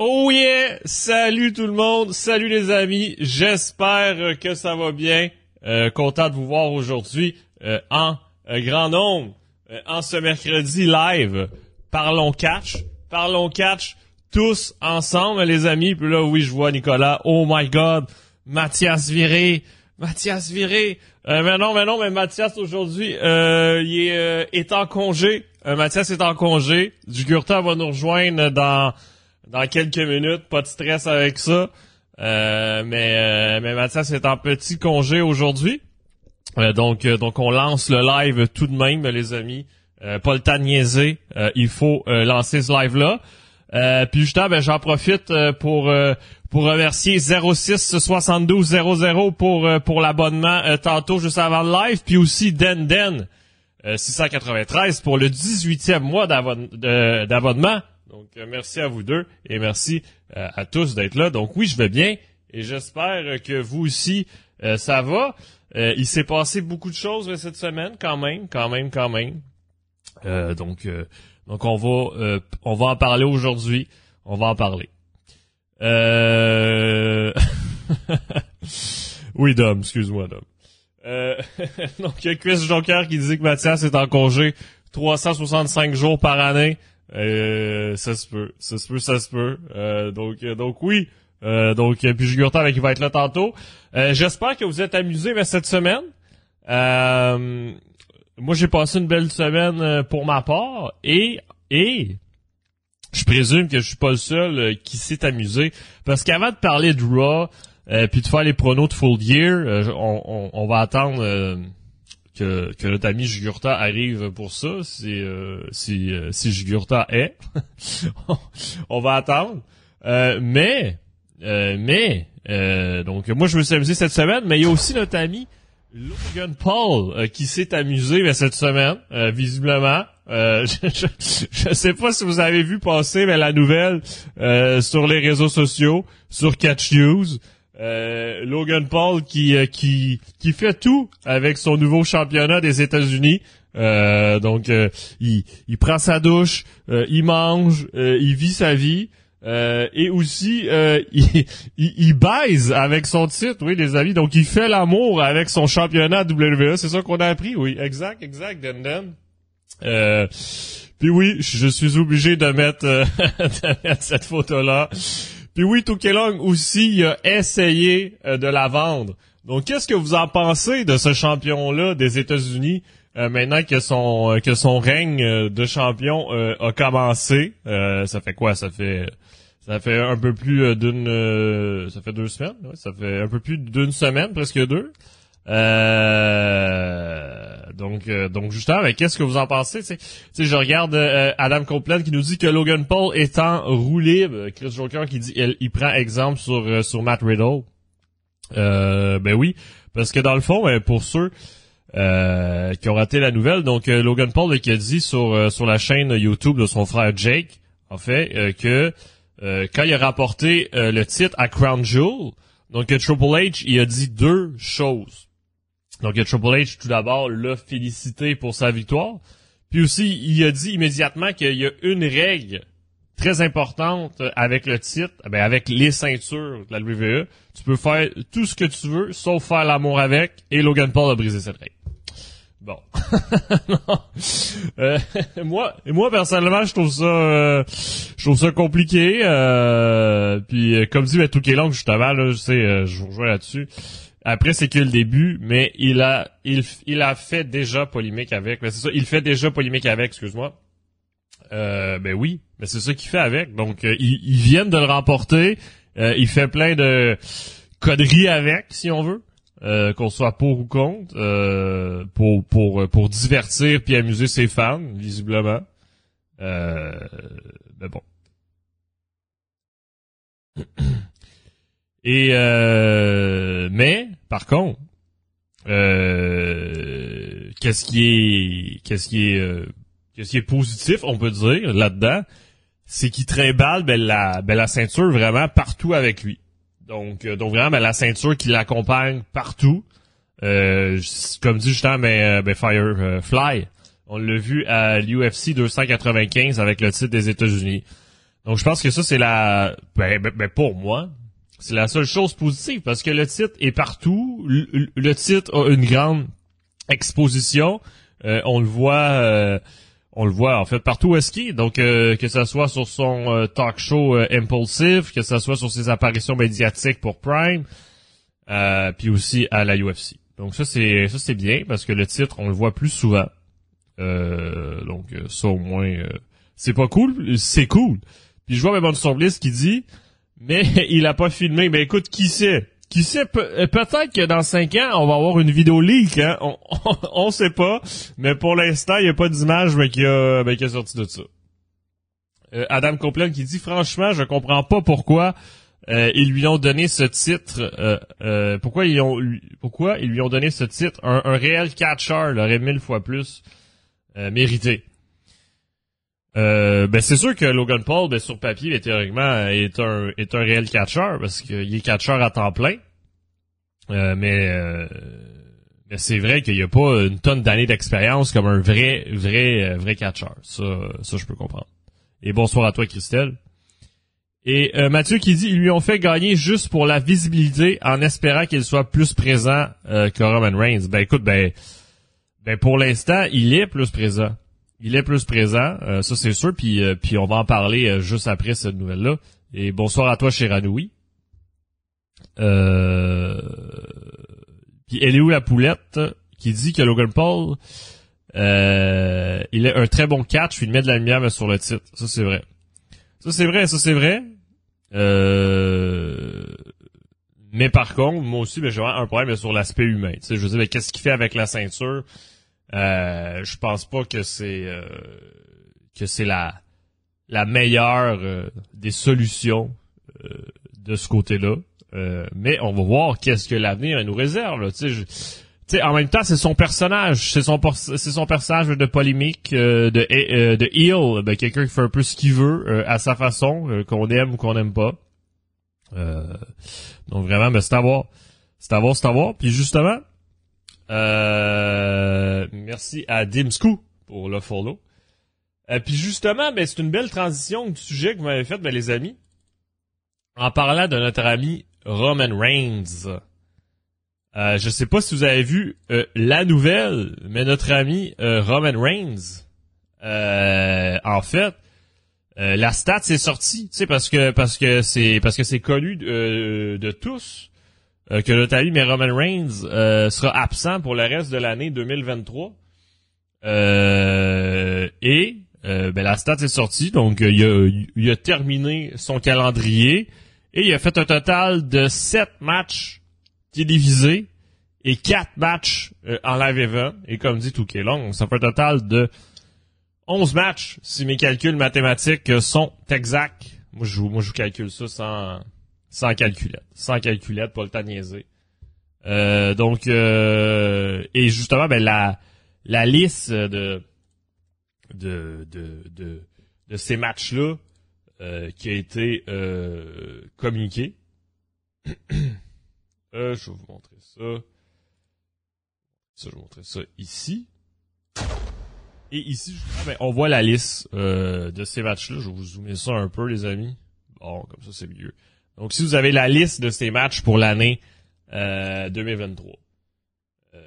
Oh yeah! Salut tout le monde, salut les amis, j'espère que ça va bien. Euh, content de vous voir aujourd'hui euh, en euh, grand nombre, euh, en ce mercredi live. Parlons catch, parlons catch, tous ensemble les amis. Puis là, oui, je vois Nicolas, oh my god, Mathias Viré, Mathias Viré. Euh, mais non, mais non, mais Mathias aujourd'hui, euh, il est, euh, est en congé. Euh, Mathias est en congé. Jugurta va nous rejoindre dans dans quelques minutes. Pas de stress avec ça. Euh, mais euh, mais Mathias est en petit congé aujourd'hui. Euh, donc euh, donc on lance le live tout de même, les amis. Pas le temps de niaiser. Il faut lancer ce live là. Euh, puis justement, ben, j'en profite euh, pour euh, pour remercier 06 72 00 pour pour l'abonnement tantôt juste avant le live, puis aussi Den Den euh, 693 pour le 18e mois d'abonnement. Donc euh, merci à vous deux et merci euh, à tous d'être là. Donc oui, je vais bien et j'espère que vous aussi euh, ça va. Il s'est passé beaucoup de choses cette semaine quand même, quand même, quand même. Donc donc on va on va en parler aujourd'hui. On va en parler. Oui, Dom, excuse-moi, Dom. Donc, il y a Chris Joker qui dit que Mathias est en congé 365 jours par année. Euh, ça se peut, ça se peut, ça se peut. Euh, donc, euh, donc oui. Euh, donc, euh, puis Jugurta avec qui va être là tantôt. Euh, J'espère que vous êtes amusés mais cette semaine. Moi, j'ai passé une belle semaine pour ma part et et je présume que je suis pas le seul qui s'est amusé parce qu'avant de parler de Raw puis de faire les pronos de Full Gear, euh, on, on- on va attendre que, que notre ami Jugurta arrive pour ça si euh, si euh, si Jugurta est. on va attendre. Euh, mais euh, mais euh, donc moi je me suis amusé cette semaine, mais il y a aussi notre ami Logan Paul euh, qui s'est amusé mais cette semaine, visiblement. Je, je sais pas si vous avez vu passer mais la nouvelle sur les réseaux sociaux, sur Catch News. Euh, Logan Paul qui, euh, qui qui fait tout avec son nouveau championnat des États-Unis. Euh, donc euh, il, il prend sa douche, euh, il mange, euh, il vit sa vie. Et aussi, il, il, il baise avec son titre, oui, les amis. Donc, il fait l'amour avec son championnat WWE. C'est ça qu'on a appris, oui. Exact, exact, Den Den. Euh, puis oui, je suis obligé de mettre, de mettre cette photo-là. Puis oui, Tokelong aussi a essayé euh, de la vendre. Donc, qu'est-ce que vous en pensez de ce champion-là des États-Unis euh, maintenant que son euh, que son règne euh, de champion a commencé? Ça fait quoi? Ça fait ça fait un peu plus d'une ça fait deux semaines. ouais, ça fait un peu plus d'une semaine, presque deux. Donc, euh, donc justement, qu'est-ce que vous en pensez? Tu sais, Tu sais, je regarde euh, Adam Copeland qui nous dit que Logan Paul en roue libre. Chris Joker qui dit il, prend exemple sur euh, sur Matt Riddle. Euh, ben oui, parce que dans le fond, ben, pour ceux euh, qui ont raté la nouvelle, donc euh, Logan Paul qui a dit sur euh, sur la chaîne YouTube de son frère Jake, en fait, euh, que euh, quand il a rapporté euh, le titre à Crown Jewel, donc euh, Triple H, il a dit deux choses. Donc euh, Triple H, tout d'abord, l'a félicité pour sa victoire. Puis aussi, il a dit immédiatement qu'il y a une règle très importante avec le titre, ben avec les ceintures de la WWE. Tu peux faire tout ce que tu veux, sauf faire l'amour avec, et Logan Paul a brisé cette règle. Bon. Euh, moi, moi personnellement, je trouve ça, euh, je trouve ça compliqué. Euh, puis euh, comme dit est long justement, là, je sais, euh, je vous rejoins là-dessus. Après, c'est que le début, mais il a, il, il a fait déjà polémique avec. Ben, c'est ça, il fait déjà polémique avec, excuse-moi. Euh, ben oui, mais c'est ça qu'il fait avec. Donc, euh, ils, viennent de le remporter. Euh, il fait plein de conneries avec, si on veut. Euh, qu'on soit pour ou contre, euh, pour pour pour divertir puis amuser ses fans, visiblement. Euh, ben bon. Et euh, mais par contre, euh, qu'est-ce qui est qu'est-ce qui est euh, qu'est-ce qui est positif, on peut dire là-dedans, c'est qu'il trimballe ben, la ben, la ceinture vraiment partout avec lui. Donc euh, donc vraiment ben, la ceinture qui l'accompagne partout. Euh, comme dit justement ben, ben Firefly, on l'a vu à l'UFC 295 avec le titre des États-Unis. Donc je pense que ça c'est la ben, ben, ben, pour moi, c'est la seule chose positive parce que le titre est partout, le, titre a une grande exposition, euh, on le voit euh, on le voit en fait partout où est-ce qu'il est. Donc euh, que ce soit sur son talk show Impulsive, que ce soit sur ses apparitions médiatiques pour Prime, puis aussi à la UFC. Donc ça c'est ça c'est bien parce que le titre on le voit plus souvent. donc ça au moins c'est pas cool, c'est cool. Puis je vois même son Bliss qui dit mais il a pas filmé. Mais écoute, qui sait? Qui sait, euh, peut-être que dans cinq ans, on va avoir une vidéo leak, hein? On, on, sait pas. Mais pour l'instant, il n'y a pas d'image qui a, ben, qui a sorti de ça. Euh, Adam Copeland qui dit, franchement, je comprends pas pourquoi euh, ils lui ont donné ce titre. pourquoi ils ont, pourquoi ils lui ont donné ce titre Un, un réel catcher l'aurait mille fois plus mérité. Euh, ben c'est sûr que Logan Paul, ben, sur papier, théoriquement, est un est un réel catcheur parce qu'il est catcheur à temps plein. Euh, mais euh, c'est vrai qu'il n'y a pas une tonne d'années d'expérience comme un vrai vrai vrai catcheur. Ça ça je peux comprendre. Et bonsoir à toi Christelle. Et Mathieu qui dit ils lui ont fait gagner juste pour la visibilité en espérant qu'il soit plus présent que Roman Reigns. Ben écoute ben ben pour l'instant il est plus présent il est plus présent, euh, ça c'est sûr, puis, euh, puis on va en parler euh, juste après cette nouvelle-là. Et bonsoir à toi, cher Anoui. Euh... Puis elle est où la poulette qui dit que Logan Paul, il est un très bon catch, il met de la lumière sur le titre. Ça c'est vrai. Ça c'est vrai, ça c'est vrai. Mais par contre, moi aussi, ben, j'ai un problème sur l'aspect humain. Tu sais, je veux dire, qu'est-ce qu'il fait avec la ceinture? Euh, je pense pas que c'est euh, que c'est la la meilleure euh, des solutions euh, de ce côté-là. mais on va voir qu'est-ce que l'avenir nous réserve. Tu sais, en même temps, c'est son personnage, c'est son c'est son personnage de polémique, de de heel, ben, quelqu'un qui fait un peu ce qu'il veut à sa façon, qu'on aime ou qu'on n'aime pas. donc vraiment, ben, c'est à voir, c'est à voir, c'est à voir. Puis justement, euh, merci à Dimsku pour le follow. Euh, puis justement, ben, c'est une belle transition du sujet que vous m'avez fait, ben, les amis. En parlant de notre ami Roman Reigns. Euh, je sais pas si vous avez vu euh, la nouvelle, mais notre ami Roman Reigns, en fait, la stat s'est sortie, tu sais, parce que parce que c'est parce que c'est connu de tous euh, que ami mais Roman Reigns euh, sera absent pour le reste de l'année 2023. Euh, et ben, la stat est sortie, donc il a, il, a, terminé son calendrier et il a fait un total de 7 matchs télévisés et 4 matchs en live event. Et comme dit Touquet Long, ça fait un total de 11 matchs si mes calculs mathématiques sont exacts. Moi je, moi, je calcule ça sans sans calculette. Sans calculette, pas le temps. Euh, donc, euh, et justement, ben, la, la liste de, de, de, de, de ces matchs-là euh, qui a été euh, communiquée. euh, je vais vous montrer ça. Ça, je vais vous montrer ça ici. Et ici, ben, on voit la liste euh, de ces matchs-là. Je vais vous zoomer ça un peu, les amis. Bon, comme ça, c'est mieux. Donc, si vous avez la liste de ces matchs pour l'année euh, 2023. Euh,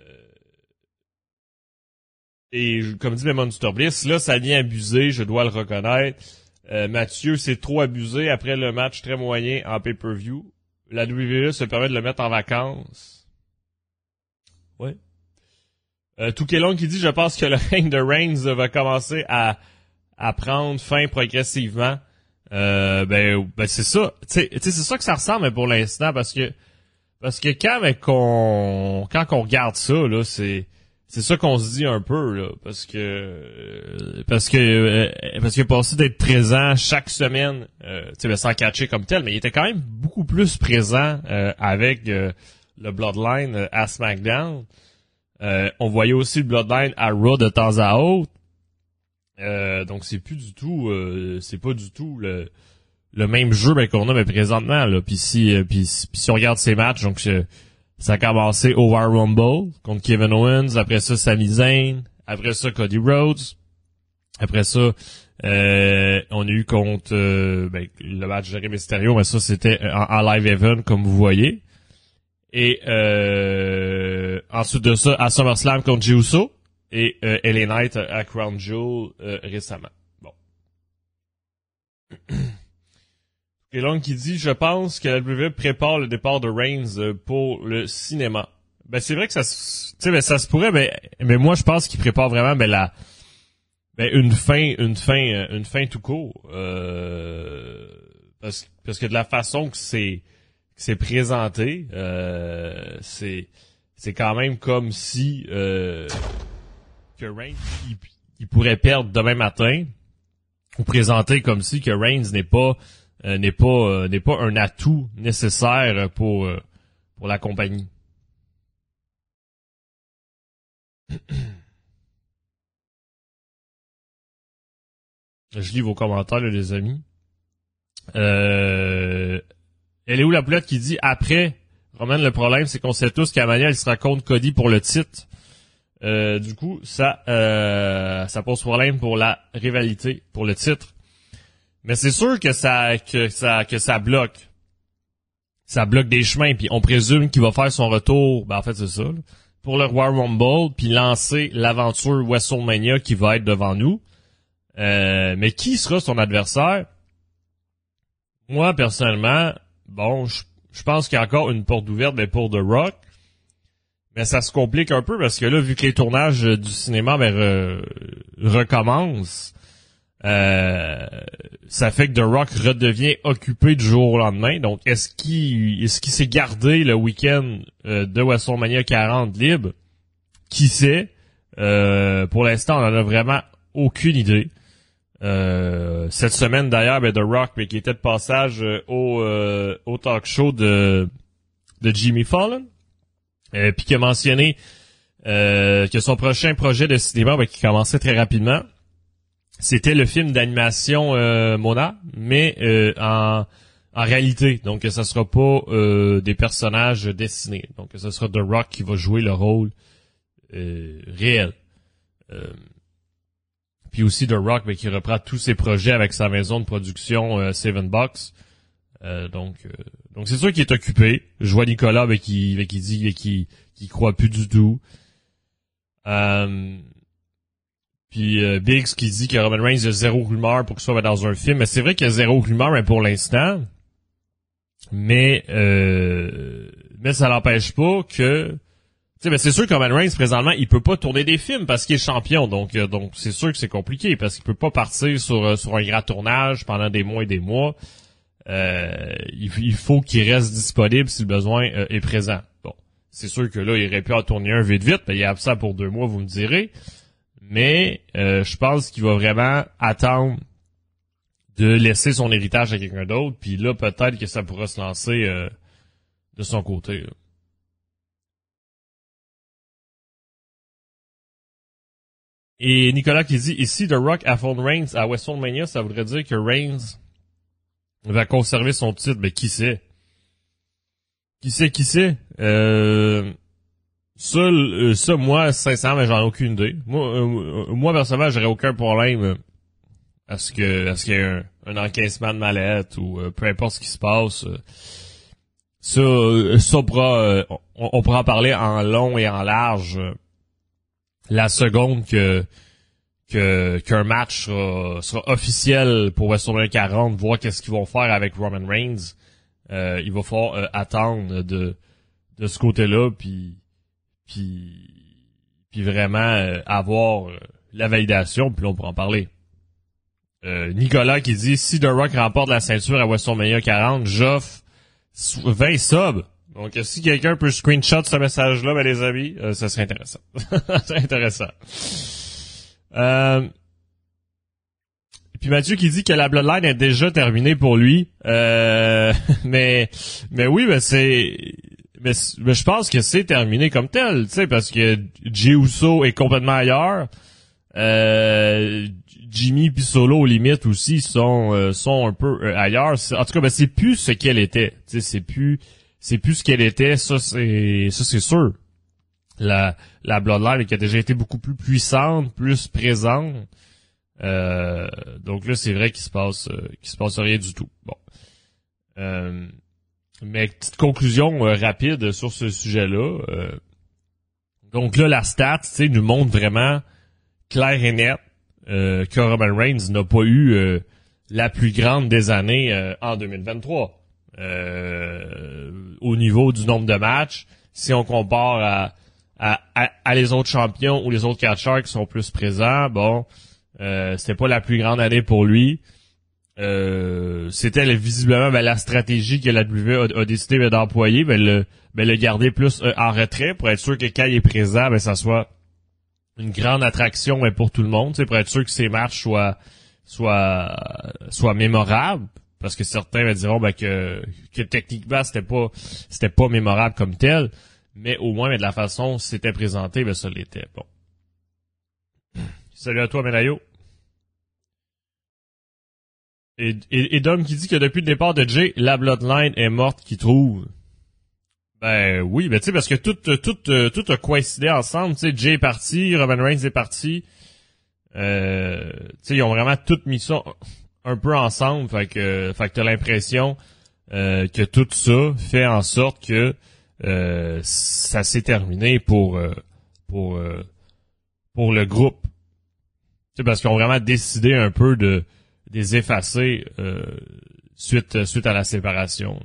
et comme dit Monster Bliss, là, ça vient abuser, je dois le reconnaître. Euh, Mathieu, c'est trop abusé après le match très moyen en pay-per-view. La WWE se permet de le mettre en vacances. Ouais. Euh, Toukelon qui dit, je pense que le règne de Reigns va commencer à, à prendre fin progressivement. Euh, ben, ben c'est ça. Tu sais, c'est ça que ça ressemble pour l'instant parce que parce que quand qu'on quand qu'on regarde ça là, c'est c'est ça qu'on se dit un peu là parce que parce que euh, parce qu'il passé d'être présent chaque semaine euh, tu sais ben, sans catcher comme tel mais il était quand même beaucoup plus présent euh, avec le Bloodline à SmackDown on voyait aussi le Bloodline à Raw de temps à autre euh, donc c'est plus du tout, euh, c'est pas du tout le, le même jeu ben, qu'on a présentement là. Puis si, euh, si on regarde ces matchs, donc ça a commencé War Rumble contre Kevin Owens, après ça Sami Zayn, après ça Cody Rhodes, après ça Euh, on a eu contre ben, le match de Mysterio, mais ça c'était en, live event comme vous voyez. Et ensuite de ça, à SummerSlam contre Jey et euh, LA Knight à Crown Jewel récemment. Bon. Et Long qui dit, je pense que la WWE prépare le départ de Reigns pour le cinéma. Ben c'est vrai que ça, tu sais, ben, ça se pourrait, mais mais moi je pense qu'il prépare vraiment ben la, ben une fin, une fin, une fin tout court. Euh, parce parce que de la façon que c'est que c'est présenté, euh, c'est c'est quand même comme si euh, que Reigns il, pourrait perdre demain matin ou présenter comme si que Reigns n'est pas euh, n'est pas euh, n'est pas un atout nécessaire pour euh, pour la compagnie. Je lis vos commentaires, les amis. Euh, elle est où la plate qui dit après Roman le problème c'est qu'on sait tous qu'Amania elle sera contre Cody pour le titre. Euh, du coup, ça euh, ça pose problème pour la rivalité, pour le titre. Mais c'est sûr que ça que ça que ça bloque. Ça bloque des chemins, puis on présume qu'il va faire son retour. Ben en fait c'est ça. pour le Royal Rumble, puis lancer l'aventure WrestleMania qui va être devant nous. Euh, mais qui sera son adversaire? Moi, personnellement, bon, je, pense qu'il y a encore une porte ouverte pour The Rock. Mais ça se complique un peu parce que là, vu que les tournages du cinéma ben, recommencent, euh, ça fait que The Rock redevient occupé du jour au lendemain. Donc, est-ce qu'il est-ce qu'il s'est gardé le week-end euh, de WrestleMania 40 libre? Qui sait? Euh, pour l'instant, on en a vraiment aucune idée. cette semaine d'ailleurs, ben, The Rock, mais qui était de passage au, au talk show de, de Jimmy Fallon, puis qui a mentionné que son prochain projet de cinéma, ben, qui commençait très rapidement, c'était le film d'animation euh, Mona, mais euh, en, en réalité. Donc, ça sera pas euh, des personnages dessinés. Donc, ça sera The Rock qui va jouer le rôle euh, réel. puis aussi The Rock, mais qui reprend tous ses projets avec sa maison de production Seven Box. donc, donc c'est sûr qu'il est occupé. Je vois Nicolas, mais qui, mais qui dit qu'il qui croit plus du tout. Euh, puis euh, Biggs qui dit que Roman Reigns a zéro rumeur pour qu'il soit dans un film. Mais c'est vrai qu'il y a zéro rumeur pour l'instant. Mais euh, mais ça n'empêche pas que tu sais, c'est sûr que Roman Reigns présentement, il peut pas tourner des films parce qu'il est champion, donc euh, donc c'est sûr que c'est compliqué parce qu'il peut pas partir sur euh, sur un grand tournage pendant des mois et des mois. Il, il, faut qu'il reste disponible si le besoin est présent. Bon, c'est sûr que là, il aurait pu en tourner un vite vite, mais il y a ça pour deux mois, vous me direz. Mais euh, je pense qu'il va vraiment attendre de laisser son héritage à quelqu'un d'autre. Puis là, peut-être que ça pourra se lancer euh, de son côté. Et Nicolas qui dit ici The Rock affronte Reigns à WrestleMania, ça voudrait dire que Reigns va conserver son titre, mais qui sait? Qui sait, qui sait? Euh, ça, euh, ça moi, sincèrement, j'en ai aucune idée. Moi, euh, moi personnellement, j'aurais aucun problème à ce que, à ce qu'il y ait un, un encaissement de mallette ou euh, peu importe ce qui se passe. ça, ça pourra, on, pourra en parler en long et en large la seconde que que qu'un match sera, sera, officiel pour WrestleMania 40, voir qu'est-ce qu'ils vont faire avec Roman Reigns. il va falloir attendre de de ce côté-là, puis puis puis vraiment euh, avoir euh, la validation, puis on pourra en parler. Euh, Nicolas qui dit si The Rock remporte la ceinture à WrestleMania 40, j'offre 20 subs. Donc si quelqu'un peut screenshot ce message-là, ben les amis, ça serait intéressant. ça serait intéressant. Et puis Mathieu qui dit que la Bloodline est déjà terminée pour lui. mais mais oui, ben c'est mais, je pense que c'est terminé comme tel, tu sais, parce que Jey Uso est complètement ailleurs. Euh, Jimmy puis Solo, aux limites aussi, sont euh, sont un peu euh, ailleurs. En tout cas, ben, c'est plus ce qu'elle était. Tu sais, c'est plus c'est plus ce qu'elle était. Ça, c'est ça, c'est sûr. La la Bloodline qui a déjà été beaucoup plus puissante, plus présente. Euh, donc là, c'est vrai qu'il se passe euh, qu'il se passe rien du tout. Bon. Euh, mais petite conclusion rapide sur ce sujet-là. donc là, la stat, tu nous montre vraiment clair et net que Roman Reigns n'a pas eu la plus grande des années en 2023. au niveau du nombre de matchs, si on compare à, à, les autres champions ou les autres catcheurs qui sont plus présents, bon, euh, c'était pas la plus grande année pour lui. Euh, c'était visiblement ben, la stratégie que la WWE a, décidé ben, d'employer, ben, le, ben, le garder plus euh, en retrait pour être sûr que quand il est présent, ben, ça soit une grande attraction ben, pour tout le monde, pour être sûr que ces matchs soient mémorables. Parce que certains ben, diront ben, que, que techniquement c'était pas c'était pas mémorable comme tel, mais au moins ben, de la façon c'était présenté, ben ça l'était. Bon. Salut à toi, Mélayo. Et, et, Dom qui dit que depuis le départ de Jay, la Bloodline est morte qui trouve. Ben oui, ben tu sais, parce que tout, tout, tout a coïncidé ensemble. Tu sais, Jay est parti, Robin Reigns est parti. Euh, tu sais, ils ont vraiment tout mis ça un peu ensemble. Fait que, fait que t'as l'impression euh, que tout ça fait en sorte que euh, ça s'est terminé pour euh, pour pour le groupe sais, parce qu'ils ont vraiment décidé un peu de les effacer euh, suite suite à la séparation.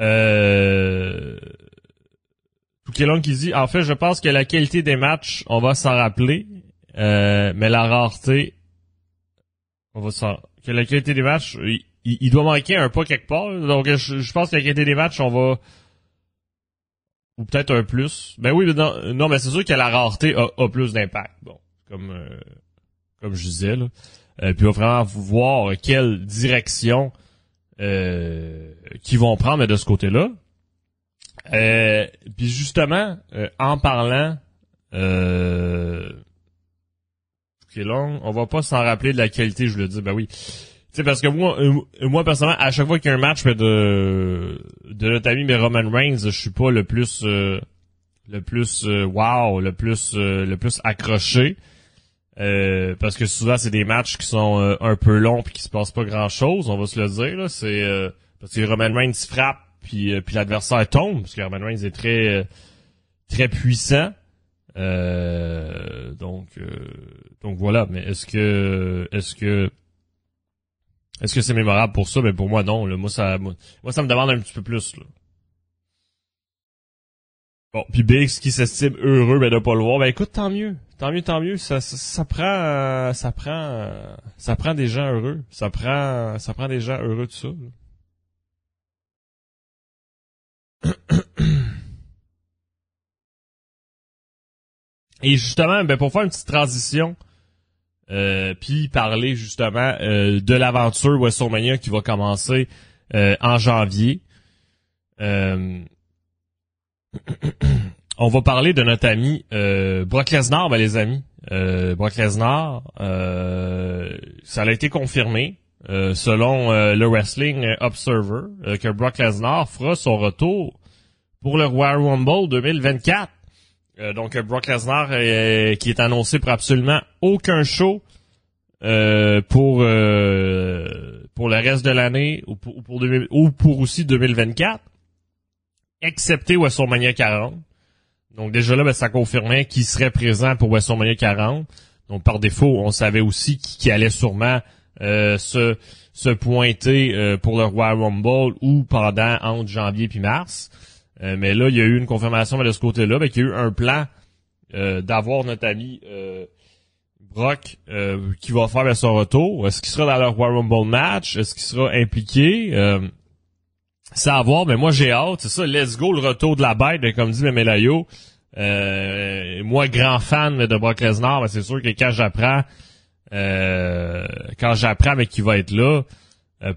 Euh, Long qui dit, en fait, je pense que la qualité des matchs, on va s'en rappeler, euh, mais la rareté, on va s'en, que la qualité des matchs, il, doit manquer un pas quelque part. Donc, je, je pense la qualité des matchs, on va, ou peut-être un plus. Ben oui, mais non, non mais c'est sûr que la rareté a, plus d'impact. Bon, comme euh, comme je disais là. Euh, puis on va vraiment voir quelle direction euh, qu'ils vont prendre de ce côté-là. Euh, puis justement, euh, en parlant, euh, long, on va pas s'en rappeler de la qualité, je le dis. Ben oui, sais, parce que moi, euh, moi personnellement, à chaque fois qu'il y a un match de de notre ami mais Roman Reigns, je suis pas le plus euh, le plus euh, wow, le plus le plus accroché. parce que souvent c'est des matchs qui sont un peu longs puis qui se passe pas grand chose, on va se le dire là. C'est parce que Roman Reigns frappe puis puis l'adversaire tombe parce que Roman Reigns est très très puissant. donc donc voilà. Mais est-ce que est-ce que est-ce que c'est mémorable pour ça? Ben pour moi non. Là. Moi, ça, moi, ça me demande un petit peu plus. Là. Bon, puis Biggs qui s'estime heureux ben, de pas le voir, ben écoute, tant mieux. Tant mieux, tant mieux. Ça, ça, prend ça prend ça prend des gens heureux. Ça prend ça prend des gens heureux de ça. Et justement, ben pour faire une petite transition, euh, puis parler justement euh, de l'aventure WrestleMania qui va commencer euh, en janvier. on va parler de notre ami Brock Lesnar, ben, les amis. Brock Lesnar, ça a été confirmé selon le Wrestling Observer que Brock Lesnar fera son retour pour le Royal Rumble 2024. Euh, donc Brock Lesnar euh, qui est annoncé pour absolument aucun show euh, pour pour le reste de l'année ou pour, ou pour aussi 2024, excepté WrestleMania 40. Donc déjà là, ben, ça confirmait qu'il serait présent pour WrestleMania 40. Donc par défaut, on savait aussi qu'il allait sûrement se se pointer pour le Royal Rumble ou pendant entre janvier puis mars. Euh, mais là, il y a eu une confirmation de ce côté-là, ben, qu'il y a eu un plan euh, d'avoir notre ami euh, Brock qui va faire son retour. Est-ce qu'il sera dans leur Royal Rumble match? Est-ce qu'il sera impliqué? c'est à voir, mais moi j'ai hâte. C'est ça, let's go, le retour de la bête, comme dit Memelayo. moi, grand fan de Brock Lesnar, ben, c'est sûr que quand j'apprends quand j'apprends mais qu'il va être là,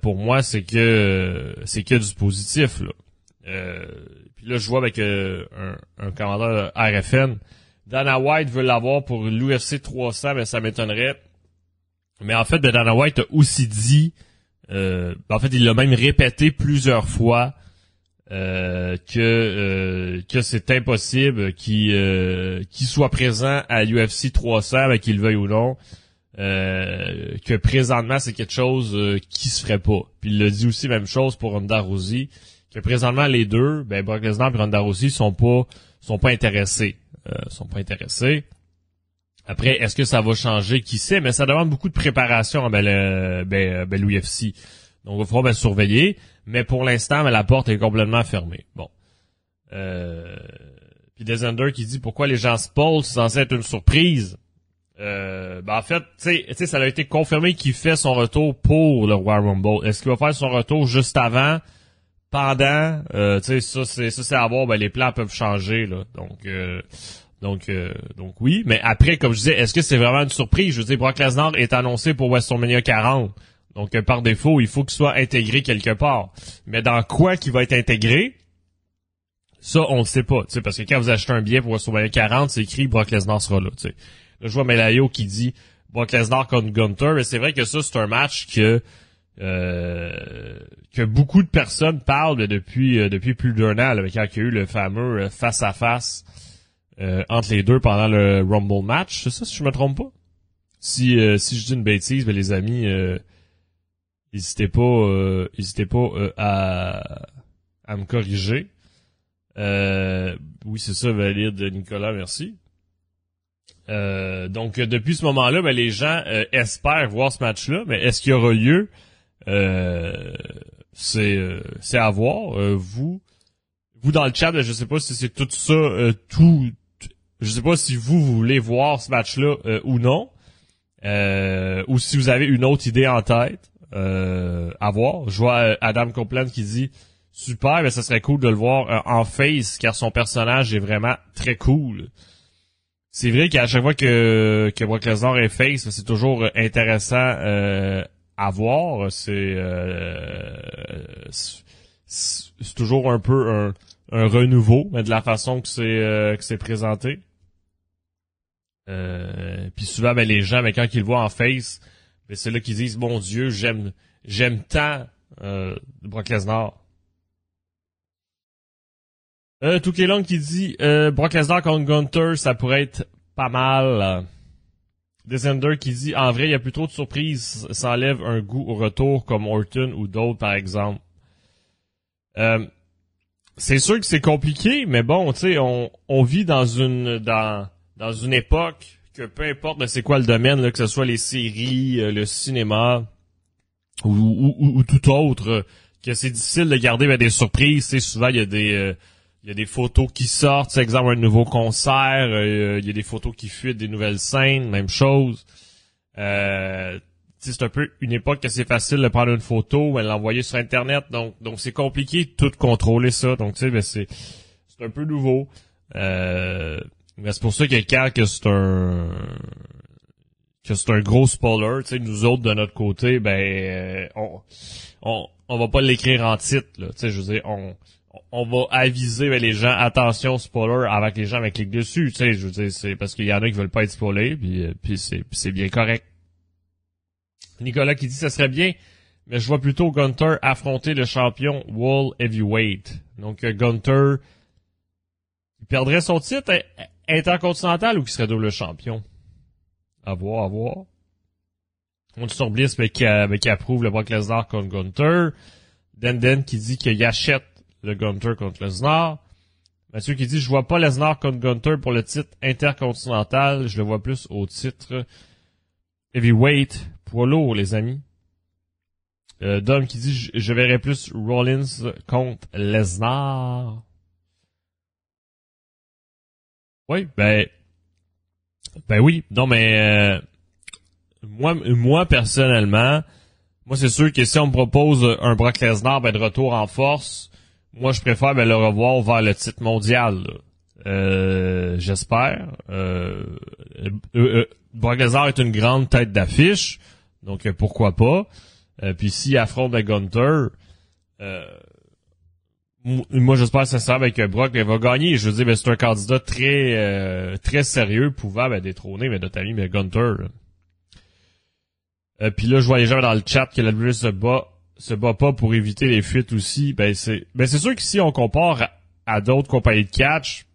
pour moi, c'est que c'est que du positif. Là. Euh, puis là, je vois avec euh, un, un commandant RFN. Dana White veut l'avoir pour l'UFC 300, mais ça m'étonnerait. Mais en fait, ben, Dana White a aussi dit, euh, en fait, il l'a même répété plusieurs fois euh, que que c'est impossible qu'il qu'il soit présent à l'UFC 300, ben, qu'il le veuille ou non. que présentement c'est quelque chose qui se ferait pas. Puis il le dit aussi même chose pour Ronda que présentement les deux, ben Brock Lesnar et Ronda Rousey sont pas sont pas intéressés, sont pas intéressés. Après, est-ce que ça va changer? Qui sait? Mais ça demande beaucoup de préparation ben, le, ben, ben, l'UFC. Donc, il va falloir ben, surveiller. Mais pour l'instant, ben, la porte est complètement fermée. Bon. Euh, puis Desender qui dit pourquoi les gens se posent, c'est censé être une surprise? Euh, ben en fait, tu sais, ça a été confirmé qu'il fait son retour pour le Royal Rumble. Est-ce qu'il va faire son retour juste avant, pendant euh, Tu sais, ça c'est ça c'est à voir. Ben les plans peuvent changer là. Donc euh, donc, euh, donc oui. Mais après, comme je disais, est-ce que c'est vraiment une surprise? Je veux dire, Brock Lesnar est annoncé pour WrestleMania 40. Donc, par défaut, il faut qu'il soit intégré quelque part. Mais dans quoi qu'il va être intégré? Ça, on ne sait pas. Parce que quand vous achetez un billet pour WrestleMania 40, c'est écrit Brock Lesnar sera là. Là, je vois Melayo qui dit Brock Lesnar contre Gunter. Mais c'est vrai que ça, c'est un match que euh, que beaucoup de personnes parlent depuis depuis plus d'un an, avec quand il y a eu le fameux face à face euh, entre les deux pendant le Rumble match. C'est ça, si je me trompe pas? Si, euh, si je dis une bêtise, ben les amis, euh, n'hésitez pas, euh, n'hésitez pas à, à me corriger. oui, c'est ça, valide, Nicolas, merci. donc, depuis ce moment-là, ben, les gens espèrent voir ce match-là, mais est-ce qu'il y aura lieu? C'est c'est à voir. vous, vous dans le chat, je sais pas si c'est tout ça, tout je sais pas si vous, voulez voir ce match-là euh, ou non, euh, ou si vous avez une autre idée en tête euh, à voir. Je vois Adam Copeland qui dit super, mais ça serait cool de le voir en face car son personnage est vraiment très cool. C'est vrai qu'à chaque fois que que Brock Lesnar est face, c'est toujours intéressant à voir. C'est c'est toujours un peu un, un renouveau, mais de la façon que c'est que c'est présenté. Euh, puis souvent, ben, les gens, ben, quand ils le voient en face, ben, c'est là qu'ils disent, mon Dieu, j'aime, j'aime tant euh, Brock Lesnar. Euh, Long qui dit, euh, Brock Lesnar contre Gunter, ça pourrait être pas mal. Descender qui dit, en vrai, il y a plus trop de surprises, ça enlève un goût au retour comme Orton ou d'autres, par exemple. Euh, c'est sûr que c'est compliqué, mais bon, tu sais, on, on vit dans une, dans, dans une époque que peu importe c'est quoi le domaine, là, que ce soit les séries, euh, le cinéma ou, ou, tout autre, que c'est difficile de garder ben, des surprises. C'est souvent il y a des euh, il y a des photos qui sortent, c'est exemple un nouveau concert, euh, il y a des photos qui fuitent, des nouvelles scènes, même chose. c'est un peu une époque que c'est facile de prendre une photo, et l'envoyer sur internet, donc donc c'est compliqué de tout contrôler ça. Donc tu sais, ben, c'est c'est un peu nouveau. Euh, mais c'est pour ça que que c'est un que c'est un gros spoiler, tu sais, nous autres de notre côté, ben euh, on, on on va pas l'écrire en titre, là, tu sais, je veux dire, on on va aviser les gens attention spoiler que les gens cliquent dessus, tu sais, je veux dire, c'est parce qu'il y en a qui veulent pas être spoilés, puis euh, puis c'est c'est bien correct. Nicolas qui dit ça serait bien, mais je vois plutôt Gunter affronter le champion Wall Heavyweight. Donc euh, Gunter il perdrait son titre intercontinental ou qui serait double champion? À voir, à voir. On dit sur Bliss, mais qui, qui approuve le Brock Lesnar contre Gunter. Denden qui dit qu'il achète le Gunter contre Lesnar. Mathieu qui dit, je vois pas Lesnar contre Gunter pour le titre intercontinental. Je le vois plus au titre heavyweight, poids lourd, les amis. Euh, Dom qui dit, je, verrais plus Rollins contre Lesnar. Oui, ben, ben oui. Non, mais euh, moi, moi personnellement, moi c'est sûr que si on me propose un Brock Lesnar ben, de retour en force, moi je préfère ben, le revoir vers le titre mondial. Euh, J'espère. Euh, euh, Brock Lesnar est une grande tête d'affiche, donc pourquoi pas. puis s'il affronte ben, Gunter, moi j'espère sincèrement que Brock va gagner. Je veux dire, ben, c'est un candidat très euh, très sérieux, pouvant ben, détrôner mais notre ami mais Gunter. Euh, puis là, je vois les gens dans le chat que la WWE se bat se bat pas pour éviter les fuites aussi, ben c'est ben c'est sûr que si on compare à, d'autres compagnies de catch,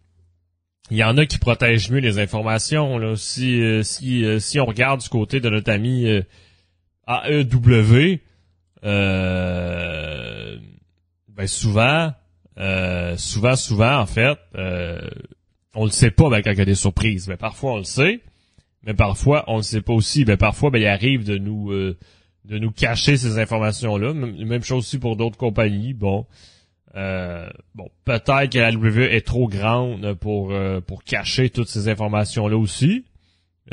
il y en a qui protègent mieux les informations. Là. Si euh, si euh, si on regarde du côté de notre ami euh, AEW, ben souvent, souvent, souvent en fait, on le sait pas ben, quand il y a des surprises. Mais parfois on le sait, mais parfois on le sait pas aussi. Ben parfois ben il arrive de nous de nous cacher ces informations-là. Même chose aussi pour d'autres compagnies. Bon, euh, bon, peut-être que la WWE est trop grande pour euh, pour cacher toutes ces informations-là aussi.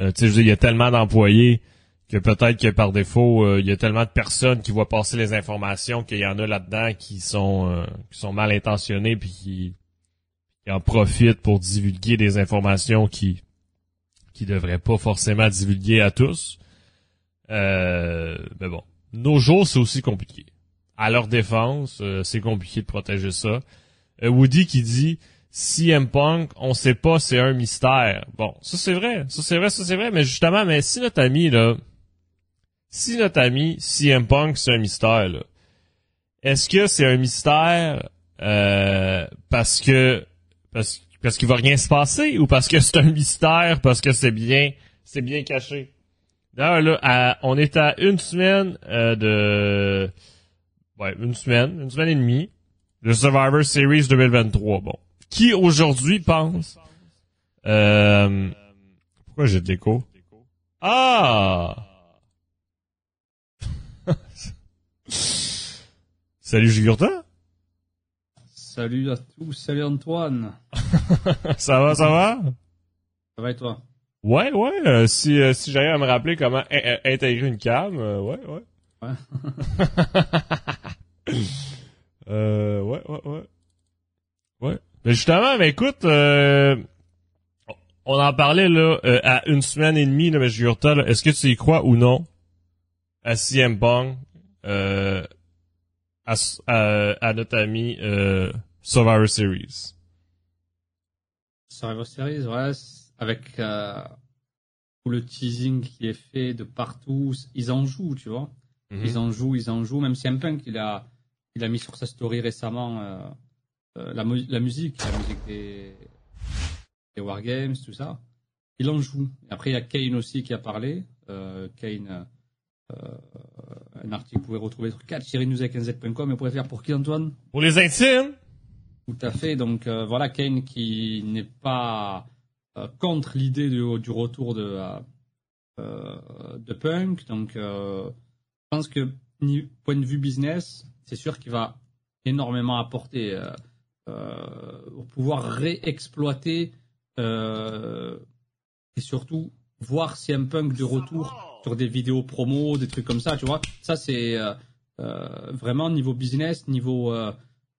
Euh, tu sais, il y a tellement d'employés que peut-être que par défaut, euh, il y a tellement de personnes qui voient passer les informations qu'il y en a là-dedans qui sont qui sont mal intentionnés puis qui, qui en profitent pour divulguer des informations qui qui devraient pas forcément divulguer à tous. Euh, mais bon, nos jours, c'est aussi compliqué. À leur défense, euh, c'est compliqué de protéger ça. Euh, Woody qui dit CM Punk, on sait pas, c'est un mystère. Bon, ça c'est vrai, ça c'est vrai, ça c'est vrai, mais justement, mais si notre ami là, si notre ami CM Punk c'est un mystère là, est-ce que c'est un mystère euh, parce que parce, parce qu'il va rien se passer ou parce que c'est un mystère parce que c'est bien c'est bien caché? D'ailleurs, là, on est à une semaine euh, de... Ouais, une semaine, une semaine et demie de Survivor Series 2023. Bon. Qui aujourd'hui pense... Euh, pourquoi j'ai de l'écho? Ah! salut Jugurta. Salut à tous, salut Antoine. ça va, ça va? Ça va et toi? Ouais, ouais. Euh, si euh, si j'arrive à me rappeler comment intégrer une cam, euh, ouais, ouais. Ouais. euh, ouais, ouais, ouais. Ouais. Mais justement, mais écoute, on en parlait là à une semaine et demie, là, mais Jurta, est-ce que tu y crois ou non à CM Bong, à, à, notre ami Survivor Series? Survivor Series, ouais avec euh, tout le teasing qui est fait de partout, ils en jouent, tu vois. Mhm. Ils en jouent, ils en jouent. Même si un punk, il a, il a mis sur sa story récemment euh, euh, la, la, musique, la musique des, des Wargames, tout ça. Il en joue. après, il y a Kane aussi qui a parlé. Kane, un article que vous pouvez retrouver sur 4-news.com. Et vous pouvez faire pour qui, Antoine? Pour les intimes Tout à fait. Donc voilà, Kane qui n'est pas contre l'idée du, retour de, euh, euh, de Punk. Donc, je pense que, point de vue business, c'est sûr qu'il va énormément apporter pour pouvoir réexploiter et surtout voir si un punk de retour sur des vidéos promo, des trucs comme ça, tu vois. Ça, c'est vraiment niveau business, niveau,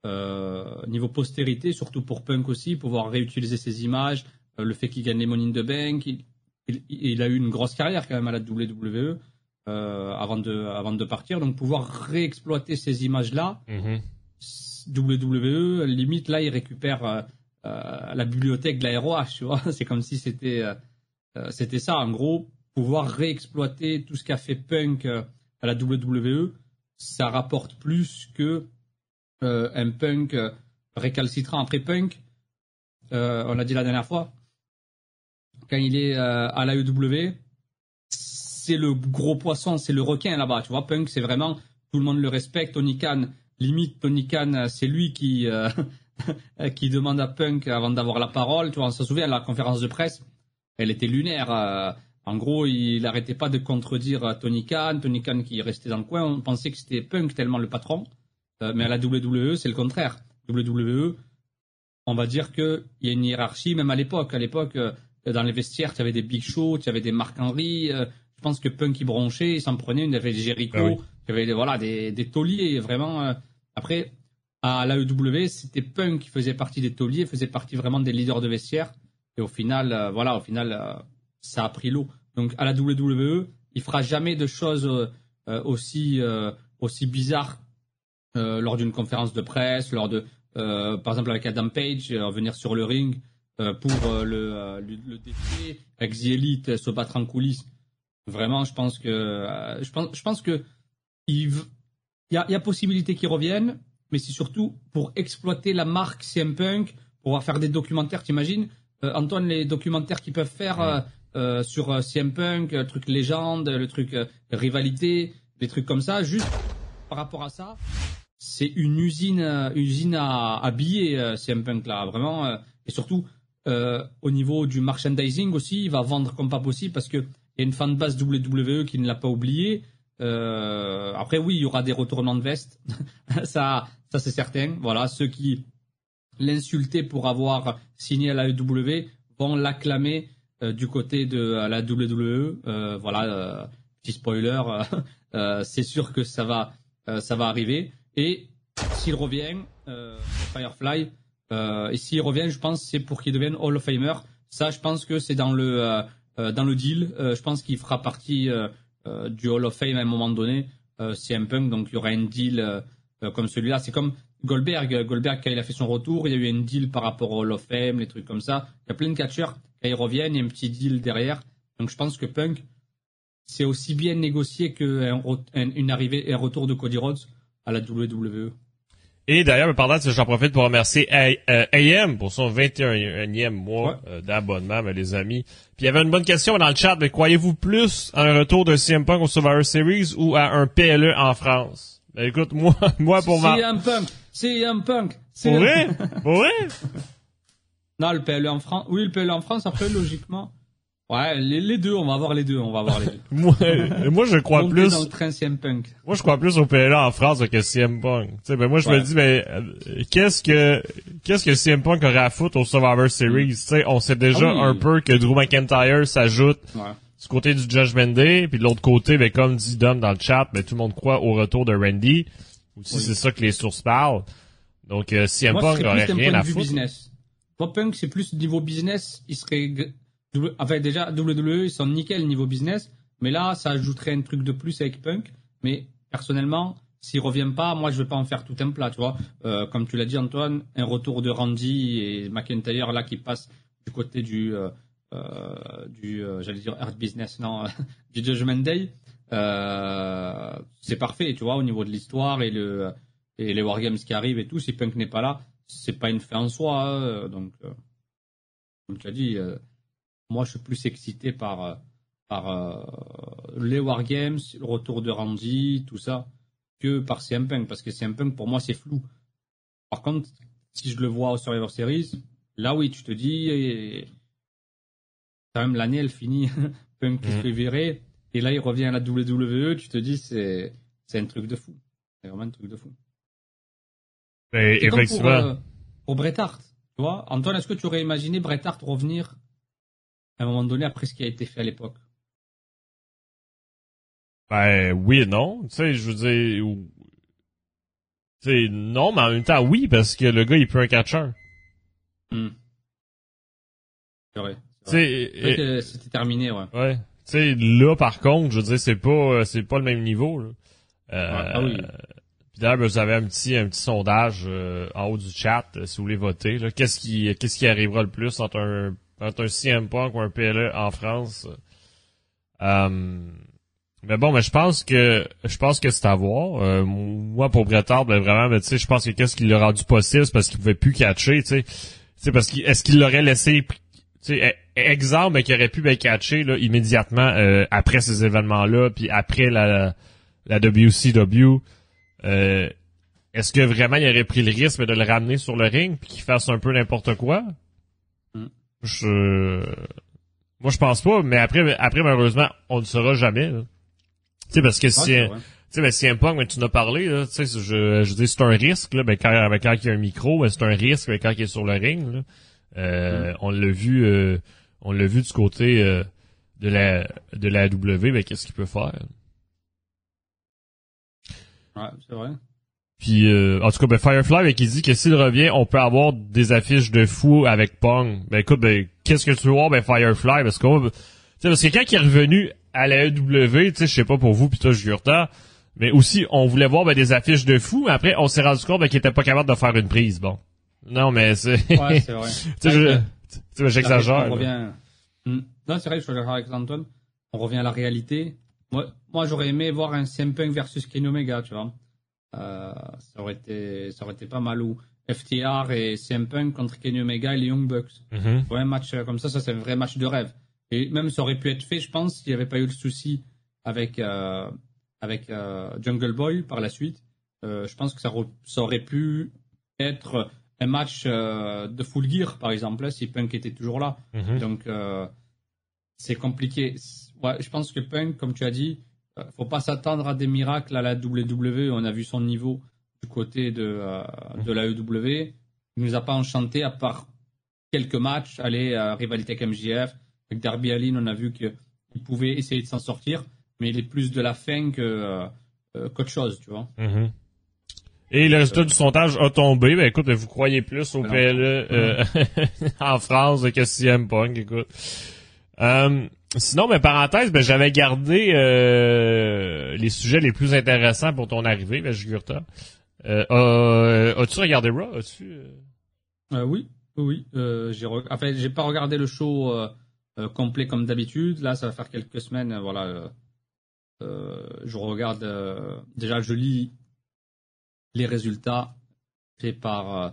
niveau postérité, surtout pour punk aussi, pouvoir réutiliser ces images, euh, le fait qu'il gagne les Money in the Bank, il, a eu une grosse carrière quand même à la WWE euh, avant de avant de partir, donc pouvoir réexploiter ces images-là. Mm-hmm. WWE, limite là, il récupère euh, la bibliothèque de la ROH, tu vois. C'est comme si c'était c'était ça, en gros, pouvoir réexploiter tout ce qu'a fait Punk à la WWE, ça rapporte plus que un Punk récalcitrant après Punk. on l'a dit la dernière fois, quand il est euh, à l'AEW, c'est le gros poisson, c'est le requin là-bas. Tu vois, Punk, c'est vraiment tout le monde le respecte. Tony Khan, limite Tony Khan, c'est lui qui euh, demande à Punk avant d'avoir la parole. Tu vois, on se souvient la conférence de presse, elle était lunaire. Euh, en gros, il n'arrêtait pas de contredire Tony Khan. Tony Khan qui restait dans le coin, on pensait que c'était Punk tellement le patron. mais à la WWE, c'est le contraire. WWE, on va dire qu'il y a une hiérarchie, même à l'époque. À l'époque, dans les vestiaires, tu avais des Big Show, tu avais des Marc Henry. Euh, je pense que Punk il bronchait, il s'en prenait. Il y avait Jericho, ah il y avait des, voilà des, des tauliers vraiment. Euh, après, à l'AEW, c'était Punk qui faisait partie des tauliers, faisait partie vraiment des leaders de vestiaire. Et au final, euh, voilà, au final, ça a pris l'eau. Donc à la WWE, il fera jamais de choses aussi aussi bizarres lors d'une conférence de presse, lors de par exemple avec Adam Page, venir sur le ring. Euh, pour euh, le, le, le The Elite se battre en coulisses. Vraiment, je pense que je pense je pense que il y a, y a possibilité qu'il revienne, mais c'est surtout pour exploiter la marque CM Punk, pour faire des documentaires, t'imagines? Euh, Antoine, les documentaires qu'ils peuvent faire euh, euh, sur CM Punk, le truc légende, le truc rivalité, des trucs comme ça, juste par rapport à ça, c'est une usine, usine à, à billets, CM Punk là, vraiment, et surtout au niveau du merchandising aussi, il va vendre comme pas possible parce que il y a une fanbase WWE qui ne l'a pas oublié. Euh, après, oui, il y aura des retournements de veste. ça, ça c'est certain. Voilà, ceux qui l'insultaient pour avoir signé à la WWE vont l'acclamer euh, du côté de la WWE. Euh, voilà, euh, petit spoiler, euh, c'est sûr que ça va, ça va arriver. Et s'il revient, Firefly, et s'il revient, je pense c'est pour qu'il devienne Hall of Famer. Ça, je pense que c'est dans le dans le deal. je pense qu'il fera partie euh, du Hall of Fame à un moment donné, euh, CM Punk, donc il y aura un deal euh, comme celui-là. C'est comme Goldberg. Goldberg, quand il a fait son retour, il y a eu un deal par rapport au Hall of Fame, les trucs comme ça. Il y a plein de catcheurs, quand ils reviennent, il y a un petit deal derrière. Donc je pense que Punk, c'est aussi bien négocié qu'un une arrivée, un retour de Cody Rhodes à la WWE. Et d'ailleurs, pendant que j'en profite pour remercier AM euh, pour son 21e mois euh, d'abonnement, les amis. Puis il y avait une bonne question dans le chat, mais croyez-vous plus à un retour de CM Punk au Survivor Series ou à un PLE en France? Ben, écoute, moi, moi pour ma... CM Punk! CM Punk! Pour vrai? Pour vrai? non, le PLE en France, oui, le PLE en France, après, logiquement, Ouais, les, deux, on va voir les deux, on va voir les deux. moi, moi, je crois plus. Dans le train CM Punk. Moi, je crois plus au PLA en France que CM Punk. Tu sais, ben moi, je me dis, mais euh, qu'est-ce que qu'est-ce que CM Punk aurait à foutre au Survivor Series? Tu sais, on sait déjà ah un peu que Drew McIntyre s'ajoute du côté du Judgment Day, puis de l'autre côté, ben comme dit Dom dans le chat, ben tout le monde croit au retour de Randy. Ou si c'est ça que les sources parlent. Donc, euh, CM Punk aurait rien à foutre. Business. Punk, c'est plus niveau business. Il serait Enfin, déjà, WWE, ils sont nickel niveau business. Mais là, ça ajouterait un truc de plus avec Punk. Mais personnellement, s'il revient pas, moi, je vais pas en faire tout un plat, tu vois. Euh, comme tu l'as dit, Antoine, un retour de Randy et McIntyre, là, qui passe du côté du, euh, euh, du j'allais dire Earth Business, non, du Judgment Day. c'est parfait, tu vois, au niveau de l'histoire et le et les wargames qui arrivent et tout. Si Punk n'est pas là, c'est pas une fin en soi. Hein, donc, comme tu as dit moi, je suis plus excité par, euh, par euh, les Wargames, le retour de Randy, tout ça, que par CM Punk, parce que CM Punk, pour moi, c'est flou. Par contre, si je le vois au Survivor Series, là, oui, tu te dis, et... quand même, l'année, elle finit, Punk qui se fait virer, et là, il revient à la WWE, tu te dis, c'est, c'est un truc de fou. C'est vraiment un truc de fou. Et effectivement. Pour, euh, pour Bret Hart, tu vois, Antoine, est-ce que tu aurais imaginé Bret Hart revenir à un moment donné après ce qui a été fait à l'époque? Ben oui et non. Tu sais, je veux dire. Tu sais, non, mais en même temps, oui, parce que le gars, il peut un catcheur. Hmm. C'est vrai. C'était terminé, ouais. Ouais. Tu sais, là, par contre, je veux dire, c'est pas, c'est pas le même niveau, là. Euh, ah oui. Puis d'ailleurs, ben, vous avez un petit, un petit sondage euh, en haut du chat, euh, si vous voulez voter. Qu'est-ce qui, qu'est-ce qui arrivera le plus entre un entre un CM Punk ou un PLE en France. Euh, mais bon, mais je pense que je pense que c'est à voir. Euh, moi, pour Bretard, ben vraiment, mais tu sais, je pense que qu'est-ce qu'il l'a rendu possible, c'est parce qu'il pouvait plus catcher, tu sais. Parce qu'il est-ce qu'il l'aurait laissé tu sais, e, exemple ben, qu'il aurait pu ben, catcher là, immédiatement euh, après ces événements-là, puis après la, la WCW. Euh, est-ce que vraiment il aurait pris le risque de le ramener sur le ring puis qu'il fasse un peu n'importe quoi? Je... Moi, je pense pas, mais après, après malheureusement, on ne saura jamais. Tu sais, parce que si... tu sais, ben, si un punk, ben, tu en as parlé, là, tu sais, je, je dis c'est un risque, là, ben, quand, quand il y a un micro, ben, c'est un risque, ben, quand il est sur le ring, là. Euh, mm. on l'a vu, euh, on l'a vu du côté, euh, de la, de la W, ben, qu'est-ce qu'il peut faire? Ouais, c'est vrai. Puis euh, en tout cas, ben Firefly, ben, qui dit que s'il revient, on peut avoir des affiches de fou avec Pong. Ben écoute, ben qu'est-ce que tu veux voir, ben Firefly, parce que parce que quand il est revenu à la EW, tu sais, je sais pas pour vous, puis toi, Jurta, mais aussi on voulait voir ben, des affiches de fou. Mais après, on s'est rendu compte ben, qu'il était pas capable de faire une prise. Bon, non, mais c'est. ouais, c'est vrai. tu sais, j'exagère. Revient... Hmm. Non, c'est vrai, je suis d'accord avec Antoine. On revient à la réalité. Moi, moi j'aurais aimé voir un CM Punk versus Kenny Omega, tu vois. Ça aurait été, ça aurait été pas mal ou FTR et CM Punk contre Kenny Omega et les Young Bucks. Mhm. un match comme ça, ça c'est un vrai match de rêve. Et même ça aurait pu être fait, je pense, s'il n'y avait pas eu le souci avec avec Jungle Boy par la suite. je pense que ça, ça aurait pu être un match euh, de full gear, par exemple, si Punk était toujours là. Mhm. Donc, euh, c'est compliqué. Ouais, je pense que Punk, comme tu as dit, euh, faut pas s'attendre à des miracles à la WWE. On a vu son niveau du côté de, de la EW. Il nous a pas enchanté à part quelques matchs. Aller à rivalité avec MJF. Avec Darby Allin, on a vu qu'il pouvait essayer de s'en sortir, mais il est plus de la fin que qu'autre chose, tu vois. Mhm. Et le résultat du sondage a tombé. Ben écoute, vous croyez plus au PLE euh, en France que CM Punk, écoute. Euh, sinon, mais parenthèse, ben j'avais gardé euh, les sujets les plus intéressants pour ton arrivée, ben Jugurta. Euh, as-tu regardé Raw? As-tu, oui, oui. j'ai en fait, j'ai pas regardé le show complet comme d'habitude. Là, ça va faire quelques semaines. voilà, je regarde. déjà, je lis les résultats faits par euh,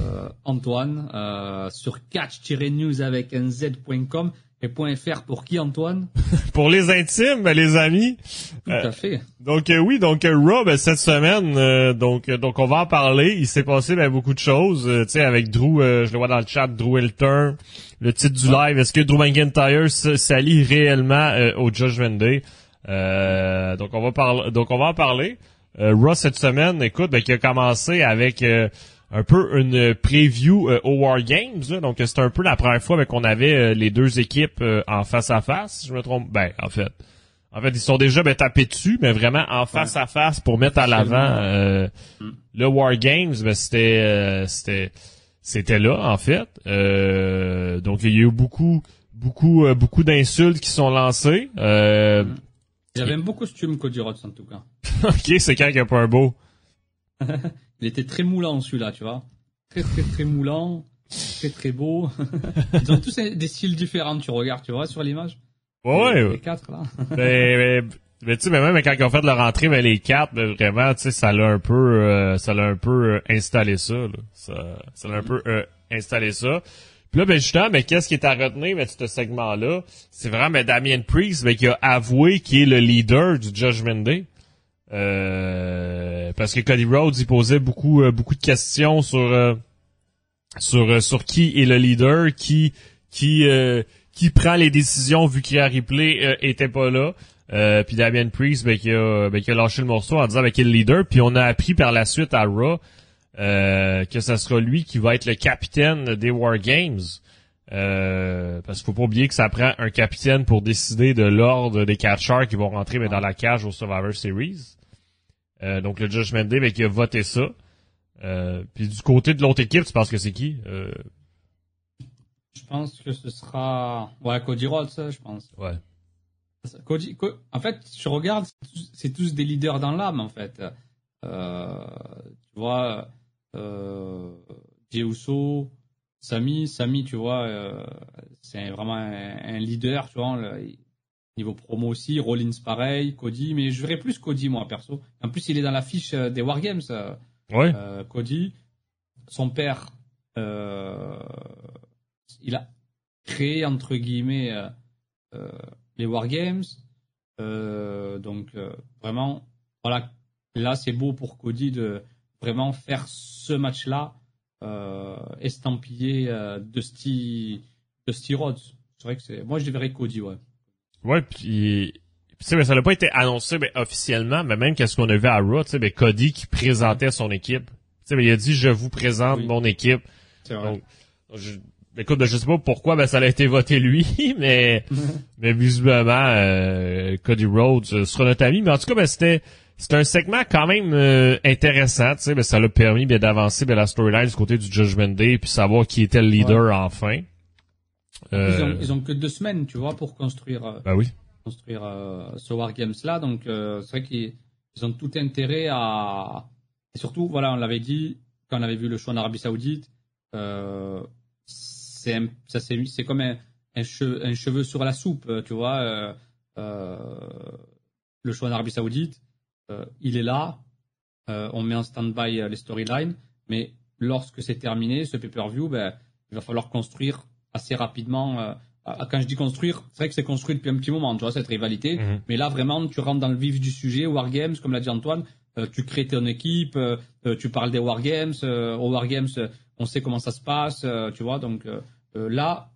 euh, Antoine euh, sur catch-news avec un et .fr pour qui Antoine? Pour les intimes, ben, les amis. Tout à fait. Donc oui, donc Raw ben, cette semaine, donc donc on va en parler. Il s'est passé ben, beaucoup de choses, tu sais avec Drew, je le vois dans le chat, Drew Elter, le titre du live. Est-ce que Drew McIntyre s'allie réellement au Judgment Day? Donc on va parler, donc on va en parler. Euh, Raw cette semaine, écoute, ben, qui a commencé avec euh, un peu une preview euh, au War Games. donc c'était un peu la première fois ben, qu'on avait les deux équipes en face à face, si je me trompe. Ben, en fait. En fait, ils sont déjà ben, tapés dessus, mais vraiment en face à face pour mettre à l'avant mm. le War Games, ben, c'était c'était c'était là, en fait. donc il y a eu beaucoup beaucoup beaucoup d'insultes qui sont lancées. Mm. Il avait un beau costume, Cody Rhodes, en tout cas. ok, c'est quand qu'il a pas un beau? il était très moulant, celui-là, tu vois. Très, très, très moulant. Très, très beau. Ils ont tous des styles différents, tu regardes, tu vois, sur l'image. Ouais, ouais. Les quatre, là. mais, mais, tu sais, même quand ils ont fait leur entrée, mais les quatre, vraiment, tu sais, ça l'a un peu, euh, ça l'a un peu euh, installé ça, là. Ça, ça l'a un peu euh, installé ça. Puis là, ben justement, mais qu'est-ce qui est à retenir ben, de ce segment-là? C'est vraiment ben, Damien Priest ben, qui a avoué qu'il est le leader du Judgment Day. Euh, parce que Cody Rhodes il posait beaucoup euh, beaucoup de questions sur euh, sur sur qui est le leader, qui qui qui prend les décisions vu qu'Ia Ripley était pas là. puis Damien Priest ben, qui a ben, qui a lâché le morceau en disant ben, qu'il est le leader. Puis on a appris par la suite à Raw euh, que ce sera lui qui va être le capitaine des War Games. Euh, parce qu'il faut pas oublier que ça prend un capitaine pour décider de l'ordre des catchers qui vont rentrer mais dans la cage au Survivor Series. Euh, donc le Judgment Day ben, qui a voté ça. puis du côté de l'autre équipe, tu penses que c'est qui? Je pense que ce sera ouais Cody Rhodes, je pense. Ouais. Cody, en fait, je regarde, c'est tous des leaders dans l'âme en fait. tu vois, euh, Uso, Sami, Sami, tu vois, euh, c'est vraiment un, leader, tu vois, niveau promo aussi, Rollins pareil, Cody, mais je verrais plus Cody moi perso. En plus, il est dans la fiche euh, des Wargames, euh, ouais. Cody. Son père, il a créé entre guillemets les Wargames, donc vraiment, voilà, là c'est beau pour Cody de vraiment faire ce match-là estampillé euh, de Dusty, Dusty Rhodes. C'est vrai que c'est. Moi, je verrais Cody, ouais. Ouais, puis. sais, ça n'a pas été annoncé ben, officiellement, mais même qu'est-ce qu'on a vu à Raw, ben, Cody qui présentait son équipe. Ben, il a dit je vous présente mon équipe. C'est vrai. Donc, je, écoute, ben, je sais pas pourquoi ben, ça a été voté lui, mais mais visiblement euh, Cody Rhodes sera notre ami. Mais en tout cas, ben, c'était c'est un segment quand même euh, intéressant, tu sais, ça l'a permis bien d'avancer la storyline du côté du Judgment Day puis savoir qui était le leader enfin. Euh... Ils, ont, que deux semaines, tu vois, pour construire. Euh, bah oui. Construire euh, ce War Games là, donc c'est vrai qu'ils ont tout intérêt à. Et surtout, voilà, on l'avait dit quand on avait vu le choix en Arabie Saoudite, c'est ça c'est comme un, un, cheveu, sur la soupe, tu vois. le choix en Arabie Saoudite, il est là. on met en stand-by les storylines, mais lorsque c'est terminé, ce pay-per-view, ben, il va falloir construire assez rapidement. quand je dis construire, c'est vrai que c'est construit depuis un petit moment, tu vois, cette rivalité. Mhm. Mais là, vraiment, tu rentres dans le vif du sujet, Wargames, comme l'a dit Antoine, tu crées ton équipe, tu parles des Wargames, aux Wargames, on sait comment ça se passe, tu vois, donc là,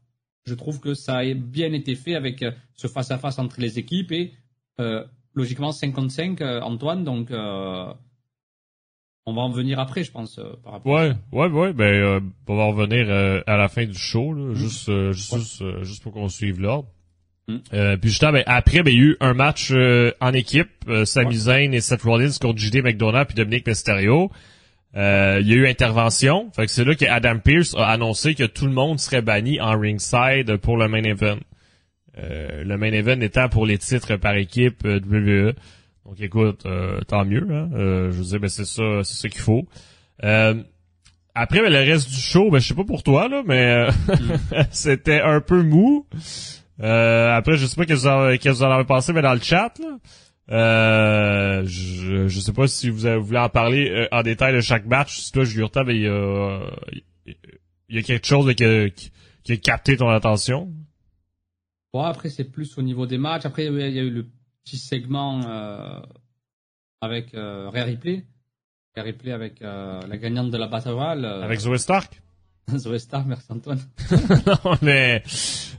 je trouve que ça a bien été fait avec euh, ce face-à-face entre les équipes et euh, logiquement 55 euh, Antoine, donc on va en venir après, je pense. par rapport ouais, ouais, ouais, ben on va en revenir à la fin du show, là, mm. juste, juste, juste, pour qu'on suive l'ordre. Mm. puis justement, ben, après, ben, il y a eu un match en équipe, Sami Zayn et Seth Rollins contre JD McDonough puis Dominique Mysterio. Euh, il y a eu intervention. Fait que c'est là que Adam Pierce a annoncé que tout le monde serait banni en ringside pour le main event. Euh, le main event étant pour les titres par équipe euh, WWE. Donc écoute, tant mieux. Hein? je veux dire, ben, c'est ça, c'est ça qu'il faut. après, ben, le reste du show, ben, je sais pas pour toi là, mais c'était un peu mou. après, je sais pas qu'est-ce que vous en avez pensé, mais dans le chat là. Euh, je, je sais pas si vous voulez en parler euh, en détail de chaque match. Si toi, Julien il y a, il y a quelque chose qui, a, qui a capté ton attention. Bon, après, c'est plus au niveau des matchs. Après, il y a eu le petit segment euh, avec euh, Ray Ripley. Ray Ripley avec euh, la gagnante de la Battle Royale. avec Zoe Stark Zoé Star, merci Antoine. non, mais...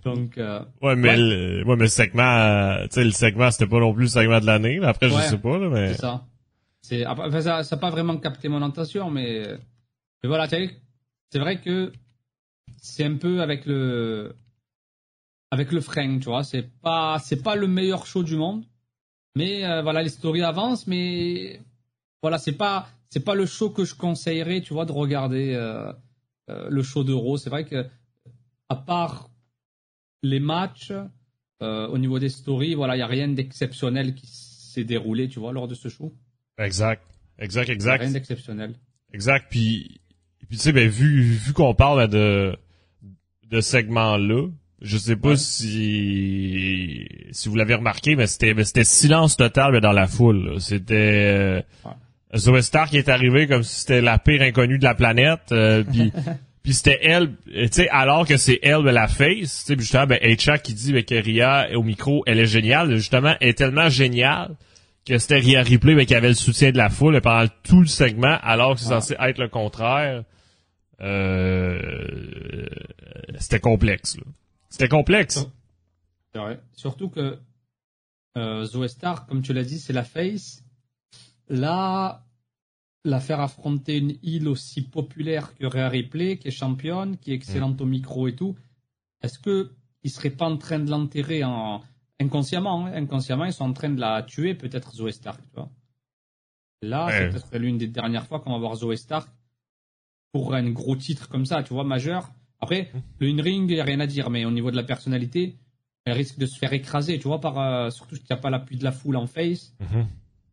Donc, euh... Ouais, mais, Le, ouais, mais le segment, euh, tu sais, le segment, c'était pas non plus le segment de l'année. Après, je sais pas, là, mais... C'est ça. C'est, enfin, ça, ça pas vraiment capté mon attention, mais, mais voilà, tu sais, c'est vrai que c'est un peu avec le, avec le frein, tu vois. C'est pas, c'est pas le meilleur show du monde. Mais, euh, voilà, les stories avancent, mais, voilà, c'est pas, c'est pas le show que je conseillerais, tu vois, de regarder, euh, euh, le show d'Euro. C'est vrai que, à part les matchs, au niveau des stories, voilà, il n'y a rien d'exceptionnel qui s'est déroulé, tu vois, lors de ce show. Exact. Exact, exact. Rien d'exceptionnel. Exact. Puis, puis tu sais, ben, vu, vu qu'on parle de, de segment-là, je sais pas si, si vous l'avez remarqué, mais c'était, c'était silence total dans la foule. C'était, euh, Zoé Stark est arrivée comme si c'était la pire inconnue de la planète. Euh, puis puis c'était elle, tu sais, alors que c'est elle la face, tu sais, justement, ben, Echa qui dit ben, que Ria au micro, elle est géniale, justement, elle est tellement géniale que c'était Ria Ripley ben, qui avait le soutien de la foule pendant tout le segment, alors que c'est censé être le contraire. Euh, c'était complexe. C'était complexe. Surtout que euh, Zoé Stark, comme tu l'as dit, c'est la face. Là, la faire affronter une île aussi populaire que Rhea Ripley, qui est championne, qui est excellente mm. au micro et tout, est-ce que ne seraient pas en train de l'enterrer en inconsciemment hein, Inconsciemment, ils sont en train de la tuer, peut-être Zoé Stark, tu vois? Là, c'est peut-être l'une des dernières fois qu'on va voir Zoé Stark pour un gros titre comme ça, tu vois, majeur. Après, le in-ring, il n'y a rien à dire, mais au niveau de la personnalité, elle risque de se faire écraser, tu vois, par, euh, surtout qu'il n'y a pas l'appui de la foule en face. Mm-hmm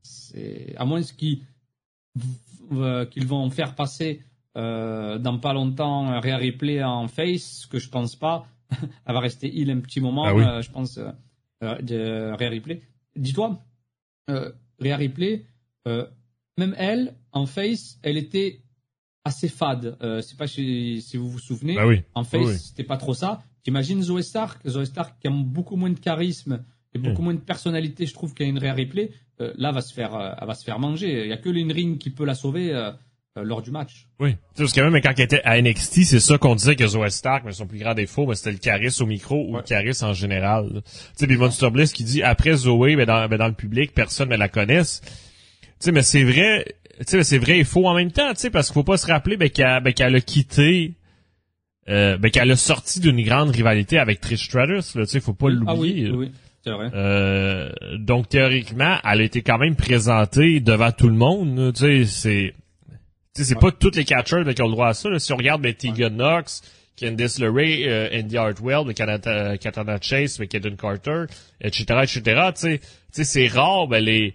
c'est à moins qu'ils euh, qu'ils vont faire passer euh, dans pas longtemps un Rhea Ripley en face, ce que je pense pas. Elle va rester il un petit moment, ah euh, je pense, de Rhea Ripley. Dis-toi, Rhea Ripley, même elle, en face, elle était assez fade. Euh, c'est pas si, si, vous vous souvenez. Bah oui. En face, c'était pas trop ça. T'imagines Zoé Stark, Zoé Stark qui a beaucoup moins de charisme et beaucoup moins de personnalité, je trouve, qu'à une Rhea Ripley. Euh, là va se faire, euh, elle va se faire manger. Il y a que Ring qui peut la sauver euh, lors du match. Oui. Parce que même quand elle était à NXT, c'est ça qu'on disait que Zoé Stark, mais son plus grand défaut, ben, c'était le charisme au micro ou le charisme en général. Tu sais, puis Monster Bliss qui dit après Zoé, ben dans, ben dans le public, personne ne la connaisse. Tu sais, mais c'est vrai, sais, c'est vrai et faux en même temps, tu sais, parce qu'il faut pas se rappeler ben, qu'elle ben, qu'elle a quitté euh, ben, qu'elle a sorti d'une grande rivalité avec Trish Stratus, là, tu sais, faut pas l'oublier. Ah oui, oui. Euh, donc théoriquement, elle a été quand même présentée devant tout le monde. Tu sais, c'est, c'est pas tous les catchers qui ont le droit à ça. Si on regarde ben, Tegan Knox, Candice LeRae, euh, Andy Hartwell, Katana, Katana Chase, Kaden Carter, etc., etc. Tu sais, c'est rare ben, les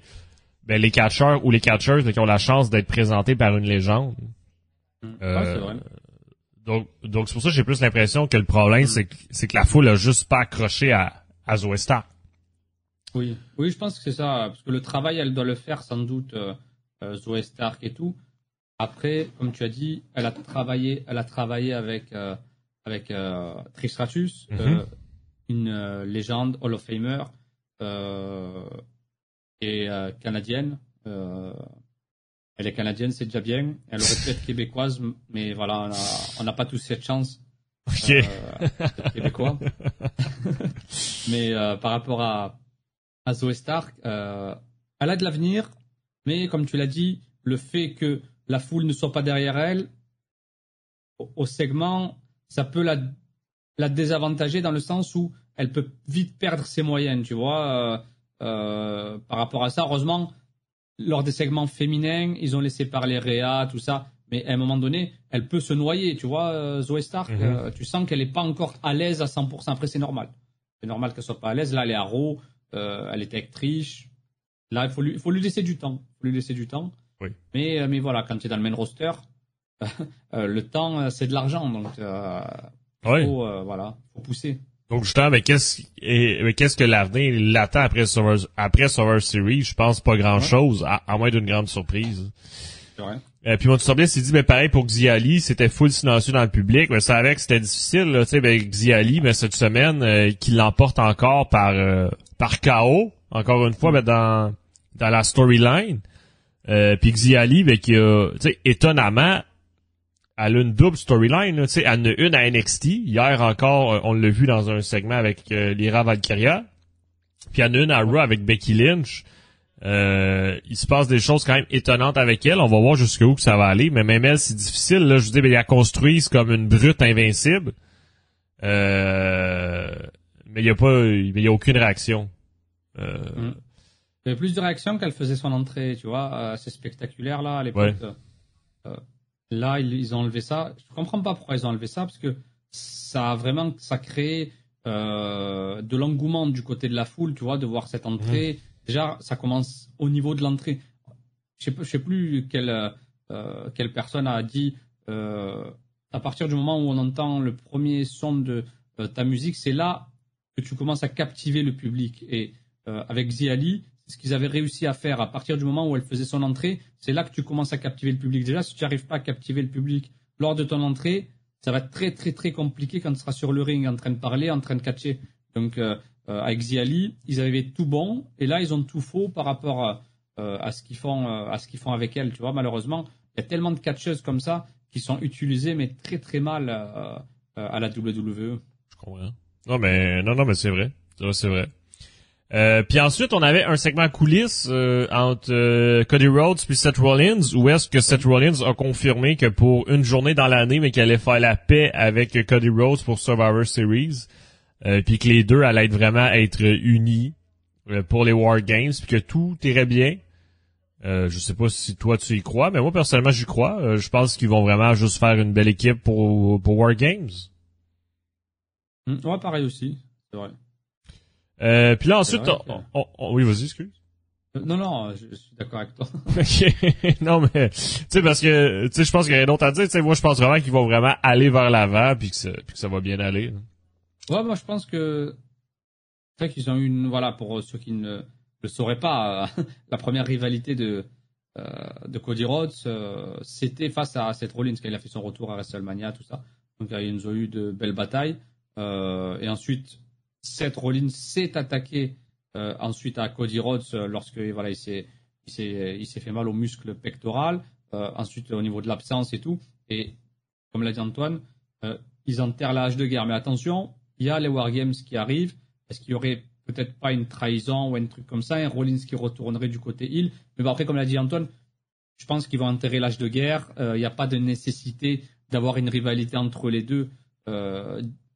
ben, les catcheurs ou les catchers qui ont la chance d'être présentés par une légende. Mm. Euh, vrai. Donc, donc c'est pour ça que j'ai plus l'impression que le problème, c'est que, c'est que la foule a juste pas accroché à, à Zoé Stark. Oui, oui, je pense que c'est ça, parce que le travail, elle doit le faire sans doute euh, Zoé Stark et tout. Après, comme tu as dit, elle a travaillé, elle a travaillé avec avec Trish Stratus, Mhm. une légende Hall of Famer et canadienne. elle est canadienne, c'est déjà bien. Elle aurait pu être québécoise, mais voilà, on n'a pas tous cette chance. Ok. Euh, québécois. mais euh, par rapport à, à Zoé Stark, euh, elle a de l'avenir, mais comme tu l'as dit, le fait que la foule ne soit pas derrière elle, au, au segment, ça peut la, la désavantager dans le sens où elle peut vite perdre ses moyens, tu vois. Euh, par rapport à ça, heureusement, lors des segments féminins, ils ont laissé parler Réa, tout ça. Mais à un moment donné, elle peut se noyer, tu vois, euh, Zoé Stark. Mhm. euh, tu sens qu'elle n'est pas encore à l'aise à 100%. Après, c'est normal. C'est normal qu'elle soit pas à l'aise. Là, elle est à Raw, euh, elle était actrice. Là, il faut lui, il faut lui laisser du temps. Il faut lui laisser du temps. Oui. Mais, euh, mais voilà, quand tu es dans le main roster, le temps, c'est de l'argent. Donc, faut, euh, voilà, faut pousser. Donc justement, mais qu'est-ce qu'est-ce que l'avenir l'attend après Survivor, après Survivor Series Je pense pas grand chose, à, à moins d'une grande surprise. Vrai. Euh, puis mon Sorbier s'est dit, mais pareil pour Xiali, c'était full silencieux dans le public. Mais ça savait que c'était difficile, là, tu sais, ben, Xiali, mais cette semaine, euh, qu'il l'emporte encore par euh, par KO, encore une fois, ben, dans dans la storyline. Euh, puis Xiali, ben, qui a, tu sais, étonnamment, elle a une double storyline, là, tu sais, elle en a une à NXT. Hier encore, euh, on l'a vu dans un segment avec euh, Lyra Valkyria. Puis en a une à Raw avec Becky Lynch. Euh, il se passe des choses quand même étonnantes avec elle. On va voir jusqu'où que ça va aller. Mais même elle, c'est difficile. Là, je dis, ben, ils la construisent comme une brute invincible. Euh, mais il y a pas, il y a aucune réaction. Euh, Mm. Il y avait plus de réactions qu'elle faisait son entrée, tu vois, assez spectaculaire là à l'époque. Là, ils, ont enlevé ça. Je comprends pas pourquoi ils ont enlevé ça, parce que ça a vraiment, ça crée euh, de l'engouement du côté de la foule, tu vois, de voir cette entrée. Déjà, ça commence au niveau de l'entrée. Je sais, je sais plus quelle euh, quelle personne a dit. euh, à partir du moment où on entend le premier son de ta musique, c'est là que tu commences à captiver le public. Et avec Ziali, ce qu'ils avaient réussi à faire à partir du moment où elle faisait son entrée, c'est là que tu commences à captiver le public. Déjà, si tu n'arrives pas à captiver le public lors de ton entrée, ça va être très très très compliqué quand tu seras sur le ring en train de parler, en train de catcher. Donc euh, euh, avec Ziali, ils avaient tout bon et là ils ont tout faux par rapport à, euh, ce qu'ils font à ce qu'ils font avec elle. Tu vois, malheureusement, il y a tellement de catcheuses comme ça qui sont utilisées mais très très mal à la WWE. Je comprends. Non, mais non, non, mais. C'est vrai, c'est vrai. Euh, puis ensuite, on avait un segment coulisses euh, entre euh, Cody Rhodes puis Seth Rollins, où est-ce que Seth Rollins a confirmé que pour une journée dans l'année, mais qu'il allait faire la paix avec Cody Rhodes pour Survivor Series, euh, puis que les deux allaient vraiment être unis euh, pour les War Games, puis que tout irait bien. Euh, je sais pas si toi tu y crois, mais moi personnellement j'y crois. Je pense qu'ils vont vraiment juste faire une belle équipe pour pour War Games. Mm, Ouais, pareil aussi. C'est vrai. Euh, puis là ensuite, vrai on- que- on- on- oui vas-y excuse. Euh, Non, non, je, je suis d'accord avec toi. Ok. non mais tu sais parce que tu sais je pense qu'il y a rien d'autre à dire. Tu sais moi je pense vraiment qu'ils vont vraiment aller vers l'avant puis que ça, puis que ça va bien aller. là. Ouais, moi je pense que vrai qu'ils ont eu une voilà pour ceux qui ne le sauraient pas euh, la première rivalité de euh, de Cody Rhodes euh, c'était face à Seth Rollins quand il a fait son retour à WrestleMania tout ça. Donc ils ont eu de belles batailles Euh, et ensuite Seth Rollins s'est attaqué euh, ensuite à Cody Rhodes euh, lorsque voilà il s'est il il fait mal au muscle pectoral euh, ensuite au niveau de l'absence et tout et comme l'a dit Antoine ils enterrent hache de guerre mais attention il y a les Wargames qui arrivent. Est-ce qu'il y aurait peut-être pas une trahison ou un truc comme ça, un Rollins qui retournerait du côté Hill? Mais bon, après, comme l'a dit Antoine, je pense qu'ils vont enterrer l'âge de guerre. Il n'y a pas de nécessité d'avoir une rivalité entre les deux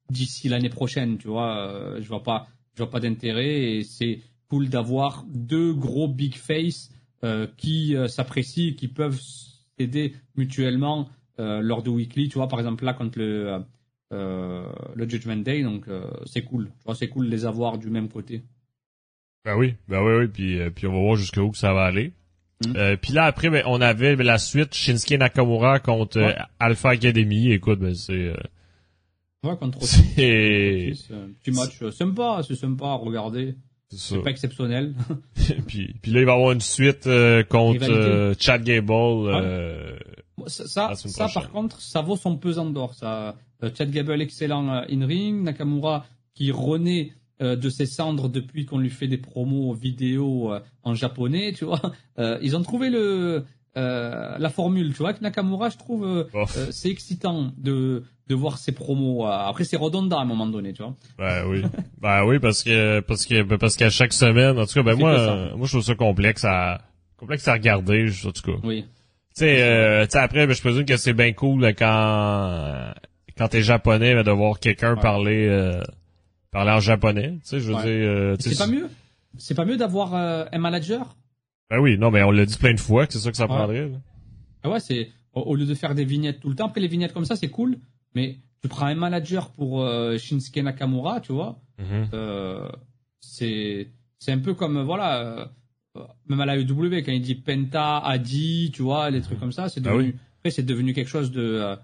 d'ici l'année prochaine. Tu vois, euh, je vois pas, je vois pas d'intérêt et c'est cool d'avoir deux gros big face euh, qui euh, s'apprécient, qui peuvent s'aider mutuellement euh, lors de weekly. Tu vois, par exemple là contre le euh, euh, le Judgment Day, donc euh, c'est cool. Tu vois, c'est cool de les avoir du même côté. Ben oui, ben oui, oui, puis, euh, puis on va voir jusqu'où que ça va aller. Mm. Euh, puis là après, ben, on avait ben, la suite Shinsuke Nakamura contre Ouais. Alpha Academy. Écoute, ben c'est euh, Ouais, contre c'est c'est un petit match euh, sympa, c'est sympa à regarder. c'est pas exceptionnel. puis, puis là, il va y avoir une suite euh, contre euh, Chad Gable. Euh, ça, ça, par contre, ça vaut son pesant d'or. Ça, Chad Gable excellent in ring, Nakamura qui renaît de ses cendres depuis qu'on lui fait des promos vidéo en japonais, tu vois. ils ont trouvé le la formule, tu vois. Que Nakamura, je trouve, c'est excitant de de voir ses promos. Euh, après, c'est redondant à un moment donné, tu vois. Ben oui, ben oui, parce que parce que ben, parce qu'à chaque semaine, en tout cas, ben moi, moi je trouve ça complexe à complexe à regarder, en tout cas. Oui. Tu sais, euh, après, ben, je présume que c'est bien cool quand quand t'es japonais, ben, de voir quelqu'un parler euh, parler en japonais. Tu sais, je veux dire. c'est pas mieux. C'est pas mieux d'avoir un manager. Ben oui, non, mais on l'a dit plein de fois que c'est ça que ça prendrait. Ah ouais, c'est au lieu de faire des vignettes tout le temps. Après les vignettes comme ça, c'est cool. Mais tu prends un manager pour euh, Shinsuke Nakamura, tu vois, mhm. euh, c'est c'est un peu comme voilà, euh, même à la UW quand il dit Penta, Adi, tu vois, les trucs comme ça, c'est ah devenu après c'est devenu quelque chose de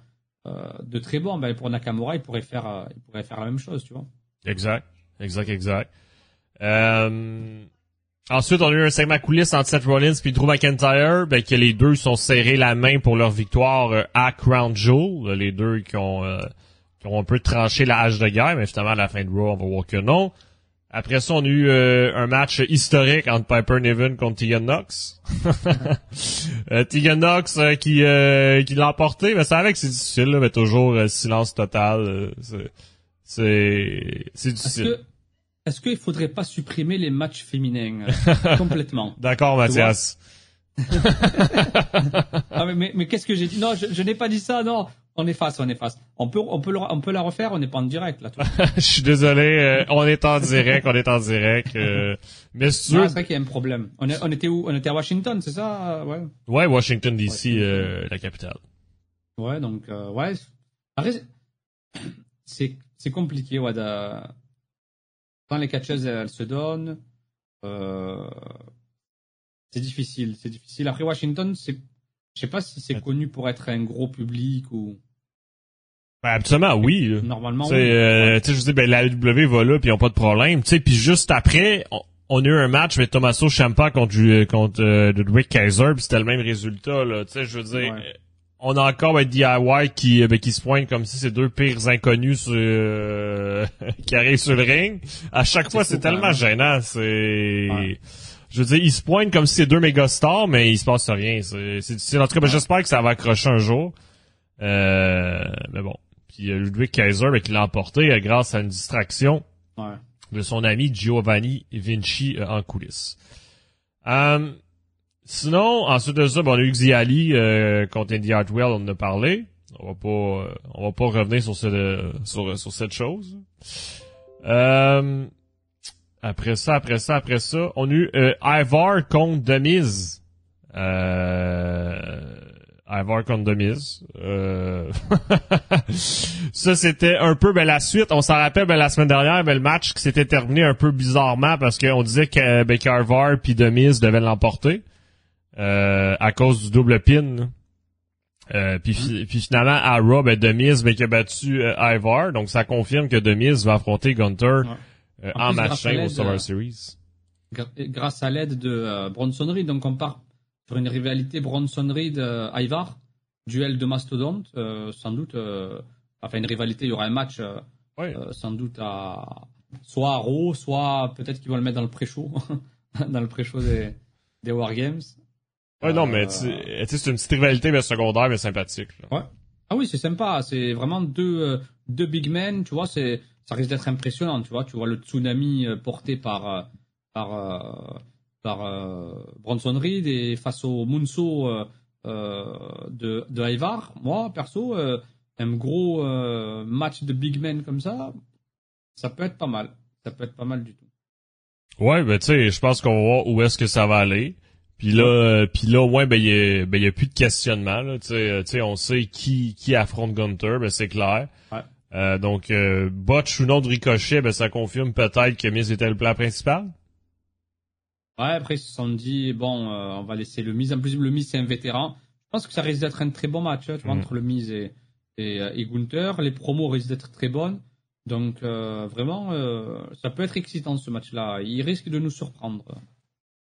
de très bon. Ben, pour Nakamura, il pourrait faire il pourrait faire la même chose, tu vois. Exact, exact, exact. Ensuite, on a eu un segment coulisses entre Seth Rollins et Drew McIntyre, ben, que les deux sont serrés la main pour leur victoire euh, à Crown Jewel. Les deux qui ont, euh, qui ont un peu tranché la hache de guerre, mais finalement, à la fin de Raw, on va voir que non. Après ça, on a eu euh, un match historique entre Piper Niven contre Tegan Knox. Tegan Knox qui, qui l'a emporté, mais c'est avec c'est difficile, mais toujours silence total. c'est c'est difficile. Est-ce qu'il faudrait pas supprimer les matchs féminins? Euh, complètement D'accord, Mathias. ah, mais, mais, qu'est-ce que j'ai dit? Non, je, n'ai pas dit ça. Non, on est face, on est face. On peut, on peut, on peut la refaire. On n'est pas en direct là. je suis désolé. Euh, on est en direct. on est en direct. Euh, mais c'est sûr. c'est vrai qu'il y a un problème. On, on, était où? On était à Washington, c'est ça? Ouais. Ouais, Washington D.C., la capitale. Ouais, donc ouais. c'est c'est compliqué, ouais. De quand les catcheuses elles, se donnent, euh, c'est difficile, c'est difficile. Après Washington, c'est, je sais pas si c'est connu pour être un gros public ou. Ben, absolument, oui. Normalement, oui. Euh, tu sais, je dis, ben, la W va là, puis ils ont pas de problème. Tu sais, puis juste après, on, a eu un match avec Tommaso Ciampa contre, contre euh, Ludwig Kaiser, puis c'était le même résultat, là. Tu sais, je veux dire, on a encore un DIY qui, euh, ben, qui se pointe comme si c'est deux pires inconnus sur, euh, qui arrivent sur le ring. À chaque fois, c'est tellement gênant. C'est, je veux dire, ils se pointent comme si c'est deux méga stars, mais il se passe rien. C'est, difficile. En tout cas, ben, j'espère que ça va accrocher un jour. Euh, mais bon. Puis Ludwig Kaiser, ben, qui l'a emporté grâce à une distraction de son ami Giovanni Vinci en coulisses. Sinon, ensuite de ça, bon, on a eu Xiali euh, contre Andy Hartwell, on en a parlé. On va pas, euh, on va pas revenir sur, ce, sur, sur cette chose. Euh, après ça, après ça, après ça, on a eu euh, Ivar contre Demise. Euh, Ivar contre Demise. Euh... ça, c'était un peu ben, la suite. On s'en rappelle ben, la semaine dernière, ben, le match qui s'était terminé un peu bizarrement parce qu'on disait que ben, qu'Ivar puis Demise devaient l'emporter. Euh, à cause du double pin. Euh, puis, puis finalement, à Raw, ben, Demise ben, qui a battu euh, Ivar. Donc, ça confirme que Demise va affronter Gunter euh, en, match au Survivor Series. Grâce à l'aide de Bronson Reed. Donc, on part sur une rivalité Bronson Reed-Ivar. duel de mastodonte. sans doute, enfin, une rivalité, il y aura un match sans doute à soit à Raw, soit peut-être qu'ils vont le mettre dans le pré-show. dans le pré-show des, des Wargames. Ouais, non, mais euh, c'est une petite rivalité mais secondaire, mais sympathique. Ouais. Ah oui, c'est sympa. C'est vraiment deux, euh, deux big men, tu vois, c'est, ça risque d'être impressionnant, tu vois. Tu vois le tsunami euh, porté par, par, par Bronson Reed et face au Munso de, de Ivar. Moi, perso, un gros match de big men comme ça, ça peut être pas mal. Ça peut être pas mal du tout. Ouais, ben tu sais, je pense qu'on va voir où est-ce que ça va aller. Puis là, euh, puis là, ouais, ben il ben, y a plus de questionnement. Là, tu sais, on sait qui qui affronte Gunter, ben c'est clair. Ouais. Euh, donc, euh, botch ou non de ricochet, ben ça confirme peut-être que Miz était le plan principal. Ouais, après ils se sont dit bon, euh, on va laisser le Miz. En plus, le Miz c'est un vétéran. Je pense que ça risque d'être un très bon match, hein, tu vois, mm. entre le Miz et, et, et Gunther. Les promos risquent d'être très bonnes. Donc vraiment, ça peut être excitant ce match-là. Il risque de nous surprendre.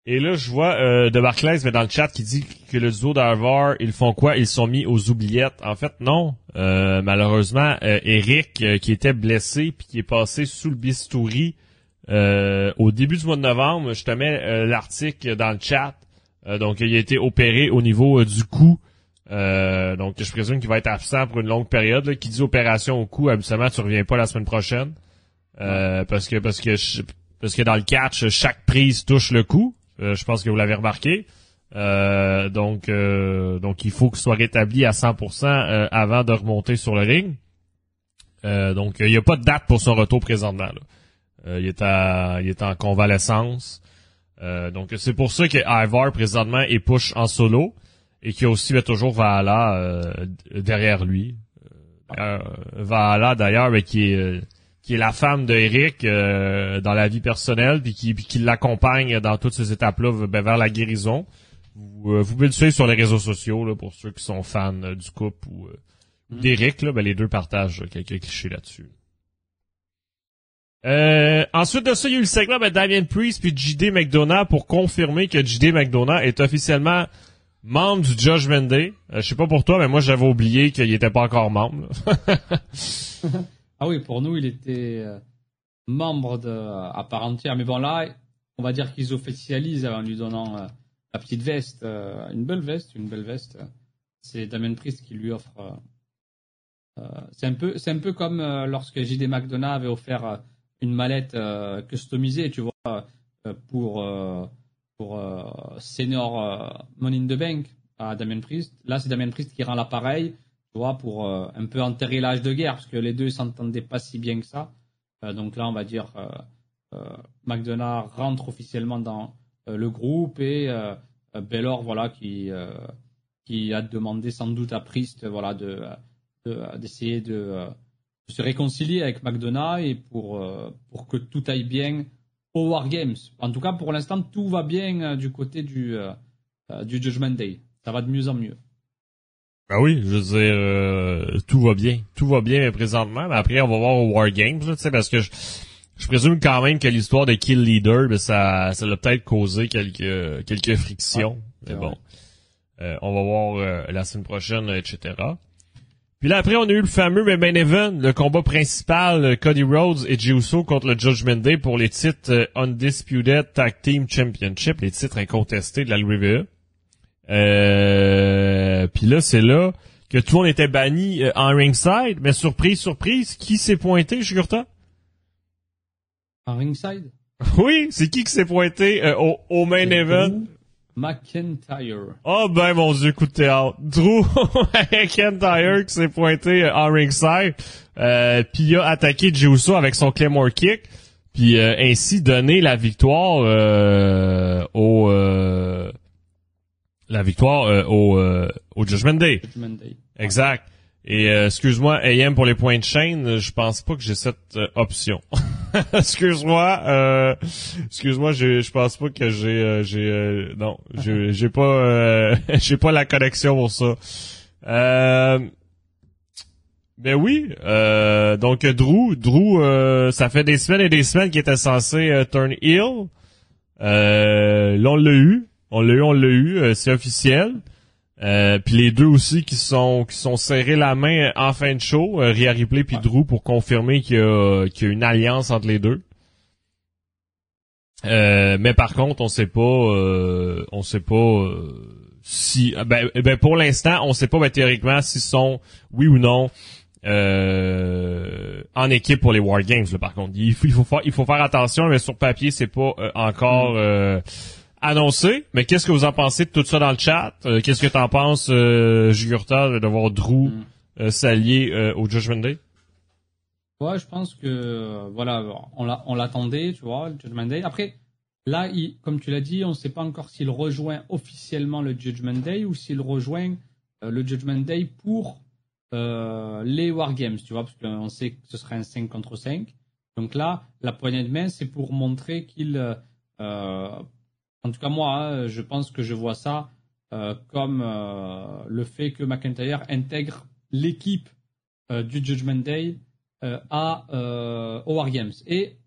Et là, je vois euh, de Barclays mais dans le chat qui dit que le duo d'Harvard, ils font quoi? Ils sont mis aux oubliettes. En fait, non. Euh, malheureusement, euh, Eric, euh, qui était blessé puis qui est passé sous le bistouri au début du mois de novembre, je te mets l'article dans le chat. donc, il a été opéré au niveau du cou. donc, je présume qu'il va être absent pour une longue période. Qui dit opération au cou, habituellement, tu reviens pas la semaine prochaine. parce que parce que parce que dans le catch, chaque prise touche le cou. Euh, je pense que vous l'avez remarqué. Euh, donc, euh, donc il faut qu'il soit rétabli à 100% avant de remonter sur le ring. donc, il n'y a pas de date pour son retour présentement. il est à, il est en convalescence. donc, c'est pour ça que Ivar présentement est push en solo et qu'il y a aussi toujours Valhalla derrière lui. Valhalla d'ailleurs, qui est qui est la femme de Eric euh, dans la vie personnelle, puis qui, qui l'accompagne dans toutes ces étapes-là ben, vers la guérison. Vous, euh, vous pouvez le suivre sur les réseaux sociaux là, pour ceux qui sont fans euh, du couple ou mm. d'Eric. Ben, les deux partagent quelques clichés là-dessus. ensuite de ça, il y a eu le segment ben, Damien Priest puis JD McDonough pour confirmer que JD McDonough est officiellement membre du Judgment Day. je sais pas pour toi, mais moi j'avais oublié qu'il était pas encore membre. Ah oui, pour nous, il était euh, membre de, à part entière. Mais bon, là, on va dire qu'ils officialisent en lui donnant euh, la petite veste, euh, une belle veste, une belle veste. C'est Damien Priest qui lui offre. c'est un peu, c'est un peu comme lorsque JD McDonough avait offert une mallette customisée, tu vois, pour pour senior Money in the Bank à Damien Priest. Là, c'est Damien Priest qui rend l'appareil tu pour euh, un peu enterrer l'âge de guerre, parce que les deux s'entendaient pas si bien que ça. Euh, donc là, on va dire, euh, McDonough rentre officiellement dans le groupe et Bellor, voilà, qui a demandé sans doute à Priest, voilà, de d'essayer de, se réconcilier avec McDonough et pour pour que tout aille bien au War Games. En tout cas, pour l'instant, tout va bien du côté du du Judgment Day. Ça va de mieux en mieux. Ah oui, je veux dire, euh, tout va bien. Tout va bien présentement. Mais après, on va voir au War Games, tu sais, parce que je, je, présume quand même que l'histoire de Kill Leader, ben, ça, ça l'a peut-être causé quelques, quelques frictions. mais bon. Euh, on va voir euh, la semaine prochaine, etc. Puis là, après, on a eu le fameux main event, le combat principal, Cody Rhodes et Jey contre le Judgment Day pour les titres Undisputed Tag Team Championship, les titres incontestés de la WWE. Euh, puis là, c'est là que tout le monde était banni euh, en ringside. Mais surprise, surprise, qui s'est pointé, Shigurta? En ringside? oui, c'est qui qui s'est pointé euh, au, au, main event? McIntyre. Oh ben mon dieu, coup de théâtre. Drew McIntyre qui s'est pointé euh, en ringside. Euh, puis il a attaqué Juso avec son Claymore Kick. Puis ainsi donné la victoire au la victoire euh, au, euh, au Judgment Day. Judgment Day. Exact. Et euh, excuse-moi, AM pour les points de chaîne, je pense pas que j'ai cette option. excuse-moi, excuse-moi, je je pense pas que j'ai j'ai non, j'ai j'ai pas j'ai pas la connexion pour ça. ben oui, donc Drew, Drew, ça fait des semaines et des semaines qu'il était censé turn heel. là on l'a eu. On l'a eu, on l'a eu, euh, c'est officiel. Euh, puis les deux aussi qui sont qui sont serrés la main en fin de show, euh, Rhea Ripley puis Drew pour confirmer qu'il y a qu'il y a une alliance entre les deux. Euh, mais par contre, on sait pas on sait pas si ben, ben pour l'instant, on sait pas ben, théoriquement s'ils sont oui ou non en équipe pour les War Games par contre. Il faut, il faut faire il faut faire attention mais sur papier, c'est pas encore mm annoncé, mais qu'est-ce que vous en pensez de tout ça dans le chat? Euh, qu'est-ce que tu en penses, euh, Jugurta, de voir Drew mm. euh, s'allier euh, au Judgment Day? Ouais, je pense que voilà, on l'attendait, tu vois, le Judgment Day. Après, là, il, comme tu l'as dit, on ne sait pas encore s'il rejoint officiellement le Judgment Day ou s'il rejoint le Judgment Day pour les Wargames, tu vois, parce qu'on sait que ce serait un 5 contre 5. Donc là, la poignée de main, c'est pour montrer qu'il en tout cas, moi, hein, je pense que je vois ça euh, comme euh, le fait que McIntyre intègre l'équipe euh, du Judgment Day à au War Games. Et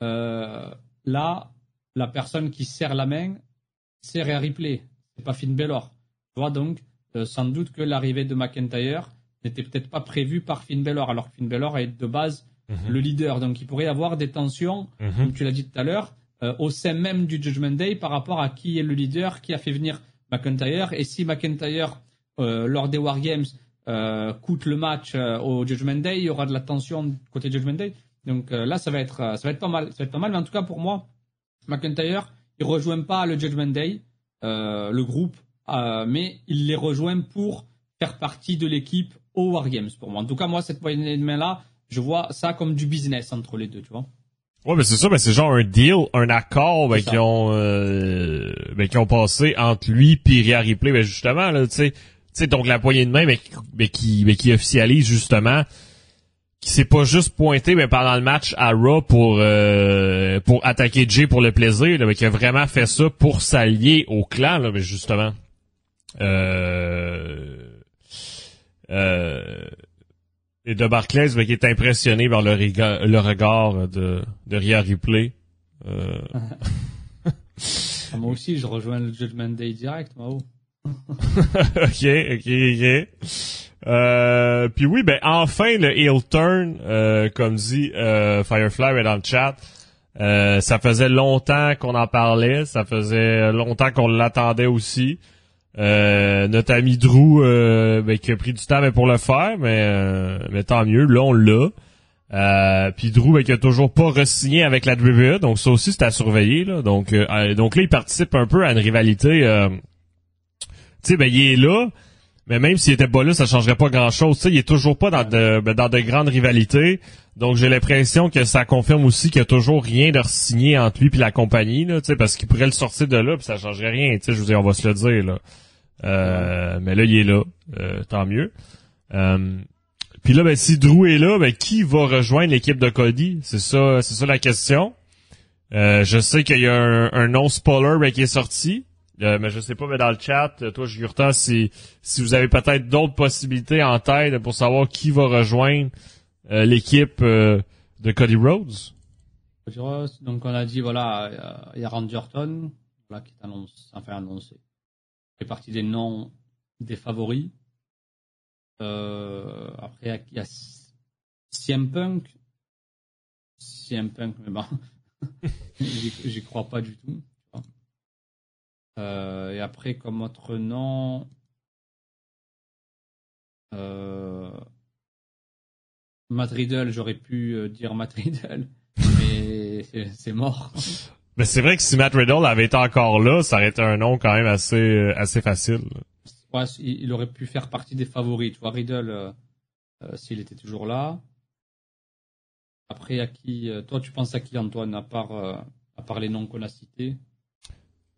là, la personne qui serre la main, c'est Rhea Ripley, c'est pas Finn Balor. Tu vois donc sans doute que l'arrivée de McIntyre n'était peut-être pas prévue par Finn Balor, alors que Finn Balor est de base mhm. le leader. Donc il pourrait y avoir des tensions, mhm. comme tu l'as dit tout à l'heure, au sein même du Judgment Day par rapport à qui est le leader, qui a fait venir McIntyre. Et si McIntyre, euh, lors des Wargames, euh, coûte le match euh, au Judgment Day, il y aura de la tension côté Judgment Day. Donc euh, là, ça va être, ça va être pas mal. Ça va être pas mal. Mais en tout cas, pour moi, McIntyre, il rejoint pas le Judgment Day, le groupe, mais il les rejoint pour faire partie de l'équipe au Wargames. Pour moi, en tout cas, moi, cette poignée de main là, je vois ça comme du business entre les deux, tu vois. Ouais, mais c'est ça, mais c'est genre un deal, un accord ben, qui ont euh, ben, qui ont passé entre lui et Rhea Ripley, ben justement là, tu sais, tu sais donc la poignée de main mais, mais qui mais qui officialise justement qui s'est pas juste pointé mais pendant le match à Raw pour euh, pour attaquer Jay pour le plaisir, là, mais qui a vraiment fait ça pour s'allier au clan là, mais justement. Euh, euh, et de Barclays, qui est impressionné par le, le regard de, de Ria Ripley. Euh... Moi aussi, je rejoins le Judgment Day direct, moi. ok, ok, ok. Euh, puis oui, ben enfin le heel turn, euh, comme dit euh, Firefly dans le chat. Euh, ça faisait longtemps qu'on en parlait, ça faisait longtemps qu'on l'attendait aussi. Euh, notre ami Drew euh, ben, qui a pris du temps mais pour le faire, mais, euh, tant mieux, là on l'a. Euh, puis Drew ben, qui a toujours pas re-signé avec la WWE, donc ça aussi c'est à surveiller. Là. Donc, donc là, il participe un peu à une rivalité. tu sais, ben il est là, mais même s'il était pas là, ça changerait pas grand-chose. Tu sais, il est toujours pas dans de, ben, dans de grandes rivalités. Donc j'ai l'impression que ça confirme aussi qu'il y a toujours rien de signé entre lui et la compagnie, là, parce qu'il pourrait le sortir de là, puis ça changerait rien. Je vous dis, on va se le dire. Là. Euh, mais là, il est là. Euh, tant mieux. Euh, puis là, ben, si Drew est là, ben, qui va rejoindre l'équipe de Cody? C'est ça, c'est ça la question. je sais qu'il y a un, non spoiler ben, qui est sorti. mais je sais pas, mais dans le chat, toi, Jurta, si, si vous avez peut-être d'autres possibilités en tête pour savoir qui va rejoindre l'équipe de Cody Rhodes. Donc on a dit voilà, il y a Randy Orton, là qui est annoncé, enfin annoncé fait partie des noms des favoris. Euh, après, il y a CM Punk. CM Punk, mais bon, j'y crois pas du tout. Euh, et après, comme autre nom, euh, Matt Riddle, j'aurais pu euh, dire Matt Riddle, mais c'est mort. Mais c'est vrai que si Matt Riddle avait été encore là, ça aurait été un nom quand même assez euh, assez facile. Ouais, il aurait pu faire partie des favoris. Tu vois, Riddle, euh, euh, s'il était toujours là. Après, à qui Toi, tu penses à qui, Antoine, à part, à part les noms qu'on a cités?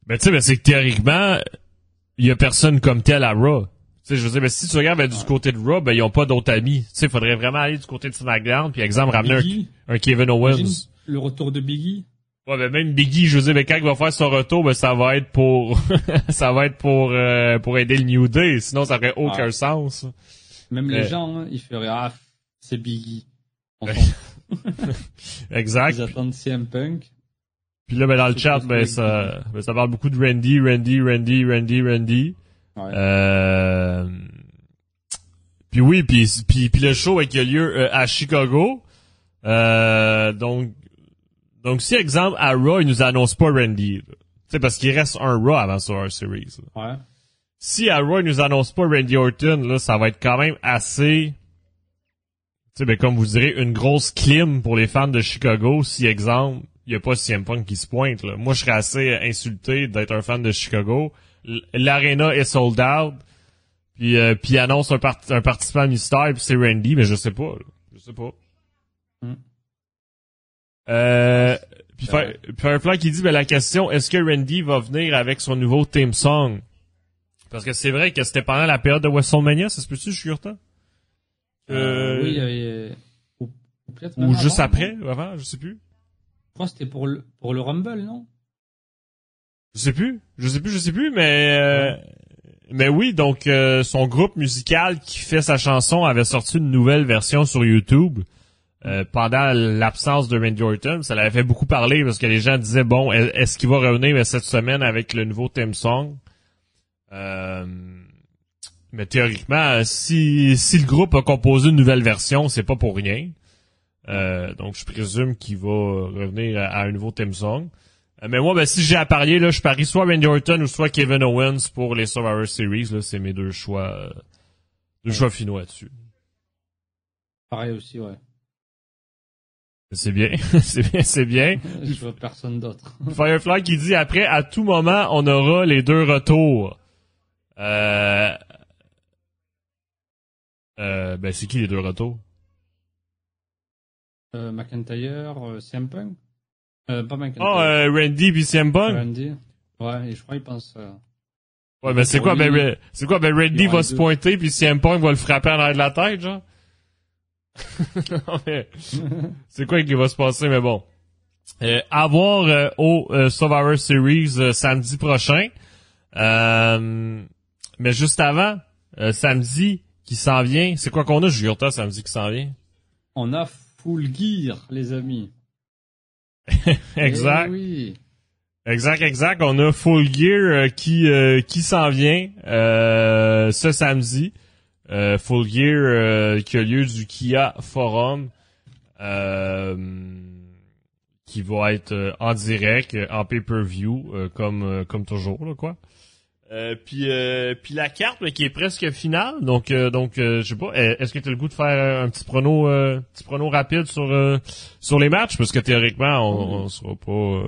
Ben, tu sais, ben, c'est que théoriquement, il y a personne comme tel à Raw. Tu sais, je veux dire, ben, si tu regardes ben, du côté de Raw, ben, ils ont pas d'autres amis. Tu sais, il faudrait vraiment aller du côté de SmackDown, puis exemple, ramener un, un, Kevin Owens. Le retour de Biggie Ouais, ben même Biggie, je veux dire, quand il va faire son retour, ben ça va être pour ça va être pour euh, pour aider le New Day, sinon ça aurait aucun sens. Même les gens, hein, ils feraient ah c'est Biggie. exact. Ils attendent CM Punk. Puis là ben dans le chat ben ça ben, ça parle beaucoup de Randy, Randy, Randy, Randy, Randy. Ouais. Euh... Puis oui, puis, puis, puis le show qui a lieu euh, à Chicago. Euh, donc donc, si, exemple, à Raw, il nous annonce pas Randy, tu parce qu'il reste un Raw avant Survivor Series. Ouais. Si à Raw, il nous annonce pas Randy Orton, là, ça va être quand même assez, tu sais, ben, comme vous direz, une grosse clim pour les fans de Chicago, si, exemple, il y a pas CM Punk qui se pointe, là. Moi, je serais assez insulté d'être un fan de Chicago. L'arena est sold out. Puis, euh, puis annonce un, un participant mystère, puis c'est Randy, mais je sais pas. Je sais pas. Hmm. Euh, puis Firefly qui dit, ben, la question, est-ce que Randy va venir avec son nouveau theme song? Parce que c'est vrai que c'était pendant la période de WrestleMania, ça se peut-tu, je suis euh, euh, oui, euh, ou, ou juste après, ou avant, je sais plus. Je crois que c'était pour le, pour le Rumble, non? Je sais plus, je sais plus, je sais plus, mais euh, mais oui, donc euh, son groupe musical qui fait sa chanson avait sorti une nouvelle version sur YouTube euh, pendant l'absence de Randy Orton. Ça l'avait fait beaucoup parler parce que les gens disaient bon, est-ce qu'il va revenir cette semaine avec le nouveau theme song? Euh, mais théoriquement, si, si le groupe a composé une nouvelle version, c'est pas pour rien. Euh, donc je présume qu'il va revenir à, un nouveau theme song. mais moi, ben, si j'ai à parier, là, je parie soit Randy Orton ou soit Kevin Owens pour les Survivor Series. Là, c'est mes deux choix, deux choix finaux là-dessus. Pareil aussi, ouais. C'est bien, c'est bien, c'est bien. Je vois personne d'autre. Firefly qui dit après, à tout moment, on aura les deux retours. Euh... Euh, ben c'est qui les deux retours? Euh, McIntyre, euh, CM Punk? Euh, pas McIntyre. Oh, euh, Randy puis CM Punk? Randy. Ouais, et je crois qu'il pense... Euh... Ouais, mais c'est quoi, ben, c'est quoi, ben Randy va se pointer puis CM Punk va le frapper en arrière de la tête, genre? c'est quoi qui va se passer, mais bon. Euh, à voir euh, au euh, Survivor Series euh, samedi prochain. mais juste avant, samedi qui s'en vient, c'est quoi qu'on a, Jurta, samedi qui s'en vient? On a Full Gear, les amis. exact. Eh oui. Exact, exact. On a Full Gear qui qui s'en vient ce samedi. Euh, Full Gear euh, qui a lieu du Kia Forum euh, qui va être en direct, en pay-per-view, comme comme toujours là quoi. puis puis la carte qui est presque finale, donc donc je sais pas, est-ce que tu as le goût de faire un petit prono petit prono rapide sur sur les matchs? Parce que théoriquement on, on sera pas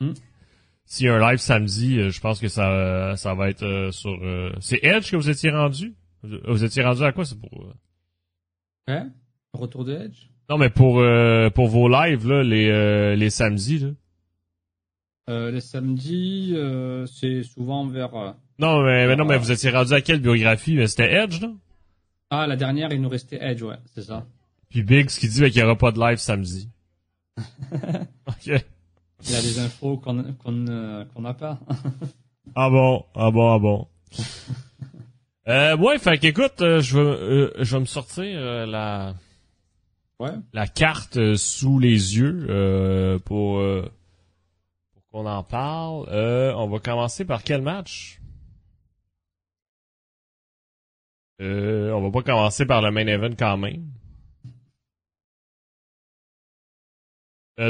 hmm. S'il y a un live samedi, je pense que ça ça va être sur c'est Edge que vous étiez rendu? Vous étiez rendu à quoi c'est pour euh? Hein? Retour de Edge? Non mais pour euh, pour vos lives là les euh, les samedis là. Euh, les samedis c'est souvent vers Non mais, mais non mais vous étiez rendu à quelle biographie? C'était Edge non? Ah la dernière il nous restait Edge ouais, c'est ça. Puis Big ce qu'il dit qu'il y aura pas de live samedi. OK. Il y a des infos qu'on n'a pas. ah bon, ah bon, ah bon. Euh, ouais, fait qu'écoute, euh, je vais, euh, je vais me sortir euh, la, ouais. la carte sous les yeux pour, pour qu'on en parle. on va commencer par quel match? On va pas commencer par le main event quand même.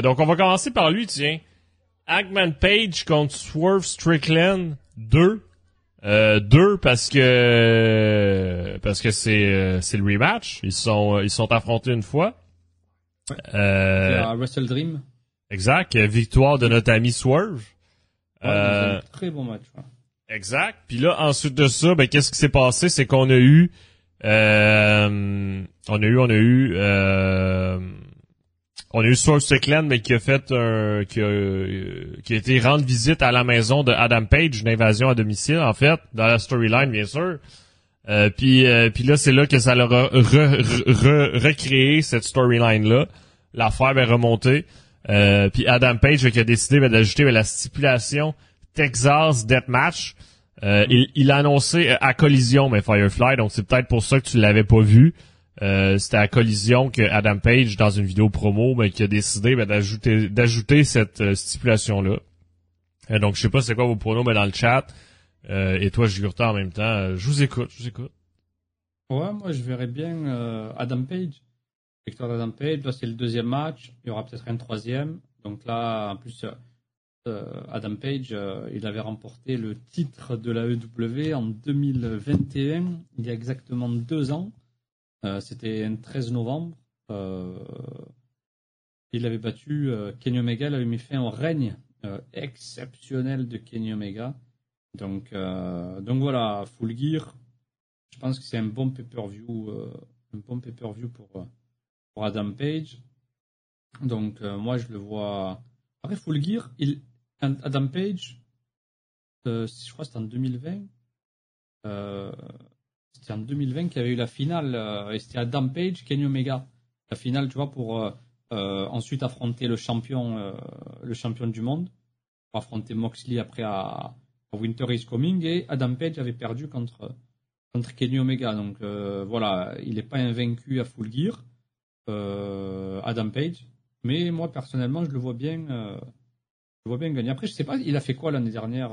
donc on va commencer par lui, tiens. Hackman Page contre Swerve Strickland 2. Euh, deux parce que parce que c'est euh, c'est le rematch. Ils sont ils sont affrontés une fois. Euh, à Wrestle Dream. Exact. Victoire de notre ami Swerve. euh, très bon match. Exact. Puis là ensuite de ça, ben qu'est-ce qui s'est passé, c'est qu'on a eu euh, on a eu on a eu euh, on a eu Source Strickland, mais qui a fait un, qui a, qui a été rendre visite à la maison de Adam Page, une invasion à domicile, en fait, dans la storyline, bien sûr. Euh, puis, euh, puis là, c'est là que ça leur a recréé cette storyline-là. L'affaire est remontée. Euh, puis Adam Page qui a décidé ben, d'ajouter ben, la stipulation Texas Deathmatch. Euh, il, il a annoncé à collision, mais Firefly, donc c'est peut-être pour ça que tu l'avais pas vu. Euh, c'était à collision que Adam Page, dans une vidéo promo, ben, qui a décidé ben, d'ajouter cette euh, stipulation-là. Euh, donc, je sais pas c'est quoi vos pronos, mais dans le chat. et toi, Jurta, en même temps, je vous écoute, je vous écoute. Ouais, moi, je verrais bien Adam Page. Victor d'Adam Page, là, c'est le deuxième match. Il y aura peut-être un troisième. Donc là, en plus, Adam Page, il avait remporté le titre de la EW en 2021, il y a exactement deux ans. Euh, c'était un 13 novembre. Euh, il avait battu euh, Kenny Omega, il avait mis fin au règne exceptionnel de Kenny Omega. Donc, donc voilà, Full Gear. Je pense que c'est un bon pay-per-view, un bon pay-per-view pour, pour Adam Page. Donc moi je le vois. Après Full Gear, il, Adam Page, je crois que c'était en 2020. Euh, c'était en 2020 qu'il y avait eu la finale, euh, et c'était à Page, Kenny Omega. La finale, tu vois, pour euh, euh, ensuite affronter le champion, le champion du monde, pour affronter Moxley après à, Winter is Coming, et Adam Page avait perdu contre, contre Kenny Omega. Donc voilà, il n'est pas invaincu à Full Gear. Adam Page. Mais moi, personnellement, je le vois bien, je vois bien gagner. Après, je sais pas, il a fait quoi l'année dernière,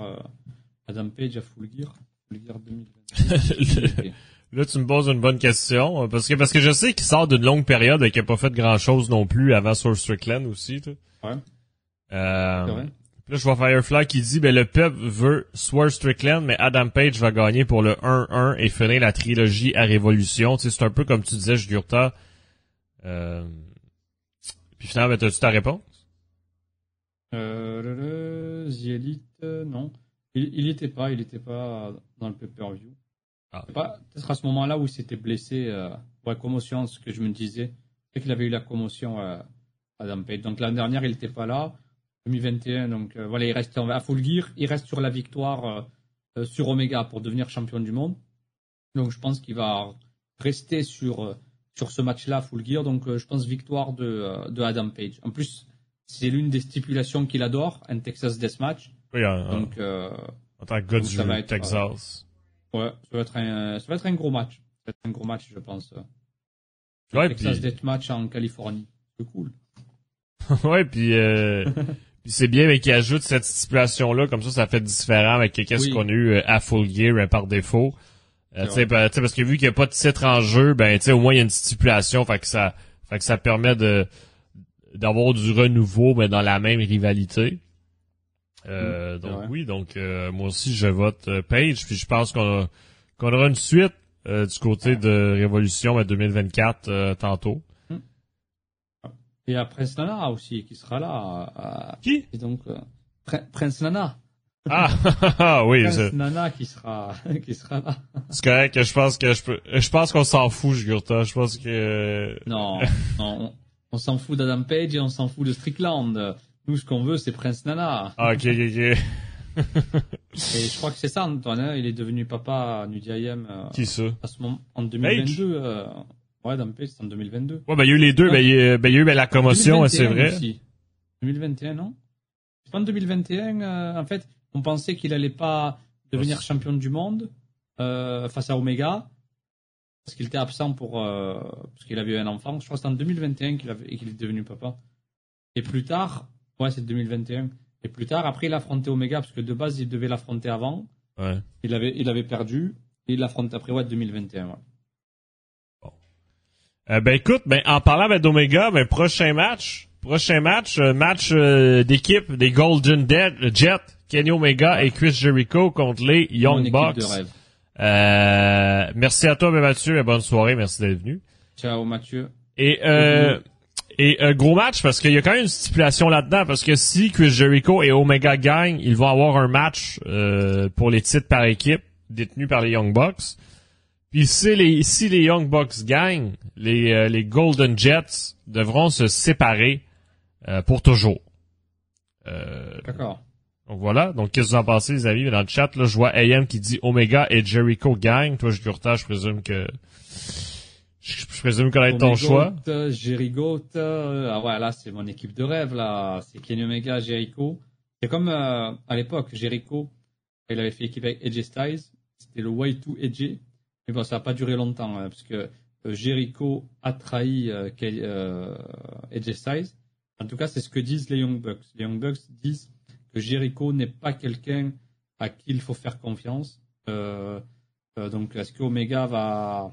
Adam Page à Full Gear, Full Gear 2020. Là, tu me poses une bonne question. Parce que, parce que je sais qu'il sort d'une longue période et qu'il n'a pas fait grand chose non plus avant sur Strickland aussi. Ouais. Euh, là, je vois Firefly qui dit, ben, le peuple veut Swerve Strickland, mais Adam Page va gagner pour le 1-1 et finir la trilogie à Révolution. Tu sais, c'est un peu comme tu disais, Jugurta. Euh... Puis finalement, ben, as-tu ta réponse? Euh, The Elite, euh, non. Il, était pas, il était pas dans le pay-per-view. Ah. Peut-être à ce moment-là où il s'était blessé euh, pour la commotion, ce que je me disais. C'est qu'il avait eu la commotion euh, Adam Page. Donc l'année dernière, il n'était pas là. 2021, donc euh, voilà, il reste à full gear. Il reste sur la victoire euh, sur Omega pour devenir champion du monde. Donc je pense qu'il va rester sur, sur ce match-là full gear. Donc je pense victoire de, de Adam Page. En plus, c'est l'une des stipulations qu'il adore, un Texas Deathmatch. Oui, donc, en tant que gars du Texas. Ouais, ça va être un, ça va être un gros match. Ça va être un gros match, je pense. Ouais, Texas puis... match en Californie. C'est cool. ouais, puis, euh, puis c'est bien, mais qu'il ajoute cette stipulation-là, comme ça, ça fait différent avec qu'est-ce qu'on a eu euh, à Full Gear euh, par défaut. Euh, tu sais, parce que vu qu'il n'y a pas de titre en jeu, ben, tu sais, au moins il y a une stipulation, fait que ça, fait que ça permet de d'avoir du renouveau, mais dans la même rivalité. Euh, mm. donc oui, donc euh, moi aussi je vote euh, Page, puis je pense qu'on qu'on aura une suite du côté de Révolution 2024 tantôt. Mm. Et à Prince Nana aussi qui sera là. Qui? Et donc Prince Nana. Ah, ah oui, Prince Nana qui sera qui sera là. C'est correct, je pense que je peux je pense qu'on s'en fout, Jugurta. Je pense que Non, non on, on s'en fout d'Adam Page et on s'en fout de Strickland. Nous, ce qu'on veut, c'est Prince Nana. Ah, ok, ok, ok. Et je crois que c'est ça, Antoine. Hein. il est devenu papa à. Euh, Qui ça À ce moment, en 2022. Euh, ouais, dans le pays, c'est en 2022. Ouais, ben il y a eu les deux. Ben, il y a, il y a eu ben, la commotion, c'est vrai. Aussi. 2021, non? C'est pas en 2021. Euh, en fait, on pensait qu'il allait pas devenir champion du monde face à Omega parce qu'il était absent pour parce qu'il avait eu un enfant. Je crois que c'est en 2021 qu'il qu'il est devenu papa. Et plus tard, Ouais, c'est 2021. Et plus tard, après, il a affronté Omega, parce que de base, il devait l'affronter avant. Ouais. Il avait, il avait perdu. Et il l'affronte après, ouais, 2021. Ouais. Bon. Euh, ben écoute, ben en parlant ben, d'Omega, ben prochain match, prochain match, euh, match euh, d'équipe des Golden Dead, Jet, Kenny Omega et Chris Jericho contre les Young Bucks. Euh, merci à toi, ben, Mathieu, et bonne soirée, merci d'être venu. Ciao, Mathieu. Et euh, et un gros match parce qu'il y a quand même une stipulation là-dedans parce que si Chris Jericho et Omega gagnent, ils vont avoir un match euh, pour les titres par équipe détenus par les Young Bucks. Puis si les si les Young Bucks gagnent, les euh, les Golden Jets devront se séparer euh, pour toujours. D'accord. Donc voilà. Donc qu'est-ce que vous en pensez les amis? Dans le chat là, je vois AM qui dit Omega et Jericho gagnent. Toi je je présume que je, présume connaître ton choix. Jericho, euh, ah ouais, là, c'est mon équipe de rêve, là. C'est Kenny Omega, Jericho. C'est comme euh, à l'époque, Jericho, il avait fait équipe avec Edge Styles. C'était le Y2 Edge. Mais bon, ça n'a pas duré longtemps, hein, parce que euh, Jericho a trahi Edge Styles. En tout cas, c'est ce que disent les Young Bucks. Les Young Bucks disent que Jericho n'est pas quelqu'un à qui il faut faire confiance. donc, est-ce que Omega va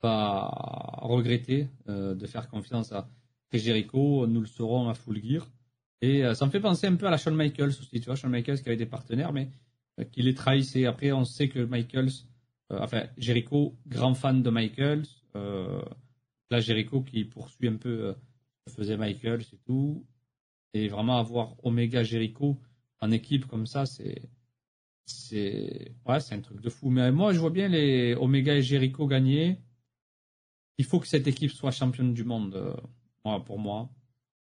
pas regretter euh, de faire confiance à Jericho. Nous le saurons à Full Gear. Et euh, ça me fait penser un peu à la Shawn Michaels aussi. Tu vois, Shawn Michaels qui avait des partenaires, mais euh, qui les trahissait. Après, on sait que Michaels, enfin, Jericho, grand fan de Michaels. là, Jericho qui poursuit un peu faisait Michaels et tout. Et vraiment avoir Omega Jericho en équipe comme ça, c'est c'est ouais, c'est un truc de fou. Mais moi, je vois bien les Omega et Jericho gagner il faut que cette équipe soit championne du monde, euh, pour moi.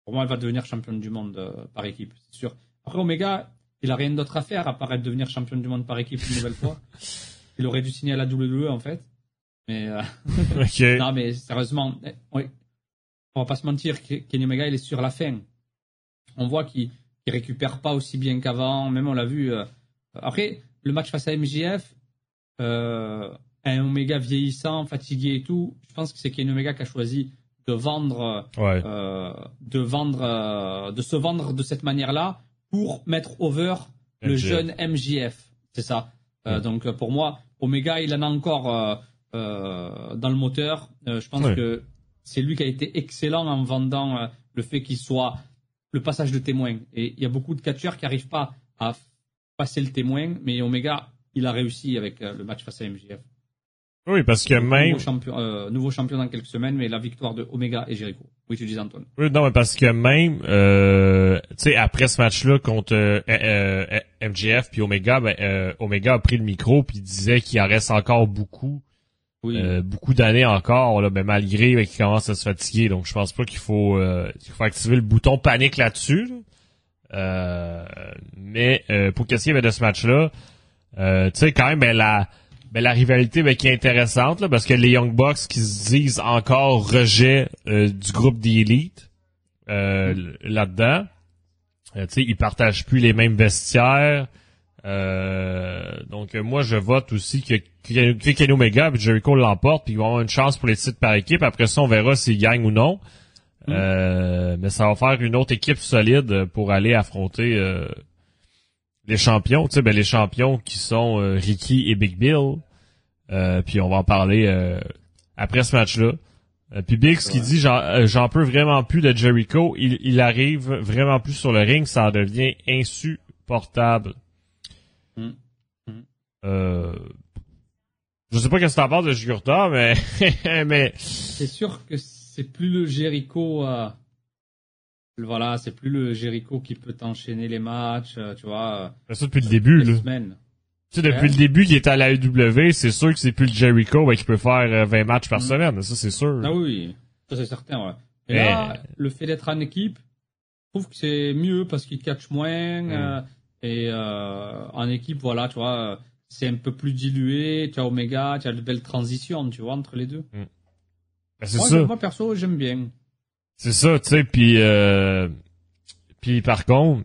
Pour moi, elle va devenir championne du monde euh, par équipe, c'est sûr. Après, Omega, il a rien d'autre à faire à part être devenir championne du monde par équipe une nouvelle fois. Il aurait dû signer à la WWE, en fait. Mais, euh... non, mais sérieusement, eh. On va pas se mentir, Kenny Omega, il est sur la fin. On voit qu'il ne récupère pas aussi bien qu'avant. Même on l'a vu. Après, le match face à MJF, euh, un Omega vieillissant, fatigué et tout, je pense que c'est Kenny Omega qui a choisi de vendre, Ouais. euh, de vendre, euh, de se vendre de cette manière-là pour mettre over le MJF. jeune MJF. C'est ça. Euh. Donc euh, pour moi, Omega, il en a encore euh, euh, dans le moteur. Euh, je pense Ouais. que c'est lui qui a été excellent en vendant euh, le fait qu'il soit le passage de témoin. Et il y a beaucoup de catcheurs qui n'arrivent pas à passer le témoin, mais Omega, il a réussi avec euh, le match face à MJF. Oui, parce que même, Nouveau champion, euh, nouveau champion dans quelques semaines, mais la victoire de Omega et Jericho. Oui, tu dis Antoine. oui, non, mais parce que même, euh, tu sais, après ce match-là contre euh, euh, euh, MJF puis Omega, ben, euh, Omega a pris le micro puis il disait qu'il en reste encore beaucoup, Oui. euh, beaucoup d'années encore, là, ben, malgré ben, qu'il commence à se fatiguer. Donc, je pense pas qu'il faut, euh, qu'il faut activer le bouton panique là-dessus. là. Euh, mais euh, pour qu'est-ce qu'il y avait de ce match-là, euh, tu sais, quand même, ben, la, ben, la rivalité ben, qui est intéressante, là, parce que les Young Bucks qui se disent encore rejet euh, du groupe d'élite euh, là-dedans, euh, tu sais, ils partagent plus les mêmes vestiaires. Euh, donc euh, moi je vote aussi que, que, Kenny Omega et Jericho l'emportent puis ils vont avoir une chance pour les titres par équipe. Après ça on verra s'ils gagnent ou non. Euh, mais ça va faire une autre équipe solide pour aller affronter euh, les champions. Tu sais, ben les champions qui sont euh, Ricky et Big Bill. Euh, puis on va en parler euh, après ce match-là. Euh, puis Big, ce qu'il Ouais. dit, j'en euh, j'en peux vraiment plus de Jericho. Il, il arrive vraiment plus sur le ring, ça en devient insupportable. Mm. Mm. Euh, je sais pas qu'est-ce que t'en penses de Jugurta, mais mais C'est sûr que c'est plus le Jericho. euh, voilà, c'est plus le Jericho qui peut enchaîner les matchs, tu vois, ça depuis le début là. semaines. Tu sais, depuis Ouais. le début qu'il est à la AEW, c'est sûr que c'est plus le Jericho ben, qui peut faire euh, 20 matchs par Mm. semaine, ça c'est sûr. Ah oui, ça c'est certain. Ouais. Et Mais- là, le fait d'être en équipe, je trouve que c'est mieux parce qu'il catch moins Mm. euh, et euh, en équipe, voilà, tu vois, euh, c'est un peu plus dilué. Tu as Omega, tu as de belles transitions, tu vois, entre les deux. Ben, c'est Moi, ça. moi perso, j'aime bien. C'est ça, tu sais, puis euh, puis par contre,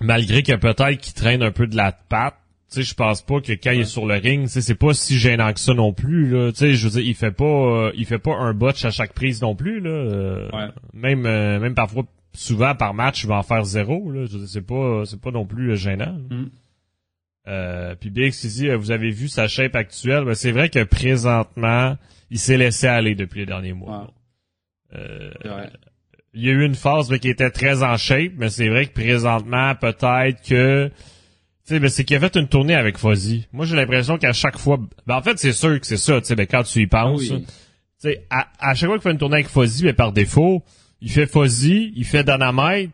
malgré que peut-être qu'il traîne un peu de la patte, tu sais, je pense pas que quand il est sur le ring, tu sais, c'est pas si gênant que ça non plus là. Tu sais, je veux dire, il fait pas euh, il fait pas un botch à chaque prise non plus là. Euh, Ouais. Même euh, même parfois souvent par match, il va en faire zéro là. Je veux dire, c'est pas c'est pas non plus gênant. Mm. Euh, puis euh, vous avez vu sa shape actuelle? Ben, c'est vrai que présentement, il s'est laissé aller depuis les derniers mois. Ouais. Euh, il y a eu une phase qui était très en shape, mais c'est vrai que présentement, peut-être que sais, ben, c'est qu'il a fait une tournée avec Fozzy. Moi, j'ai l'impression qu'à chaque fois, ben, en fait, c'est sûr que c'est ça, tu sais, ben, quand tu y penses, oui. tu sais, à, à chaque fois qu'il fait une tournée avec Fozzy, ben, par défaut, il fait Fozzy, il fait Dynamite,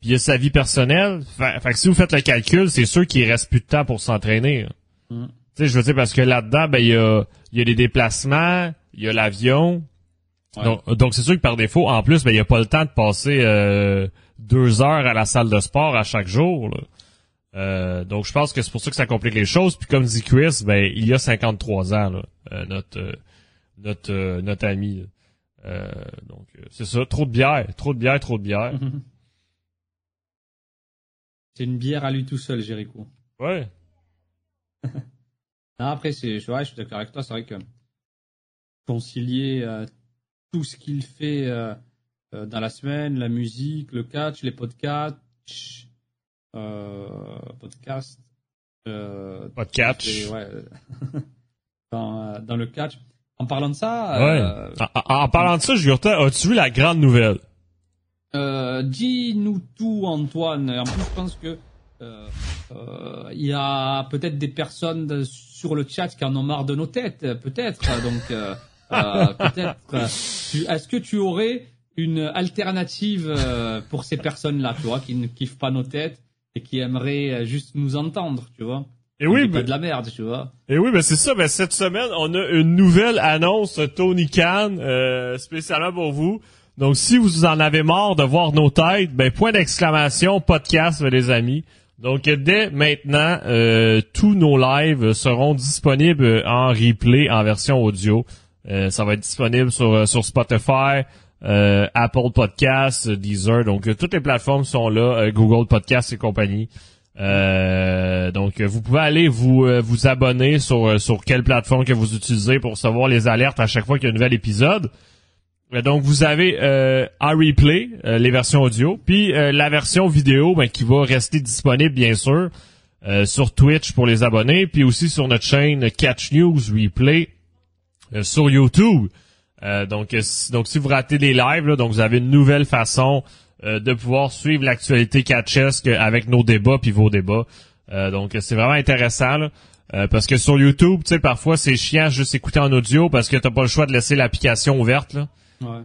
puis il a sa vie personnelle. Fait, fait que si vous faites le calcul, c'est sûr qu'il reste plus de temps pour s'entraîner. Mm. Tu sais, je veux dire, parce que là-dedans, ben, il y a, il y a des déplacements, il y a l'avion. Ouais. Donc, donc c'est sûr que par défaut, en plus, ben, il n'y a pas le temps de passer euh, deux heures à la salle de sport à chaque jour. là. Euh, donc, je pense que c'est pour ça que ça complique les choses. Puis comme dit Chris, ben, il y a 53 ans, là, euh, notre euh, notre euh, notre ami. là. Euh, donc, c'est ça. Trop de bière, trop de bière, trop de bière. C'est une bière à lui tout seul, Jericho. Ouais. Non, après, c'est, ouais, je suis d'accord avec toi, c'est vrai que concilier euh, tout ce qu'il fait dans la semaine, la musique, le catch, les podcasts, euh, podcasts, euh, et, ouais, euh, dans, dans le catch. En parlant de ça, Ouais. En, parlant de ça, Jurta, as-tu vu la grande nouvelle? Dis-nous tout, Antoine. En plus, je pense que euh, euh, il y a peut-être des personnes de- sur le chat qui en ont marre de nos têtes, peut-être. Donc, euh, peut-être. Est-ce que tu aurais une alternative pour ces personnes-là, tu vois, qui ne kiffent pas nos têtes? Et qui aimeraient euh, juste nous entendre, tu vois Et oui, pas de la merde, tu vois. Et oui, ben c'est ça. Ben cette semaine, on a une nouvelle annonce Tony Khan euh, spécialement pour vous. Donc, si vous en avez marre de voir nos têtes, ben point d'exclamation, podcast, les amis. Donc, dès maintenant, euh, tous nos lives seront disponibles en replay en version audio. Euh, ça va être disponible sur euh, sur Spotify, euh, Apple Podcasts, Deezer. Donc, euh, toutes les plateformes sont là, euh, Google Podcasts et compagnie. Donc, vous pouvez aller vous vous abonner sur sur quelle plateforme que vous utilisez pour recevoir les alertes à chaque fois qu'il y a un nouvel épisode. donc vous avez euh, replay les versions audio, puis la version vidéo ben, qui va rester disponible bien sûr sur Twitch pour les abonnés, puis aussi sur notre chaîne Catch News Replay sur YouTube. Donc, donc si vous ratez des lives, donc vous avez une nouvelle façon de pouvoir suivre l'actualité catchesque avec nos débats puis vos débats. donc c'est vraiment intéressant. Là. Euh, parce que sur YouTube, tu sais, parfois c'est chiant juste écouter en audio parce que t'as pas le choix de laisser l'application ouverte. Là.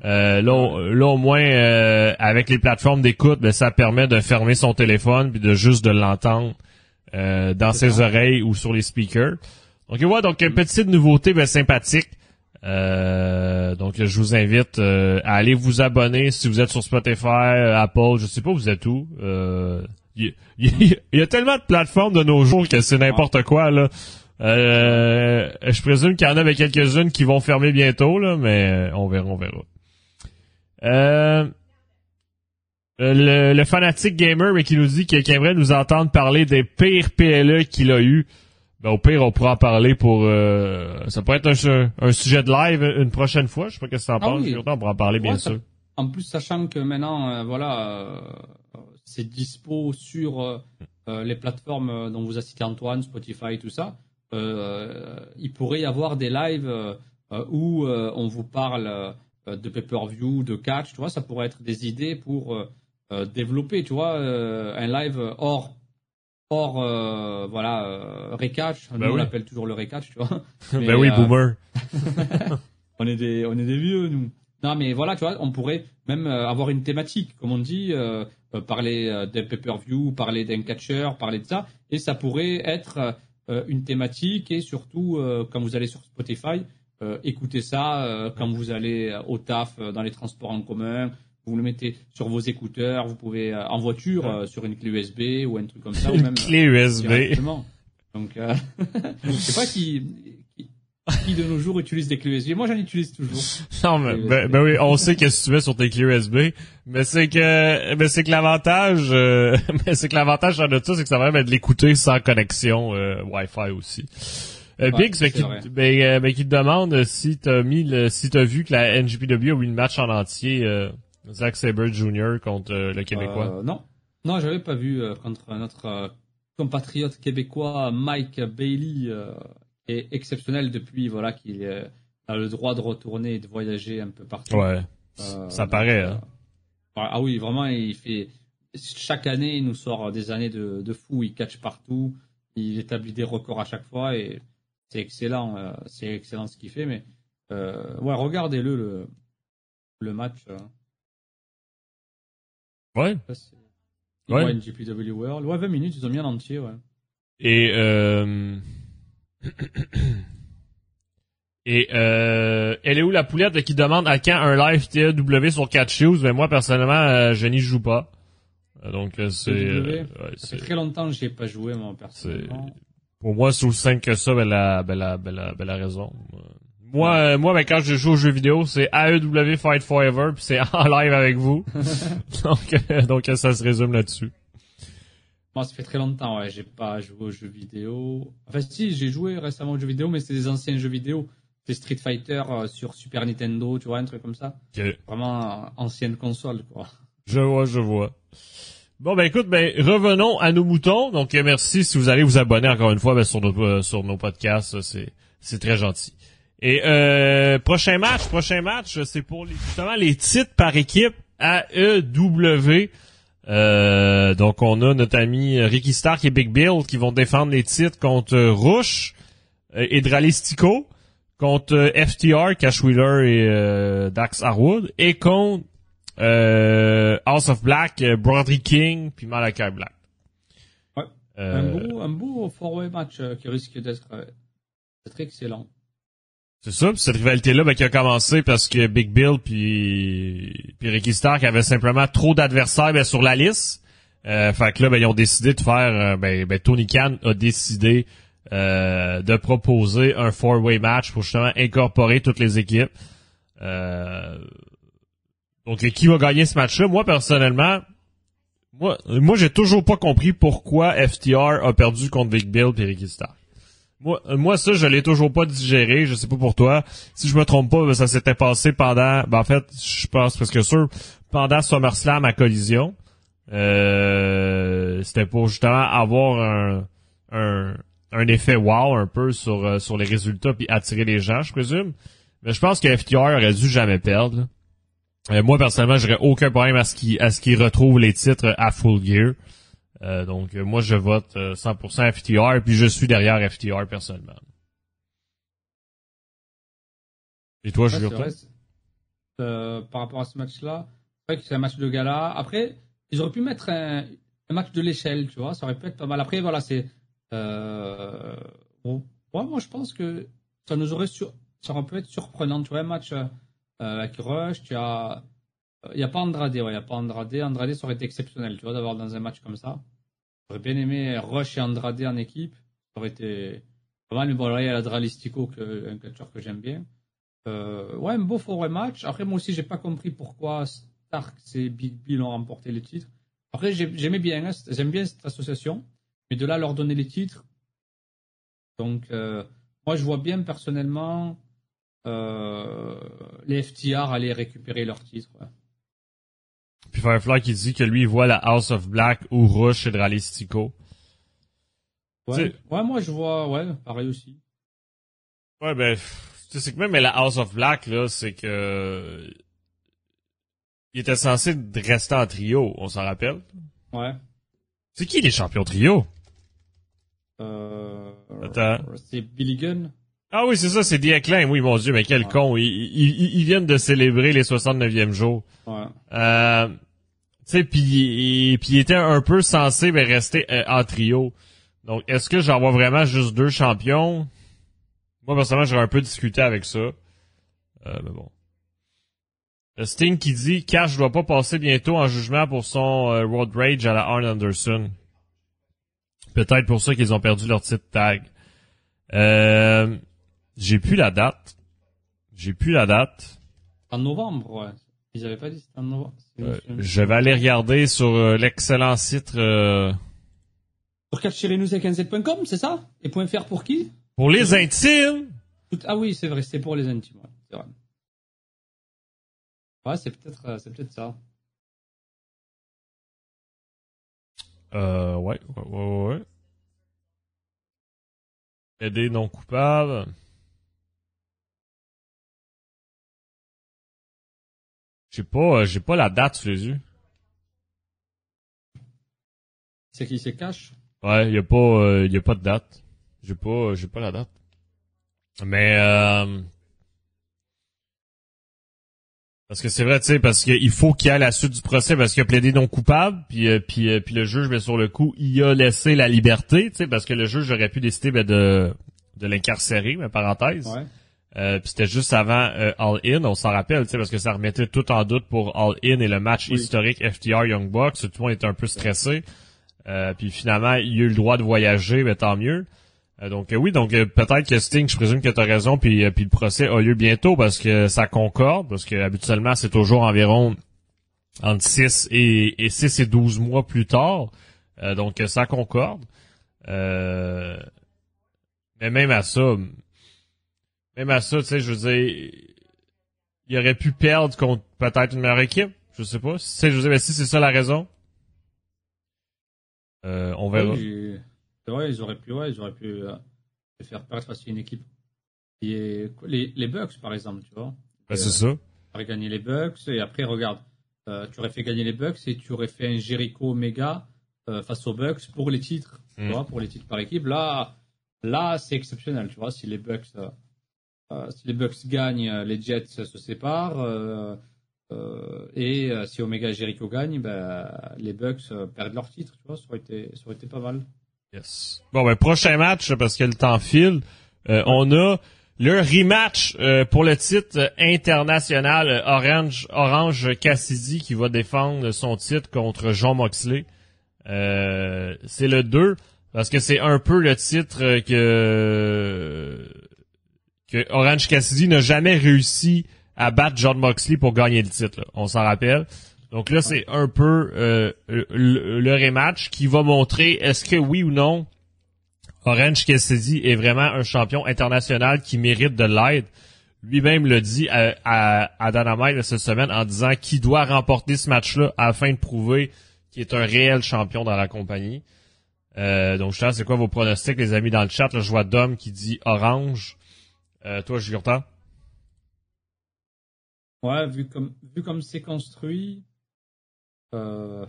Euh, là, au moins, euh, avec les plateformes d'écoute, ben, ça permet de fermer son téléphone puis de juste de l'entendre dans ses oreilles ou sur les speakers. Donc voilà, donc une petite nouveauté ben, sympathique. Donc je vous invite à aller vous abonner si vous êtes sur Spotify, Apple, je sais pas vous êtes où. Il y, a tellement de plateformes de nos jours que c'est n'importe quoi là. Euh, je présume qu'il y en a quelques-unes qui vont fermer bientôt là, mais on verra, on verra. Euh, le, le, fanatique gamer mais qui nous dit qu'il aimerait nous entendre parler des pires PLE qu'il a eu. Ben, au pire, on pourra en parler pour... Euh, ça pourrait être un, sujet de live une prochaine fois. Je sais pas ce que ça en ah pense. On pourra en parler, bien sûr. En plus, sachant que maintenant, voilà, c'est dispo sur euh, euh, les plateformes euh, dont vous a cité Antoine, Spotify, tout ça. il pourrait y avoir des lives où on vous parle de pay-per-view, de catch, tu vois, ça pourrait être des idées pour développer, tu vois, un live hors hors voilà recatch bah on l'appelle toujours le recatch tu vois. Ben oui boomer. on est des on est des vieux nous. Non mais voilà tu vois on pourrait même avoir une thématique comme on dit euh, parler euh, d'un pay-per-view, parler d'un catcher, parler de ça, et ça pourrait être euh, une thématique et surtout quand vous allez sur Spotify, écoutez ça quand vous allez au taf, dans les transports en commun, vous le mettez sur vos écouteurs, vous pouvez en voiture sur une clé USB ou un truc comme ça, ou même clé USB. Donc, je sais pas qui qui de nos jours utilise des clés USB Moi, j'en utilise toujours. Non, mais ben, ben, oui, on sait qu'est-ce que tu fais sur tes clés USB, mais c'est que, mais c'est que l'avantage, euh, mais c'est que l'avantage de ça, c'est que ça va même de l'écouter sans connexion euh, Wi-Fi aussi. Euh, Biggs, ben, qui, ben, euh, ben, qui te demande si t'as mis le, si t'as vu que la NGPW a eu le match en entier, euh, Zack Sabre Jr. contre le Québécois. non, non, j'avais pas vu contre notre compatriote québécois Mike Bailey est exceptionnel depuis voilà qu'il euh, a le droit de retourner et de voyager un peu partout. Ouais. Euh, ça paraît. Hein. Euh, ah oui, vraiment, il fait chaque année, il nous sort des années de, de fou. Il catch partout, il établit des records à chaque fois et c'est excellent. c'est excellent ce qu'il fait. Mais ouais, regardez-le le, le match. Ouais. Ouais. Une GPW World. Ouais, 20 minutes, ils ont mis en entier, ouais. Et euh, et euh, elle est où la poulette qui demande à quand un live TEW sur 4 shoes? Ben moi personnellement, euh, je n'y joue pas. Euh, donc c'est. Euh, ça fait très longtemps que j'ai pas joué moi personnellement. Pour moi, c'est aussi simple que ça, ben la, ben la, ben la, ben la raison. Moi, moi, ben quand je joue aux jeux vidéo, c'est AEW Fight Forever, puis c'est en live avec vous. donc, donc ça se résume là-dessus. Moi, ça fait très longtemps, ouais, j'ai pas joué aux jeux vidéo. Enfin, si, j'ai joué récemment aux jeux vidéo, mais c'était des anciens jeux vidéo. C'est Street Fighter euh, sur Super Nintendo, tu vois, un truc comme ça. Vraiment euh, ancienne console, quoi. Je vois, je vois. Bon ben écoute, ben revenons à nos moutons. Donc euh, merci si vous allez vous abonner encore une fois ben, sur nos sur nos podcasts, c'est c'est très gentil. Et euh, prochain match, prochain match, c'est pour les, justement les titres par équipe AEW. Euh, donc on a notre ami Ricky Stark et Big Bill qui vont défendre les titres contre Rush euh, et Dralistico, contre euh, FTR, Cash Wheeler et Dax Harwood, et contre House of Black, Broderick King, puis Malachi Black. Ouais. un beau, un beau four-way match qui risque d'être excellent. C'est ça, cette rivalité-là ben, qui a commencé parce que Big Bill puis, Ricky Stark avaient simplement trop d'adversaires ben, sur la liste. Euh, fait que là, ben, ils ont décidé de faire... Euh, ben, ben, Tony Khan a décidé euh, de proposer un four-way match pour justement incorporer toutes les équipes. Euh, donc, qui va gagner ce match-là? Moi, personnellement, moi, moi j'ai toujours pas compris pourquoi FTR a perdu contre Big Bill et Ricky Stark. Moi, euh, moi ça, je l'ai toujours pas digéré. Je sais pas pour toi. Si je me trompe pas, ben, ça s'était passé pendant. Ben, en fait, je pense parce que sûr pendant SummerSlam à collision. Euh, c'était pour justement avoir un, un, effet wow un peu sur euh, sur les résultats puis attirer les gens, je présume. Mais je pense que FTR aurait dû jamais perdre. Euh, moi personnellement, j'aurais aucun problème à ce qu'il à ce qu'il retrouve les titres à Full Gear. Euh, donc moi je vote 100% FTR puis je suis derrière FTR personnellement. Et toi, je euh, par rapport à ce match-là, c'est vrai que c'est un match de gala. Après, ils auraient pu mettre un, match de l'échelle, tu vois, ça aurait pu être pas mal. Après, voilà, c'est euh, bon, moi je pense que ça nous aurait sur, ça aurait pu être surprenant, tu vois, un match euh, avec Rush, tu as il n'y a pas Andrade, ouais, il n'y a pas Andrade. Andrade, ça aurait été exceptionnel, tu vois, d'avoir dans un match comme ça. J'aurais bien aimé Rush et Andrade en équipe. Ça aurait été pas mal, mais bon, là, il y a la Dralistico, un catcheur que j'aime bien. Euh, ouais, un beau forêt match. Après, moi aussi, j'ai pas compris pourquoi Stark et Big Bill ont remporté les titres. Après, j'aimais bien, hein, j'aime bien cette association, mais de là leur donner les titres. Donc, euh, moi, je vois bien personnellement euh, les FTR aller récupérer leurs titres. Puis Firefly qui dit que lui, il voit la House of Black ou Rush et Dralistico. Ouais. ouais, moi, je vois, ouais, pareil aussi. Ouais, ben, c'est que même la House of Black, là, c'est que il était censé rester en trio, on s'en rappelle? Ouais. C'est qui les champions trio? Euh... Attends. C'est Billy Gunn. Ah oui, c'est ça, c'est The Acclaim. Oui, mon Dieu, mais quel con. Ils, ils, viennent de célébrer les 69e jours. Ouais. Euh, tu sais, puis il était un peu censé mais rester euh, en trio. Donc, est-ce que j'en vois vraiment juste deux champions? Moi, personnellement, j'aurais un peu discuté avec ça. Euh, mais bon. Sting qui dit Cash doit pas passer bientôt en jugement pour son euh, Road Rage à la Arn Anderson. Peut-être pour ça qu'ils ont perdu leur titre tag. Euh, j'ai plus la date. J'ai plus la date. En novembre, ouais. Ils avaient pas dit c'était en novembre. Euh, je vais aller regarder sur euh, l'excellent site. Euh... Pour catcherinews.com, c'est ça? Et point .fr pour qui? Pour les intimes Ah oui, c'est vrai, c'est pour les intimes. Ouais, c'est vrai. Ouais, c'est peut-être, euh, c'est peut-être ça. Euh, ouais, ouais, ouais, ouais. Aider non coupable. J'ai pas, euh, j'ai pas la date sous les yeux. C'est qui se cache? Ouais, y a pas, euh, y a pas de date. J'ai pas, j'ai pas la date. Mais euh, parce que c'est vrai, tu sais, parce qu'il faut qu'il y ait la suite du procès, parce qu'il a plaidé non coupable, puis euh, puis euh, puis le juge, mais sur le coup, il a laissé la liberté, tu sais, parce que le juge aurait pu décider ben, de de l'incarcérer, mais parenthèse. Ouais. Euh, puis c'était juste avant All In, on s'en rappelle, tu sais, parce que ça remettait tout en doute pour All In et le match historique FTR Young Bucks. Tout le monde était un peu stressé. puis finalement, il a eu le droit de voyager, mais tant mieux. Euh, donc euh, oui, donc euh, peut-être que Sting, je présume que tu as raison, puis, puis le procès a lieu bientôt parce que ça concorde, parce que habituellement c'est toujours environ entre 6 et, et 6 et 12 mois plus tard. donc ça concorde. mais même à ça, même à ça, tu sais, je veux dire, il aurait pu perdre contre peut-être une meilleure équipe. Je sais pas. Si, je veux dire, si c'est ça la raison, on verra. Ouais, ils auraient pu, ouais, ils auraient pu euh, faire perdre face à une équipe les, les Bucks par exemple, tu vois. Bah, c'est ça. Tu aurais gagné les Bucks et après regarde, euh, tu aurais fait gagner les Bucks et tu aurais fait un Jericho Omega euh, face aux Bucks pour les titres, tu hmm. vois, pour les titres par équipe. Là, là, c'est exceptionnel, tu vois, si les Bucks, les Bucks gagnent, les Jets se séparent. et si Omega Jericho gagnent, ben, les Bucks perdent leur titre, tu vois, ça aurait été, ça aurait été pas mal. Bon, ben, prochain match, parce que le temps file. Euh, on a le rematch euh, pour le titre international Orange Orange Cassidy qui va défendre son titre contre John Moxley. Euh, c'est le 2 parce que c'est un peu le titre que que Orange Cassidy n'a jamais réussi à battre John Moxley pour gagner le titre. On s'en rappelle. Donc là, c'est un peu euh, le, rematch qui va montrer est-ce que oui ou non Orange Cassidy est vraiment un champion international qui mérite de l'aide. Lui-même le dit à, à, à cette semaine en disant qu'il doit remporter ce match-là afin de prouver qu'il est un réel champion dans la compagnie. Euh, donc, je sais, c'est quoi vos pronostics, les amis, dans le chat? Là, je vois Dom qui dit orange. Euh, toi, Julien Ouais, vu comme vu comme c'est construit, euh,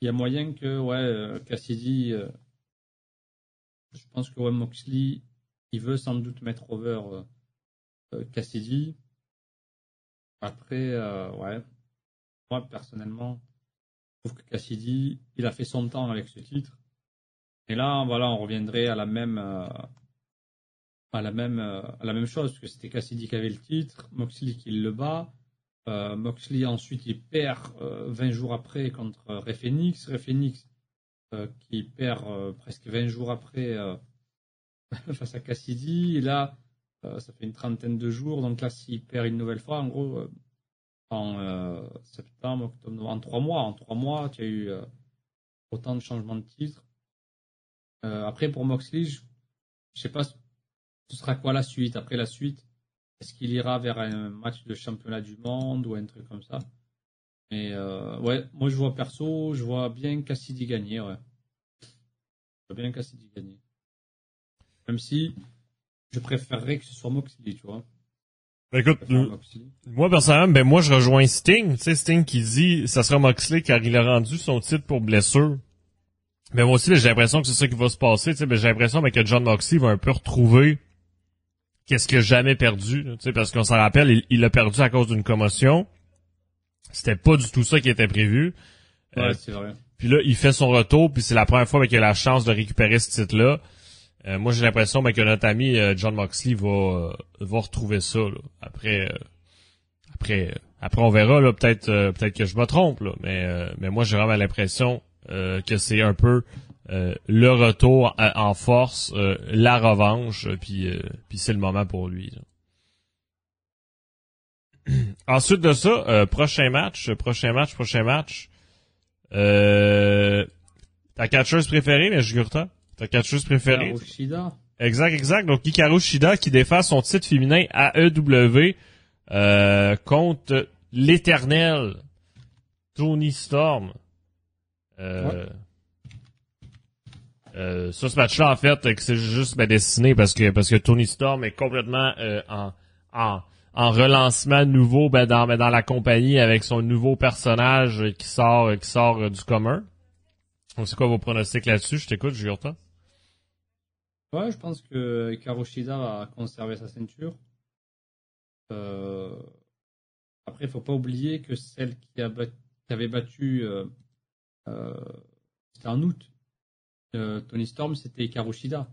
il y a moyen que ouais, euh, Cassidy, je pense que ouais, Moxley, il veut sans doute mettre over Cassidy. Après, ouais, moi personnellement, je trouve que Cassidy, il a fait son temps avec ce titre. Et là, voilà, on reviendrait à la même à la même à la même chose, parce que c'était Cassidy qui avait le titre, Moxley qui le bat. Euh, Moxley ensuite il perd 20 euh, jours après contre Ray Phoenix. Ray Phoenix euh, qui perd presque 20 jours après face à Cassidy. Et là, ça fait une trentaine de jours. Donc là, s'il perd une nouvelle fois, en gros, en septembre, octobre, en trois mois, en trois mois, tu as eu autant de changements de titre. après, pour Moxley, je, je sais pas, ce sera quoi la suite? Après la suite, est-ce qu'il ira vers un match de championnat du monde ou un truc comme ça? Mais euh, ouais, moi je vois perso, je vois bien Cassidy gagner, ouais. Je vois bien Cassidy gagner. Même si je préférerais que ce soit Moxley, tu vois. Ben, écoute, moi personnellement, ben moi je rejoins Sting, tu sais Sting qui dit ça sera Moxley car il a rendu son titre pour blessure. Mais moi aussi j'ai l'impression que c'est ça qui va se passer, tu sais, ben, j'ai l'impression ben, que John Moxley va un peu retrouver qu'est-ce qu'il a jamais perdu, parce qu'on s'en rappelle, il l'a perdu à cause d'une commotion. C'était pas du tout ça qui était prévu. Ouais, euh, c'est vrai. Puis là, il fait son retour, puis c'est la première fois qu'il a la chance de récupérer ce titre-là. Euh, moi, j'ai l'impression ben, que notre ami euh, John Moxley va va retrouver ça. Après, après, après, on verra. Là, peut-être, peut-être que je me trompe. Là, mais, mais moi, j'ai vraiment l'impression que c'est un peu euh, le retour en force, euh, la revanche, euh, puis puis c'est le moment pour lui. Ensuite de ça, prochain match, prochain match, prochain match. Euh, ta catcheuse préférée, mais Jugurta? Ta catcheuse préférée? Shida. Exact, exact. Donc Hikaru Shida qui défend son titre féminin AEW euh, contre l'éternel Tony Storm. Euh, euh, ça, ce match-là, en fait, que c'est juste ben, dessiné parce que parce que Tony Storm est complètement euh, en, en, en relancement nouveau ben, dans, ben, dans la compagnie avec son nouveau personnage qui sort qui sort euh, du commun. Donc, c'est quoi vos pronostics là-dessus? Je t'écoute, Jurta. Ouais, je pense que Karoshida va conserver sa ceinture. Après, il faut pas oublier que celle qui, a qui avait battu, c'était en août, Tony Storm, c'était Ikarushida.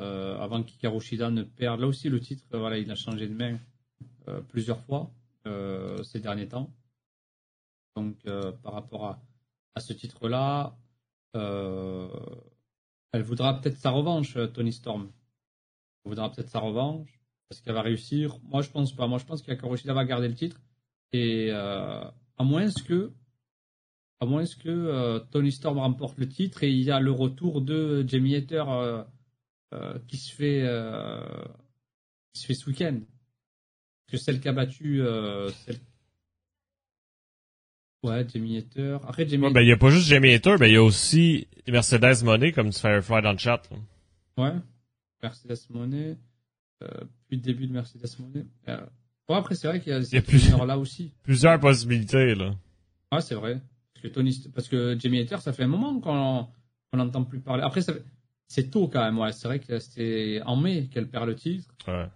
Euh, avant qu'Ikarushida ne perde. Là aussi, le titre, voilà, il a changé de main euh, plusieurs fois euh, ces derniers temps. Donc, par rapport à, ce titre-là, elle voudra peut-être sa revanche, Tony Storm. Elle voudra peut-être sa revanche. Est-ce qu'elle va réussir Moi, je pense pas. Moi, je pense qu'Ikarushida va garder le titre. Et à moins que à moins que euh, Tony Storm remporte le titre et il y a le retour de Jamie Hater euh, euh, qui se fait qui se fait ce week-end. Que celle qui a battu celle... Ouais, Jamie Hater. Après Jamie. ben il y a pas juste Jamie Hater, ben il y a aussi Mercedes Monet comme tu fais dans le chat. Ouais, Mercedes Monet. puis le début de Mercedes Monet. Bon après c'est vrai qu'il y a, y a plusieurs là aussi. Plusieurs possibilités là. Ouais c'est vrai. Parce que, Tony, parce que Jamie Hater, ça fait un moment qu'on n'entend plus parler. Après, c'est tôt quand même. Ouais. C'est vrai que c'était en mai qu'elle perd le titre. Ouais.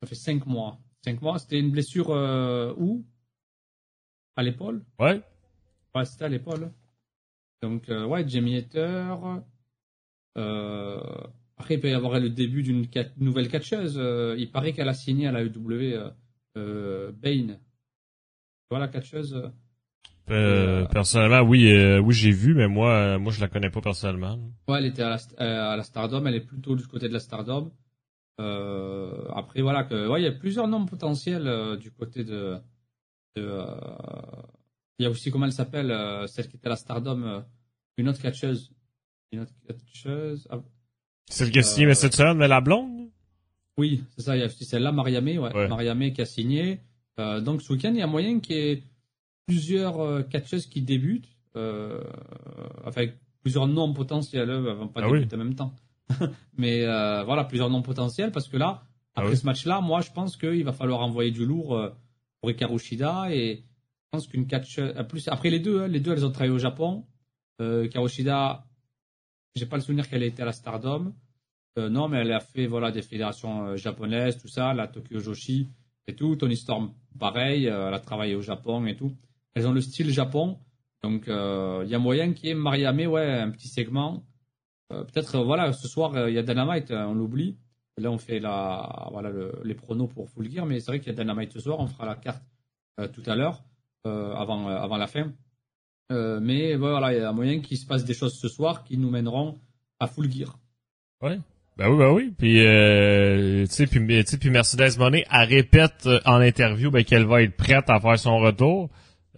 Ça fait cinq mois. Cinq mois, c'était une blessure euh, où? À l'épaule? Ouais. Ouais, c'était à l'épaule. Donc, euh, ouais, Jamie Hater. Euh, après, il peut y avoir le début d'une nouvelle catcheuse. il paraît qu'elle a signé à la EW Bane. Voilà, catcheuse. Euh, personnellement, oui, euh, oui, j'ai vu, mais moi, euh, moi, je la connais pas personnellement. Ouais, elle était à la, à la Stardom, elle est plutôt du côté de la Stardom. après, voilà, que, ouais, il y a plusieurs noms potentiels du côté de. de il y a aussi comment elle s'appelle, celle qui était à la Stardom, une autre catcheuse. Une autre catcheuse. Ah, Celle qui a signé, mais cette semaine, mais la blonde? Oui, c'est ça, il y a celle-là, Mariamé, ouais. Ouais. Mariamé qui a signé. Euh, donc ce week-end, il y a moyen qu'il y ait plusieurs euh, catcheuses qui débutent, euh, avec plusieurs noms potentiels, avant pas Ah oui. débuter en même temps. Mais euh, voilà, plusieurs noms potentiels, parce que là, Ah après oui. ce match-là, moi je pense qu'il va falloir envoyer du lourd euh, pour Hikaru Shida, et je pense qu'une catcheuse... euh, Plus, après les deux, hein, les deux, elles ont travaillé au Japon. Euh, Hikaru Shida, j'ai pas le souvenir qu'elle ait été à la Stardom. Euh, non, mais elle a fait voilà des fédérations euh, japonaises, tout ça, la Tokyo Joshi et tout. Tony Storm, pareil, euh, elle a travaillé au Japon et tout. Elles ont le style Japon, donc euh, il y a moyen qu'il y ait Mariame, ouais, un petit segment. Euh, Peut-être, euh, voilà, ce soir il y a Dynamite, on l'oublie. Là, on fait la, voilà, le- les pronos pour Full Gear, mais c'est vrai qu'il y a Dynamite ce soir. On fera la carte tout à l'heure, avant, avant la fin. Mais voilà, il y a moyen qu'il se passe des choses ce soir qui nous mèneront à Full Gear. Ouais. Ben oui, ben oui. Puis, tu sais, puis, puis Mercedes Monet, elle répète en interview ben, qu'elle va être prête à faire son retour.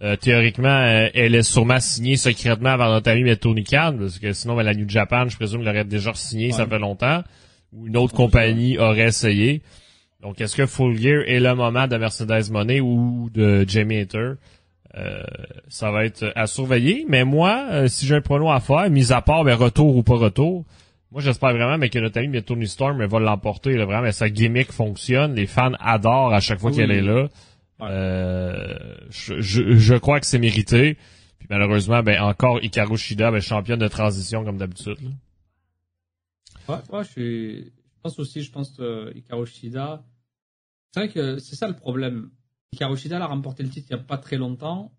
Euh, théoriquement, euh, elle est sûrement signée secrètement avant notre ami Tony Khan, parce que sinon, ben, la New Japan, je présume, l'aurait déjà signé, ça fait longtemps. Ou une autre compagnie aurait essayé. Donc, est-ce que Full Gear est le moment de Mercedes Monet ou de Jamie Hater? Euh, ça va être à surveiller. Mais moi, euh, si j'ai un prono à faire, mis à part ben, retour ou pas retour, moi j'espère vraiment mais que notre ami Tony Storm elle va l'emporter. là, Vraiment, mais sa gimmick fonctionne. Les fans adorent à chaque fois Oui. qu'elle est là. Ouais. Euh, je, je, je crois que c'est mérité. Puis malheureusement, ben encore Hikaru Shida, ben, championne de transition comme d'habitude. Ouais, ouais, je, suis... je pense aussi, je pense que Hikaru Shida. C'est vrai que c'est ça le problème. Hikaru Shida a remporté le titre il n'y a pas très longtemps.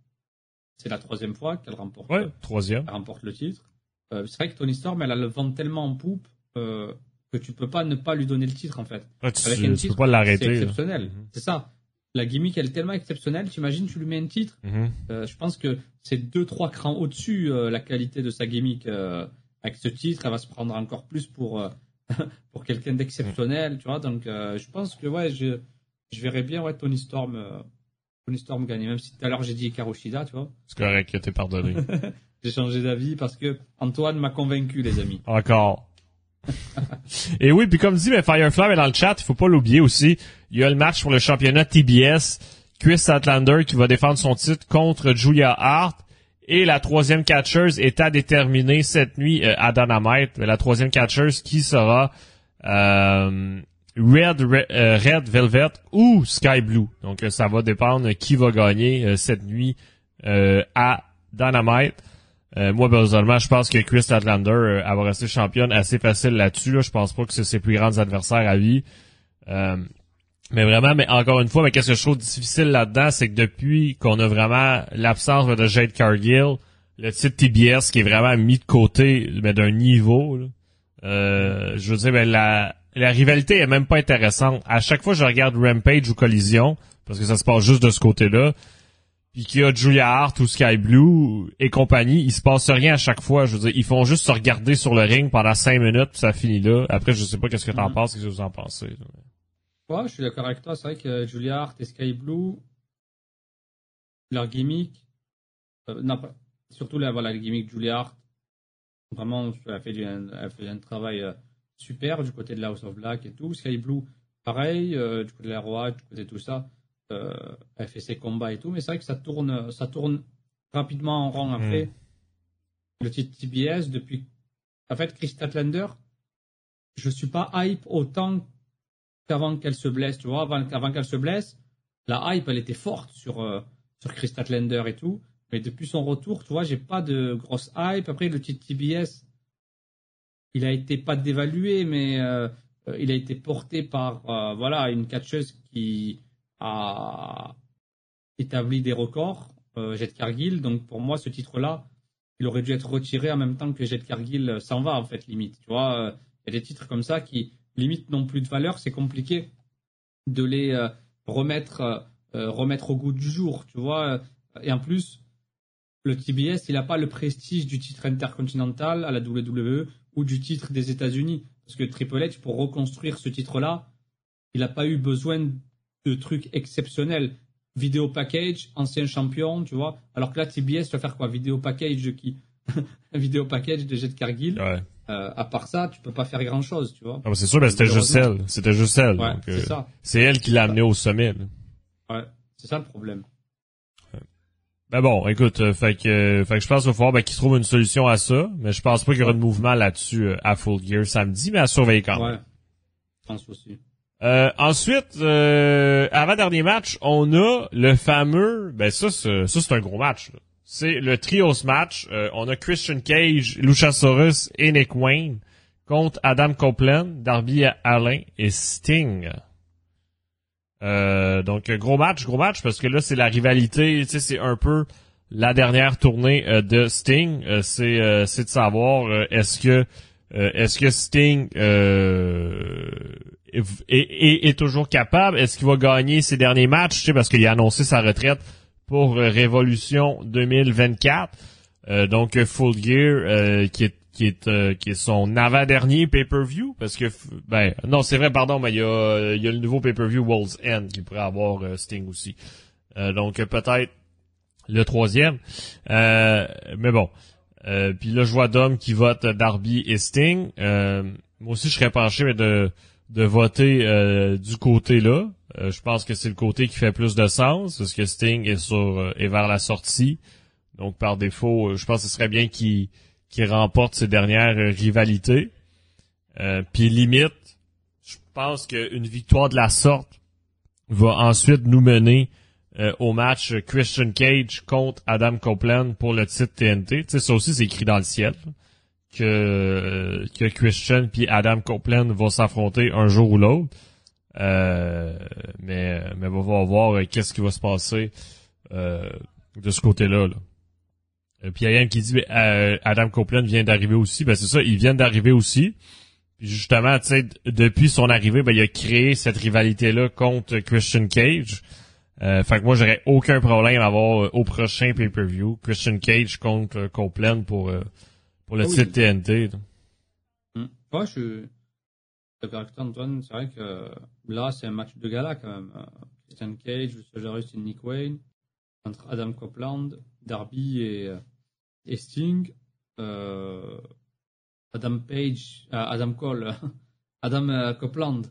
C'est la troisième fois qu'elle remporte, Ouais, troisième. elle remporte le titre. Euh, c'est vrai que Tony Storm, elle a le vent tellement en poupe euh, que tu peux pas ne pas lui donner le titre en fait. Ouais, tu, Avec tu un peux titre, pas C'est l'arrêter. là. exceptionnel. Mhm. C'est ça. La gimmick, elle est tellement exceptionnelle. T'imagines, tu lui mets un titre. Mhm. Euh, je pense que c'est deux, trois crans au-dessus euh, la qualité de sa gimmick. euh, avec ce titre, elle va se prendre encore plus pour, pour quelqu'un d'exceptionnel, tu vois. Donc, je pense que ouais, je, je verrais bien ouais, Tony Storm, Tony Storm gagner. Même si tout à l'heure j'ai dit Karoshida, tu vois. C'est correct, t'es pardonné. J'ai changé d'avis parce que Antoine m'a convaincu, les amis. Encore. Et oui, puis comme dit, ben, Firefly est dans le chat, il faut pas l'oublier aussi. Il y a le match pour le championnat TBS. Chris Statlander qui va défendre son titre contre Julia Hart. Et la troisième catcheuse est à déterminer cette nuit euh, à Dynamite. La troisième catcheuse qui sera euh, Red, Re- euh, Red Velvet ou Sky Blue. Donc euh, ça va dépendre qui va gagner cette nuit à Dynamite. Euh, moi, personnellement, je pense que Chris Statlander euh, va rester championne assez facile là-dessus. Là. Je pense pas que c'est ses plus grands adversaires à vie. Euh, mais vraiment, mais encore une fois, mais qu'est-ce que je trouve difficile là-dedans, c'est que depuis qu'on a vraiment l'absence de Jade Cargill, le titre TBS qui est vraiment mis de côté, mais d'un niveau, là, euh, je veux dire, ben, la, la rivalité est même pas intéressante. À chaque fois je regarde Rampage ou Collision, parce que ça se passe juste de ce côté-là, puis qu'il y a Julia Hart ou Sky Blue et compagnie, il se passe rien à chaque fois. Je veux dire, ils font juste se regarder sur le ring pendant cinq minutes, puis ça finit là. Après, je sais pas qu'est-ce que t'en Mhm. penses, qu'est-ce que vous en pensez. Ouais, je suis d'accord avec toi. C'est vrai que Julia Hart et Sky Blue, leur gimmick, euh, non, pas, surtout la, voilà, le gimmick Julia Hart, vraiment, elle fait, du, elle fait un travail euh, super du côté de la House of Black et tout. Sky Blue, pareil, euh, du côté de la Roi, du côté de tout ça, euh, elle fait ses combats et tout. Mais c'est vrai que ça tourne, ça tourne rapidement en rang après. Le titre TBS, depuis. En fait, Chris Statlander, je suis pas hype autant qu'avant qu'elle se blesse, tu vois, avant, avant qu'elle se blesse, la hype, elle était forte sur, euh, sur Chris Statlander et tout. Mais depuis son retour, tu vois, j'ai pas de grosse hype. Après, le titre TBS, il a été pas dévalué, mais euh, euh, il a été porté par, euh, voilà, une catcheuse qui a établi des records, euh, Jet Cargill. Donc, pour moi, ce titre-là, il aurait dû être retiré en même temps que Jet Cargill euh, s'en va, en fait, limite. Tu vois, euh, il y a des titres comme ça qui, limite, n'ont plus de valeur. C'est compliqué de les euh, remettre, remettre au goût du jour, tu vois. Et en plus, le TBS, il n'a pas le prestige du titre intercontinental à la WWE ou du titre des États-Unis. Parce que Triple H, pour reconstruire ce titre-là, il n'a pas eu besoin de trucs exceptionnels. Vidéo package, ancien champion, tu vois. Alors que là, TBS va faire quoi? Vidéo package qui un vidéo package de jet de Cargill. Ouais. Euh, à part ça, tu peux pas faire grand chose, tu vois. Ah, c'est sûr, c'était juste elle. C'était juste elle. Ouais, c'est euh, ça. c'est elle qui l'a amené au sommet. là. Ouais, c'est ça le problème. Ben bon, écoute, euh, fait que, euh, fait que je pense qu'il va falloir ben, qu'ils trouvent une solution à ça, mais je pense pas qu'il y aura de mouvement là-dessus euh, à Full Gear samedi, mais à surveiller quand même. Ouais. Je pense aussi. Euh, ensuite, euh, avant dernier match, on a le fameux, ben ça, c'est, ça c'est un gros match. C'est le trios match. Euh, on a Christian Cage, Luchasaurus et Nick Wayne contre Adam Copeland, Darby Allin et Sting. Euh, donc gros match, gros match parce que là c'est la rivalité, tu sais c'est un peu la dernière tournée euh, de Sting. Euh, c'est euh, c'est de savoir euh, est-ce que est-ce que Sting est, est- est toujours capable. Est-ce qu'il va gagner ses derniers matchs? Tu sais, Parce qu'il a annoncé sa retraite pour euh, Révolution 2024. Euh, donc euh, Full Gear euh, qui est qui est euh, qui est son avant-dernier pay-per-view parce que ben non c'est vrai pardon mais il y a il y a le nouveau pay-per-view World's End qui pourrait avoir euh, Sting aussi. Donc peut-être le troisième. Mais bon. Puis là je vois Dom qui vote Darby et Sting. Moi aussi je serais penché mais de de voter euh, du côté là Euh, je pense que c'est le côté qui fait plus de sens parce que Sting est sur euh, est vers la sortie donc par défaut je pense que ce serait bien qu'il remporte ses dernières rivalités puis limite je pense qu'une victoire de la sorte va ensuite nous mener au match Christian Cage contre Adam Copeland pour le titre TNT. Tu ça aussi, c'est écrit dans le ciel. Que, que Christian puis Adam Copeland vont s'affronter un jour ou l'autre. Euh, mais, mais on va voir euh, qu'est-ce qui va se passer euh, de ce côté-là. Là. Euh, Puis il y a Yann qui dit euh, Adam Copeland vient d'arriver aussi. Ben c'est ça, ils viennent d'arriver aussi. Puis justement, tu sais, depuis son arrivée, ben, il a créé cette rivalité-là contre Christian Cage. Euh, fait que moi, j'aurais aucun problème à avoir euh, au prochain pay-per-view Christian Cage contre Copeland pour pour le Ah oui. titre TNT. là. Hmm. Ouais, je suis d'accord avec toi, Antoine. C'est vrai que là, c'est un match de gala quand même. Euh, Christian Cage, Luchasaurus et Nick Wayne entre Adam Copeland, Darby et, euh, et Sting. Euh, Adam Page, euh, Adam Cole, Adam euh, Copeland.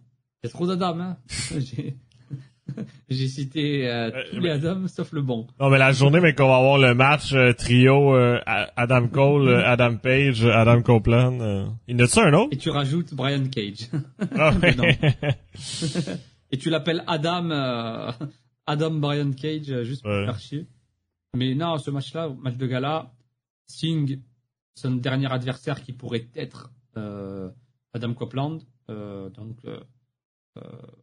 Il y a trop d'Adam, hein. J'ai- J'ai cité euh, Euh, tous mais- les Adam sauf le bon. Non, mais la journée, mais qu'on va avoir le match euh, trio euh, Adam Cole, Adam Page, Adam Copeland. Il y en a-tu un autre? Et tu rajoutes Brian Cage. Ah. Et tu l'appelles Adam, Adam Brian Cage, juste pour Ouais. faire chier. Mais non, ce match-là, match de gala, Singh, son dernier adversaire qui pourrait être Adam Copeland. Donc,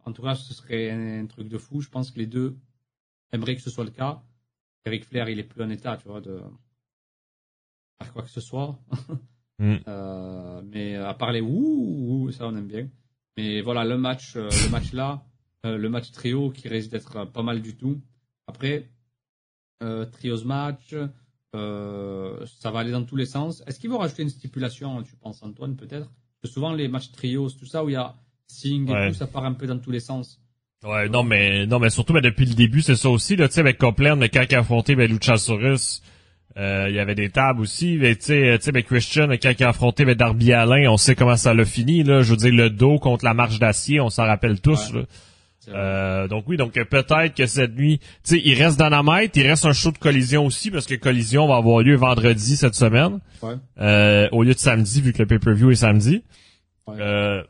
en tout cas, ce serait un, un truc de fou. Je pense que les deux aimeraient que ce soit le cas. Eric Flair, il est plus en état, tu vois, de faire quoi que ce soit. Mm. Euh, mais à part les ouh, ouh, ça on aime bien. Mais voilà, le match, euh, le match là, euh, le match trio qui risque d'être euh, pas mal du tout. Après, euh, trios match, euh, ça va aller dans tous les sens. Est-ce qu'ils vont rajouter une stipulation, tu penses Antoine peut-être? Parce que souvent les matchs trios, tout ça où il y a Sing et Ouais. tout, ça part un peu dans tous les sens. Ouais, non, mais non, mais surtout ben, depuis le début, c'est ça aussi, là, tu sais, avec Copeland, mais quand il a affronté ben, Luchasaurus, euh, il y avait des tables aussi. Mais tu sais, tu sais, ben, Christian, quand il a affronté ben, Darby Allin, on sait comment ça l'a fini, là. Je veux dire, le dos contre la marche d'acier, on s'en rappelle tous, Ouais. là. Euh, donc oui, donc euh, peut-être que cette nuit, tu sais, il reste Dynamite, il reste un show de collision aussi, parce que collision va avoir lieu vendredi cette semaine, Ouais. euh, au lieu de samedi, vu que le pay-per-view est samedi. Ouais. Euh,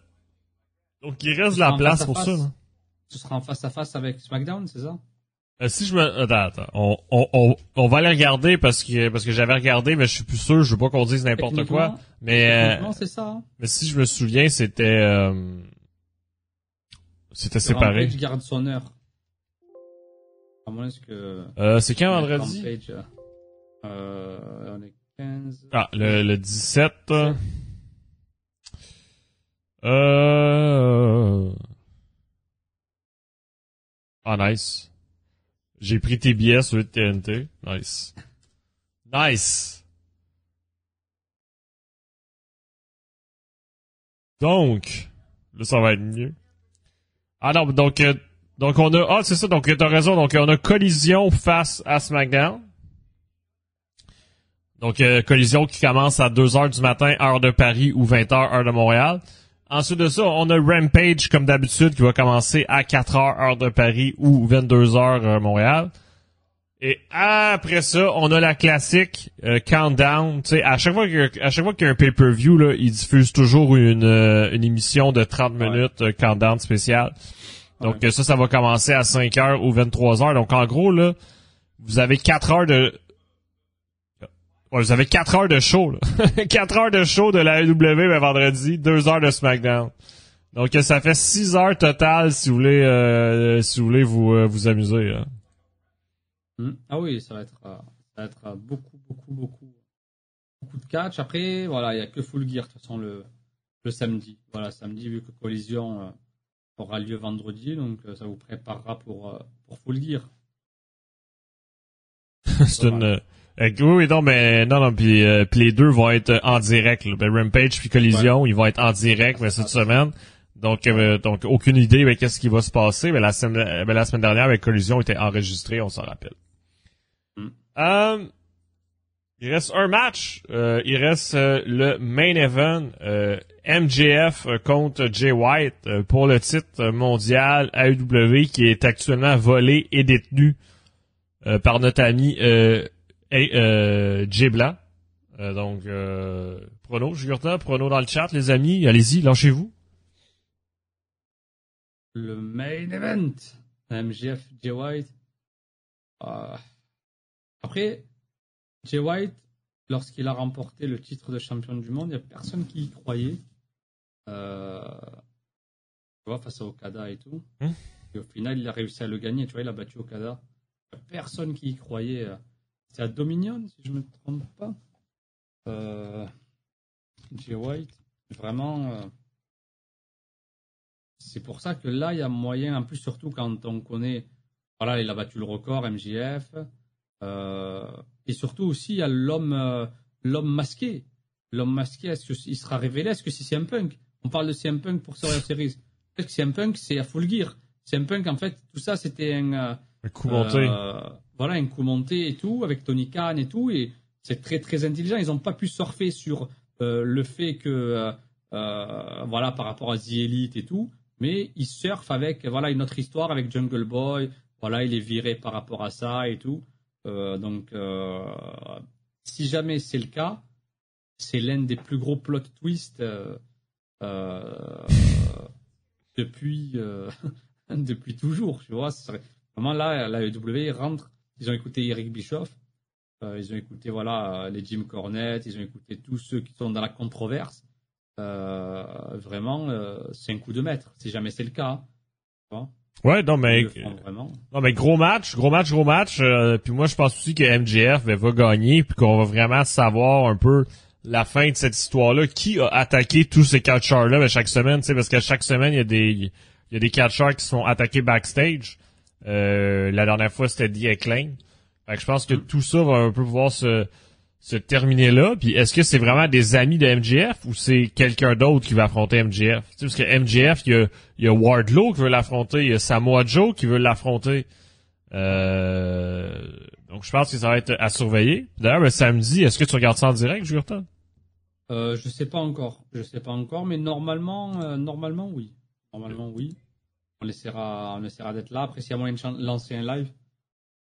donc il reste Ce la place pour face. ça. là. Ce sera en face à face avec SmackDown, c'est ça? Euh, si je me attends, attends. On, on, on, on va aller regarder parce que parce que j'avais regardé mais je suis plus sûr, je veux pas qu'on dise n'importe quoi. Mais euh, c'est ça. hein. mais si je me souviens, c'était euh, c'était séparé. Rampage garde son heure. À moins que. Euh, c'est quand vendredi? Rampage, euh, on est 15. Ah, le, le 17. euh, Euh... Ah, nice. J'ai pris sur le TNT. Nice. Nice. Donc, là, ça va être mieux. Ah non, donc, euh, donc on a, ah, c'est ça, donc t'as raison, donc on a collision face à SmackDown. Donc, euh, collision qui commence à 2 heures du matin, heure de Paris, ou 20 heures, heure de Montréal. Ensuite de ça, on a Rampage, comme d'habitude, qui va commencer à 4 heures, heure de Paris, ou 22 heures, euh, Montréal. Et après ça, on a la classique euh, Countdown. Tu sais, à chaque fois qu'il y a, à chaque fois qu'il y a un pay-per-view, là, ils diffusent toujours une, une émission de 30 minutes Countdown spécial. Donc ça, ça va commencer à 5 heures ou 23 heures. Donc en gros, là, vous avez 4 heures de Ouais, vous avez 4 heures de show, là. 4 heures de show de la AEW ben, vendredi, 2 heures de SmackDown. Donc ça fait 6 heures total si vous voulez euh, si vous voulez vous, euh, vous amuser. Hein. Hmm. Ah oui, ça va être euh, ça va être beaucoup beaucoup beaucoup beaucoup de catch. Après, voilà, il y a que Full Gear de toute façon le le samedi. Voilà, samedi vu que Collision aura lieu vendredi, donc ça vous préparera pour pour Full Gear. C'est une euh, oui, non, mais non, non, puis, euh, les deux vont être en direct. Ben, Rampage puis Collision, ils vont être en direct mais cette semaine. Donc, euh, donc aucune idée ben, qu'est-ce qui va se passer. Mais la semaine, ben, la semaine dernière, avec Collision était enregistré, on s'en rappelle. Mm. il reste un match. il reste le main event. MJF contre Jay White pour le titre mondial AEW qui est actuellement volé et détenu par notre ami et euh, Blanc. Euh, donc, euh, prono, Jugurta, prono dans le chat, les amis. Allez-y, lâchez-vous. Le main event. MGF, Jay White. Euh, après, Jay White, lorsqu'il a remporté le titre de champion du monde, il n'y a personne qui y croyait. Euh, tu vois, face à Okada et tout. Hmm. Et au final, il a réussi à le gagner. Tu vois, il a battu Okada. Il n'y a personne qui y croyait. C'est à Dominion, si je ne me trompe pas. Euh, White, vraiment. Euh, c'est pour ça que là, il y a moyen, en plus, surtout quand on connaît. Voilà, il a battu le record, MJF. Euh, et surtout aussi, il y a l'homme euh, l'homme masqué. L'homme masqué, est-ce qu'il sera révélé? Est-ce que c'est CM Punk? On parle de CM Punk pour Survivor Series. Est-ce que CM Punk, c'est à full gear? CM Punk, en fait, tout ça, c'était un. Un coup monté voilà, un coup monté et tout, avec Tony Khan et tout, et c'est très très intelligent. Ils n'ont pas pu surfer sur euh, le fait que, euh, euh, voilà, par rapport à The Elite et tout, mais ils surfent avec, voilà, une autre histoire avec Jungle Boy, voilà, il est viré par rapport à ça et tout. donc, si jamais c'est le cas, c'est l'un des plus gros plot twists depuis, depuis toujours, tu vois. Vraiment là, la EW rentre ils ont écouté Eric Bischoff, euh, ils ont écouté voilà les Jim Cornette, ils ont écouté tous ceux qui sont dans la controverse. Euh, vraiment, euh, c'est un coup de maître. Si jamais c'est le cas. Hein. Ouais, non mais non mais gros match, gros match, gros match. puis moi, je pense aussi que MJF ben, va gagner, puis qu'on va vraiment savoir un peu la fin de cette histoire-là. Qui a attaqué tous ces catcheurs-là ben, chaque semaine, tu sais, parce que chaque semaine il y a des il y a des catcheurs qui sont attaqués backstage. Euh, la dernière fois, c'était The Acclaim. je pense que tout ça va un peu pouvoir se, se terminer là. Puis est-ce que c'est vraiment des amis de MJF ou c'est quelqu'un d'autre qui va affronter MJF? Tu sais, parce que MJF, il y a, il y a Wardlow qui veut l'affronter, il y a Samoa Joe qui veut l'affronter. Euh, donc je pense que ça va être à surveiller. D'ailleurs, ben, samedi, est-ce que tu regardes ça en direct, Jurton? Euh, je sais pas encore. Je sais pas encore, mais normalement, euh, normalement oui. Normalement oui on essaiera, on essaiera d'être là. Après, s'il y a moyen de lancer un live,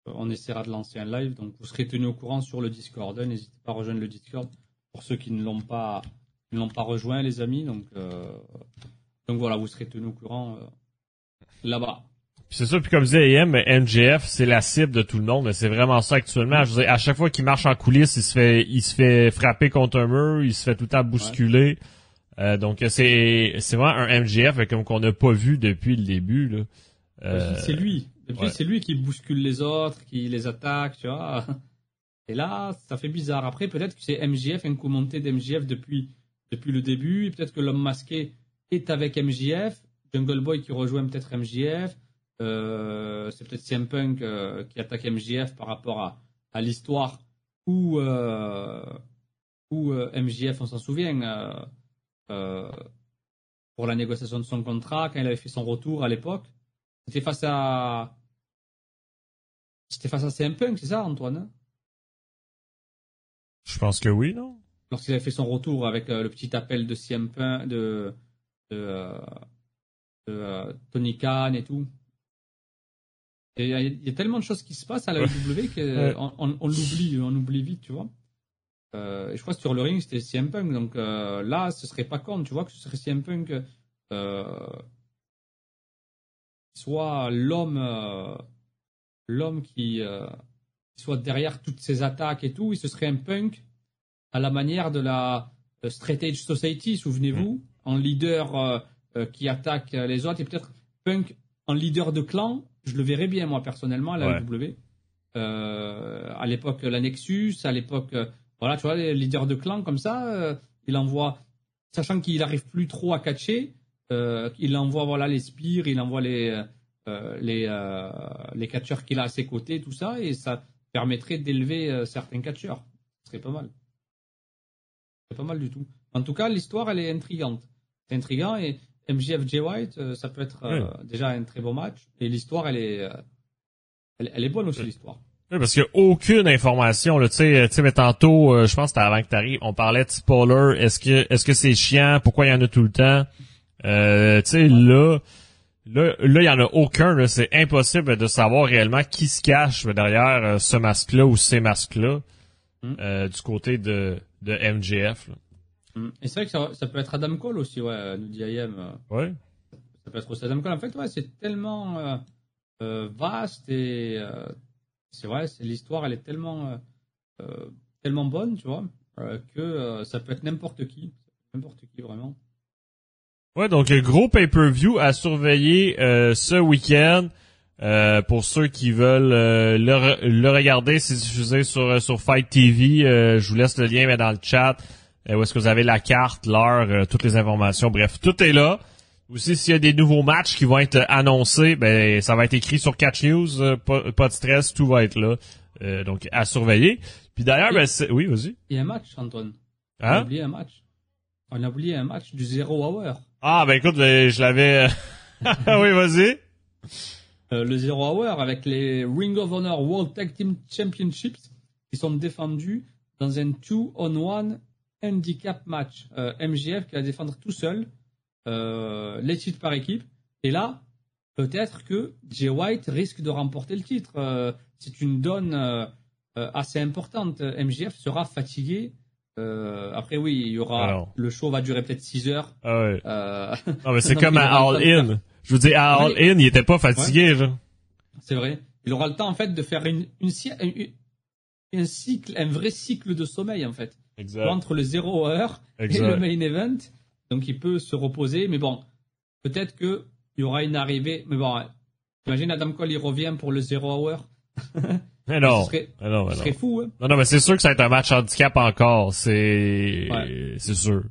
euh, on essaiera de lancer un live. Donc, vous serez tenu au courant sur le Discord. N'hésitez pas à rejoindre le Discord pour ceux qui ne l'ont pas, ne l'ont pas rejoint, les amis. Donc, euh, donc voilà, vous serez tenu au courant euh, là-bas. c'est ça, puis comme disait AM, MJF, c'est la cible de tout le monde. C'est vraiment ça actuellement. Je veux à chaque fois qu'il marche en coulisses, il se fait, il se fait frapper contre un mur, il se fait tout le temps bousculer. Euh, donc c'est c'est vraiment un MGF comme qu'on n'a pas vu depuis le début là. Euh, c'est lui. Depuis c'est lui qui bouscule les autres, qui les attaque, tu vois. Et là, ça fait bizarre. Après, peut-être que c'est MJF, un coup monté d'MJF depuis depuis le début. Peut-être que l'homme masqué est avec MJF. Jungle Boy qui rejoint peut-être MJF. Euh, c'est peut-être CM Punk qui attaque MJF par rapport à, à l'histoire où, où MJF, on s'en souvient, euh, pour la négociation de son contrat, quand il avait fait son retour à l'époque. C'était face à. C'était face à CM Punk, c'est ça, Antoine Je pense que oui, non? Lorsqu'il avait fait son retour avec euh, le petit appel de CM Punk, de, de, euh, de Tony Khan et tout. Il y, a- il y a tellement de choses qui se passent à la WWE qu'on on, on l'oublie, on oublie vite, tu vois. Euh, et je crois que sur le ring, c'était CM Punk. Donc euh, là, ce serait pas con, tu vois, que ce serait CM Punk euh, soit l'homme l'homme qui, soit derrière toutes ces attaques et tout. Et ce serait un Punk à la manière de la Straight Edge Society, souvenez-vous, en leader qui attaque les autres. Et peut-être Punk en leader de clan, je le verrais bien, moi, personnellement, à la Ouais. À l'époque, la Nexus, à l'époque, voilà, tu vois, les leaders de clan comme ça, euh, il envoie, sachant qu'il n'arrive plus trop à catcher, euh, il envoie voilà les spires, il envoie les euh, les euh, les catcheurs qu'il a à ses côtés, tout ça, et ça permettrait d'élever euh, certains catcheurs. Ce serait pas mal. C'est pas mal du tout. En tout cas, l'histoire, elle est intrigante. C'est intrigant et MJF Jay White, ça peut être déjà un très beau match. Et l'histoire, elle est, elle, elle est bonne aussi, l'histoire. Oui, parce qu'il n'y a aucune information, là, tu sais, tu sais, mais tantôt, euh, je pense que c'était avant que t'arrives, on parlait de spoiler, est-ce que, est-ce que c'est chiant, pourquoi il y en a tout le temps? Euh, tu sais, là, là, là, il y en a aucun, là, c'est impossible de savoir réellement qui se cache derrière euh, ce masque-là ou ces masques-là, Mm. euh, du côté de, de MJF, là. Et c'est vrai que ça, ça peut être Adam Cole aussi, ouais, nous dit IM. euh, Ouais. ça peut être aussi Adam Cole. En fait, ouais, c'est tellement euh, euh, vaste et euh, c'est vrai, l'histoire, elle est tellement, euh, euh, tellement bonne, tu vois, euh, que euh, ça peut être n'importe qui, n'importe qui vraiment. Ouais, donc gros pay-per-view à surveiller euh, ce week-end. Euh, pour ceux qui veulent le, le regarder, c'est diffusé sur, sur Fight TV. Je vous laisse le lien mais dans le chat. Où est-ce que vous avez la carte, l'heure, toutes les informations. Bref, tout est là. Aussi, s'il y a des nouveaux matchs qui vont être annoncés, ben ça va être écrit sur Catch News. Euh, pas, pas de stress, tout va être là. Euh, donc à surveiller. Puis d'ailleurs, ben c'est- oui, vas-y. Il y a un match, Antoine. On a Hein? oublié un match. On a oublié un match du Zero Hour. Ah ben écoute, ben, je l'avais. oui, vas-y. Euh, le Zero Hour avec les Ring of Honor World Tag Team Championships qui sont défendus dans un two-on-one handicap match. Euh, MJF qui va défendre tout seul euh, les titres par équipe. Et là, peut-être que Jay White risque de remporter le titre. Euh, c'est une donne euh, euh, assez importante. MJF sera fatigué. Après, oui, il y aura Alors. le show va durer peut-être 6 heures. Ah ouais. Non, mais c'est comme à All In. Je veux dire, à All. In, il était pas fatigué. C'est vrai. Il aura le temps en fait de faire une, cycle, un vrai cycle de sommeil en fait. Exact. Entre le zéro heure et Exact. le main event. Donc il peut se reposer. Mais bon, peut-être que il y aura une arrivée. Mais bon, imagine Adam Cole il revient pour le zéro hour. Mais non. Ce serait, Mais non, mais ce non. serait fou. Hein Non, non, mais c'est sûr que ça va être un match handicap encore. C'est, Ouais. c'est sûr. Tu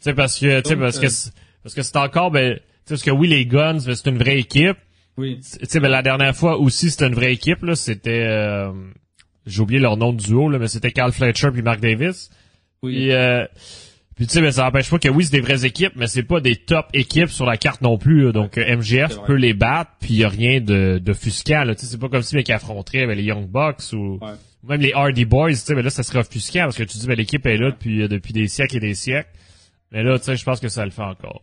sais, parce que, tu sais, Donc, parce euh, que, c'est- parce que c'est encore, ben, tu sais, parce que oui, les Guns, c'est une vraie équipe. Oui. Tu sais, ben, la dernière fois aussi, c'était une vraie équipe, là. C'était, euh, j'ai oublié leur nom de duo, là, mais c'était Carl Fletcher puis Mark Davis. Oui. Puis, euh, puis tu sais, ben, ça n'empêche pas que oui, c'est des vraies équipes, mais c'est pas des top équipes sur la carte non plus. là. Donc euh, MGF peut les battre, puis y a rien de, de fusquant. là. Tu sais, c'est pas comme si mec affronterait ben, les Young Bucks ou Ouais. même les Hardy Boys. Tu sais, ben là, ça serait offusquant parce que tu dis ben l'équipe est là depuis euh, depuis des siècles et des siècles. Mais là, tu sais, je pense que ça le fait encore.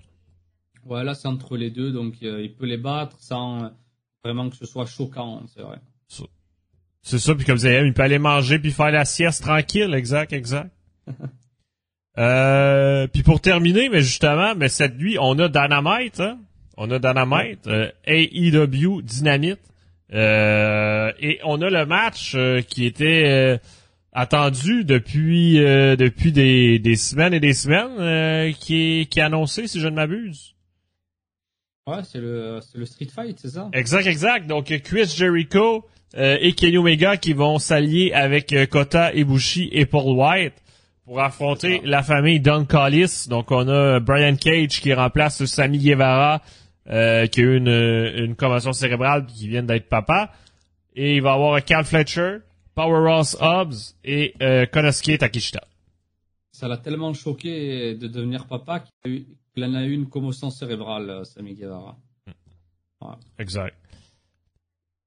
Ouais, là c'est entre les deux. Donc euh, il peut les battre sans euh, vraiment que ce soit choquant. C'est vrai. C'est ça, puis comme vous disais, il peut aller manger puis faire la sieste tranquille, exact, exact. euh, puis pour terminer, mais justement, mais cette nuit, on a Dynamite, hein? On a Dynamite, euh, AEW Dynamite. Euh, et on a le match euh, qui était euh, attendu depuis euh, depuis des, des semaines et des semaines, euh, qui est qui est annoncé, si je ne m'abuse. Ouais, c'est le, c'est le street fight, c'est ça? Exact, exact. Donc Chris Jericho euh, et Kenny Omega qui vont s'allier avec Kota Ibushi et Paul White pour affronter la famille Don Callis. Donc on a Brian Cage qui remplace Sammy Guevara euh, qui a eu une, une commotion cérébrale qui vient d'être papa. Et il va y avoir Cal Fletcher, Powerhouse Hobbs et euh, Konosuke Takeshita. Ça l'a tellement choqué de devenir papa qu'il en a eu une commotion cérébrale, euh, Sammy Guevara. Exact.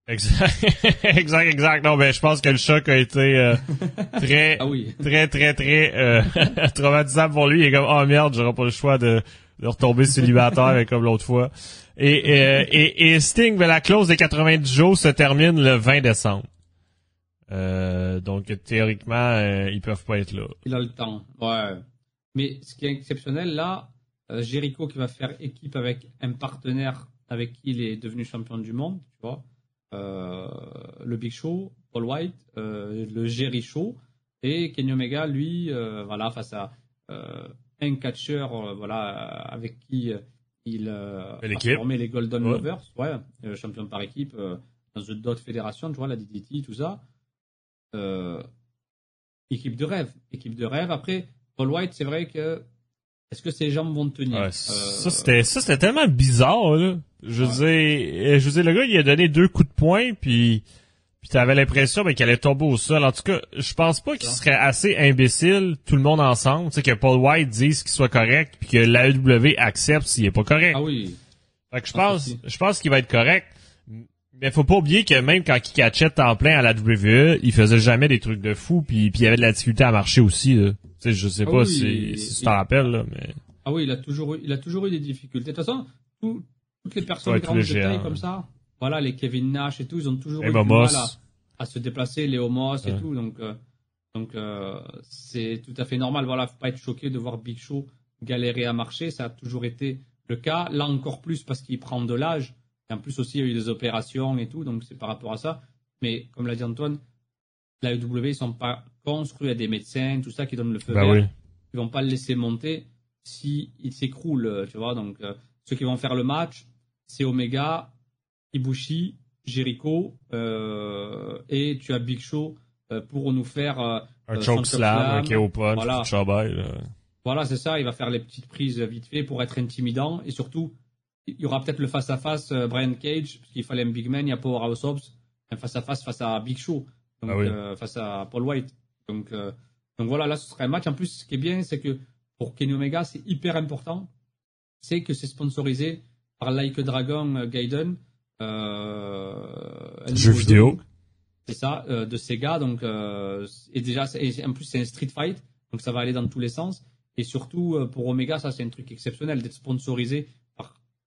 Exact, exact, exact. Non, ben je pense que le choc a été euh, très, Ah oui. très, très, très euh, traumatisant pour lui. Il est comme oh merde, j'aurai pas le choix de, de retomber célibataire comme l'autre fois. Et, euh, et, et Sting, ben, la clause des 90 jours se termine le 20 décembre. Euh, donc théoriquement, euh, ils peuvent pas être là. Il a le temps. Ouais. Mais ce qui est exceptionnel là, Jericho qui va faire équipe avec un partenaire avec qui il est devenu champion du monde, tu vois. Euh, le Big Show, Paul White, euh, le Jerry Show et Kenny Omega, lui, euh, voilà, face à un catcheur, voilà, avec qui il a formé les Golden Ouais. Lovers, ouais, champion par équipe dans d'autres fédérations, tu vois, la DDT, tout ça. Euh, équipe de rêve, équipe de rêve. Après, Paul White, c'est vrai que est-ce que ses jambes vont tenir? Ouais, Euh, ça c'était ça c'était tellement bizarre là. Je Ouais. disais je disais le gars il a donné deux coups de poing puis puis t'avais l'impression ben, qu'elle allait tomber au sol. En tout cas, je pense pas qu'il serait assez imbécile tout le monde ensemble, tu sais que Paul White dise qu'il soit correct puis que l'AEW accepte s'il est pas correct. Ah oui, Fait que je Ah, pense aussi. je pense qu'il va être correct. Mais faut pas oublier que même quand il catchait temps plein à la WWE, il faisait jamais des trucs de fou puis puis il avait de la difficulté à marcher aussi là. Tu sais je sais Ah pas oui, si, il- si tu t'en rappelles là, mais ah oui, il a toujours eu, il a toujours eu des difficultés. De toute façon, tout- toutes les personnes Ouais, grandes les de taille comme ça, voilà, les Kevin Nash et tout, ils ont toujours Et eu du mal à, à se déplacer, les Homos et Ouais. tout. Donc, euh, donc euh, c'est tout à fait normal. Voilà, faut pas être choqué de voir Big Show galérer à marcher. Ça a toujours été le cas. Là encore plus parce qu'il prend de l'âge. Et en plus aussi, il y a eu des opérations et tout. Donc c'est par rapport à ça. Mais comme l'a dit Antoine, la EW, ils sont pas construits à des médecins, tout ça qui donnent le feu ben vert oui. ils vont pas le laisser monter si il s'écroule, tu vois. Donc, euh, ceux qui vont faire le match, c'est Omega, Ibushi, Jericho, euh, et tu as Big Show euh, pour nous faire. Un choke slam, un KO punch, voilà. voilà, c'est ça. Il va faire les petites prises vite fait pour être intimidant, et surtout, il y aura peut-être le face à face Brian Cage, parce qu'il fallait un big man, il y a Powerhouse Hobbs, un face à face face à Big Show, donc Ah oui. euh, face à Paul White. Donc, euh, donc voilà, là ce serait un match. En plus, ce qui est bien, c'est que pour Kenny Omega, c'est hyper important, c'est que c'est sponsorisé par Like a Dragon euh, Gaiden, euh, Jeu vidéo. C'est ça, euh, de Sega. Donc, euh, et déjà, et en plus, c'est un street fight, donc ça va aller dans tous les sens. Et surtout, euh, pour Omega, ça, c'est un truc exceptionnel d'être sponsorisé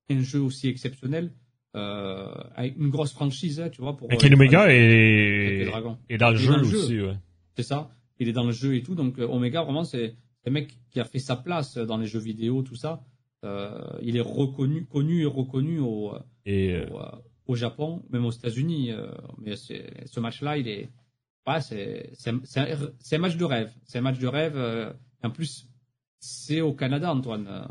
un jeu aussi exceptionnel, euh, avec une grosse franchise, hein, tu vois. Pour, euh, Kenny Omega a est, est dans le jeu aussi, ouais. C'est ça. Il est dans le jeu et tout. Donc, euh, Omega, vraiment, c'est un mec qui a fait sa place dans les jeux vidéo, tout ça. Euh, il est reconnu, connu et reconnu au, Et, euh, au, euh, au Japon, même aux États-Unis. euh, mais ce match-là, il est, ouais, c'est, un- un, match de rêve. C'est un match de rêve. euh, en plus, c'est au Canada, Antoine. euh,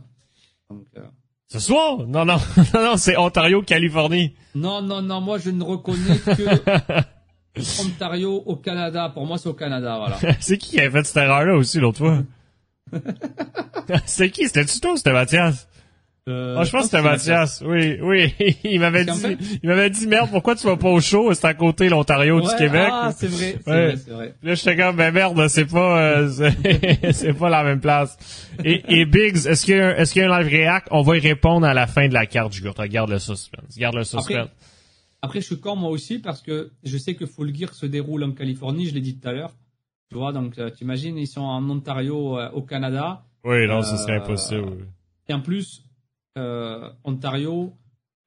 donc, euh, ce soir? Non, non, non, non, c'est Ontario, Californie. non, non, non, moi, je ne reconnais que Ontario au Canada. Pour moi, c'est au Canada, voilà. c'est qui qui a fait cette erreur-là aussi l'autre fois? c'est qui? C'était-tu toi ou c'était Mathias? Euh, Ah, je pense que c'était Mathias. Oui, oui. il m'avait dit, il m'avait dit, merde, pourquoi tu vas pas au show? C'est à côté l'Ontario du Ouais, Québec. Ah, c'est vrai, c'est Ouais. vrai, c'est vrai. Là, j'étais comme, ben merde, c'est pas, euh, c'est c'est pas la même place. Et, et Biggs, est-ce qu'il y a, un- est-ce qu'il y a un live react? On va y répondre à la fin de la carte, Jugurta. Garde le suspense. Garde le suspense. Après, après, je suis con moi aussi parce que je sais que Full Gear se déroule en Californie, je l'ai dit tout à l'heure. Tu vois, donc euh, t'imagines, ils sont en Ontario, euh, au Canada. oui, non, ce serait impossible. Et en plus, Ontario,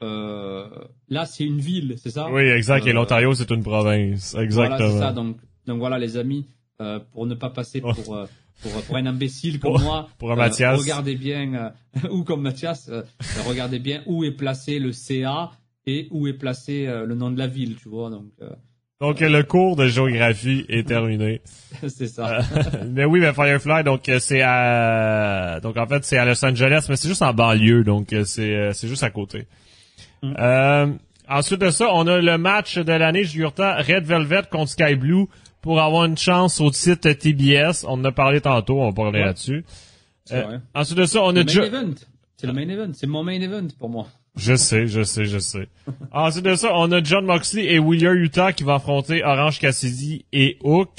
euh, là, c'est une ville, c'est ça? Oui, exact. Et Euh, l'Ontario, c'est une province. Voilà, Exactement. c'est ça. Donc, donc voilà, les amis, euh, pour ne pas passer Oh. pour, euh, pour, pour un imbécile comme Pour- moi, pour un euh, Mathias. regardez bien, euh, ou comme Mathias, euh, euh, regardez bien où est placé le CA et où est placé euh, le nom de la ville, tu vois. Donc, euh, Donc, le cours de géographie est terminé. c'est ça. mais oui, mais Firefly, donc euh, c'est à, donc en fait c'est à Los Angeles, mais c'est juste en banlieue, donc euh, c'est euh, c'est juste à côté. Mm. Euh, ensuite de ça, on a le match de l'année Jurta Red Velvet contre Sky Blue pour avoir une chance au titre TBS. On en a parlé tantôt, on va parler Ouais. là-dessus. Euh. Ensuite de ça, on Le a main Jo- event. C'est le main event. C'est mon main event pour moi. Je sais, je sais, je sais. Ensuite de ça, on a John Moxley et Wheeler Utah qui vont affronter Orange Cassidy et Hook.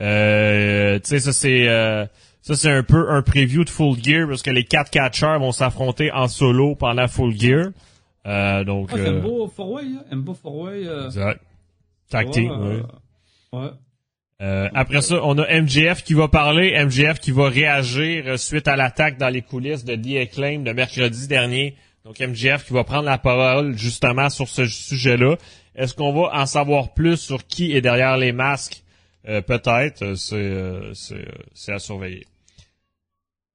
Euh, tu sais, ça c'est euh, ça c'est un peu un preview de Full Gear parce que les quatre catcheurs vont s'affronter en solo pendant Full Gear. Euh, donc, Ah, c'est un euh, beau four-way, hein, un beau four-way. euh, exact. Tag tu team, vois, ouais. euh, ouais. Euh, après ça, on a MJF qui va parler, MJF qui va réagir suite à l'attaque dans les coulisses de The Acclaim de mercredi dernier. Donc MJF qui va prendre la parole justement sur ce sujet-là. Est-ce qu'on va en savoir plus sur qui est derrière les masques? Euh, Peut-être, euh, c'est euh, euh, c'est à surveiller.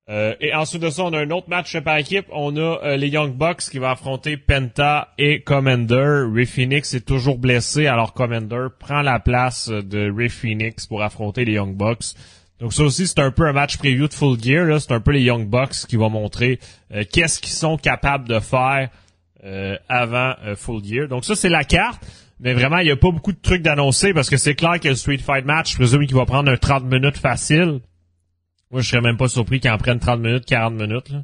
Euh, et ensuite de ça, on a un autre match par équipe. On a les Young Bucks qui vont affronter Penta et Commander. Ray Phoenix est toujours blessé, alors Commander prend la place de Ray Phoenix pour affronter les Young Bucks. Donc ça aussi, c'est un peu un match preview de Full Gear. là. C'est un peu les Young Bucks qui vont montrer euh, qu'est-ce qu'ils sont capables de faire euh, avant euh, Full Gear. Donc ça, c'est la carte. Mais vraiment, il n'y a pas beaucoup de trucs d'annoncer parce que c'est clair que le Street Fight match, je présume qu'il va prendre un 30 minutes facile. Moi, je serais même pas surpris qu'il en prenne 30 minutes, 40 minutes. Là.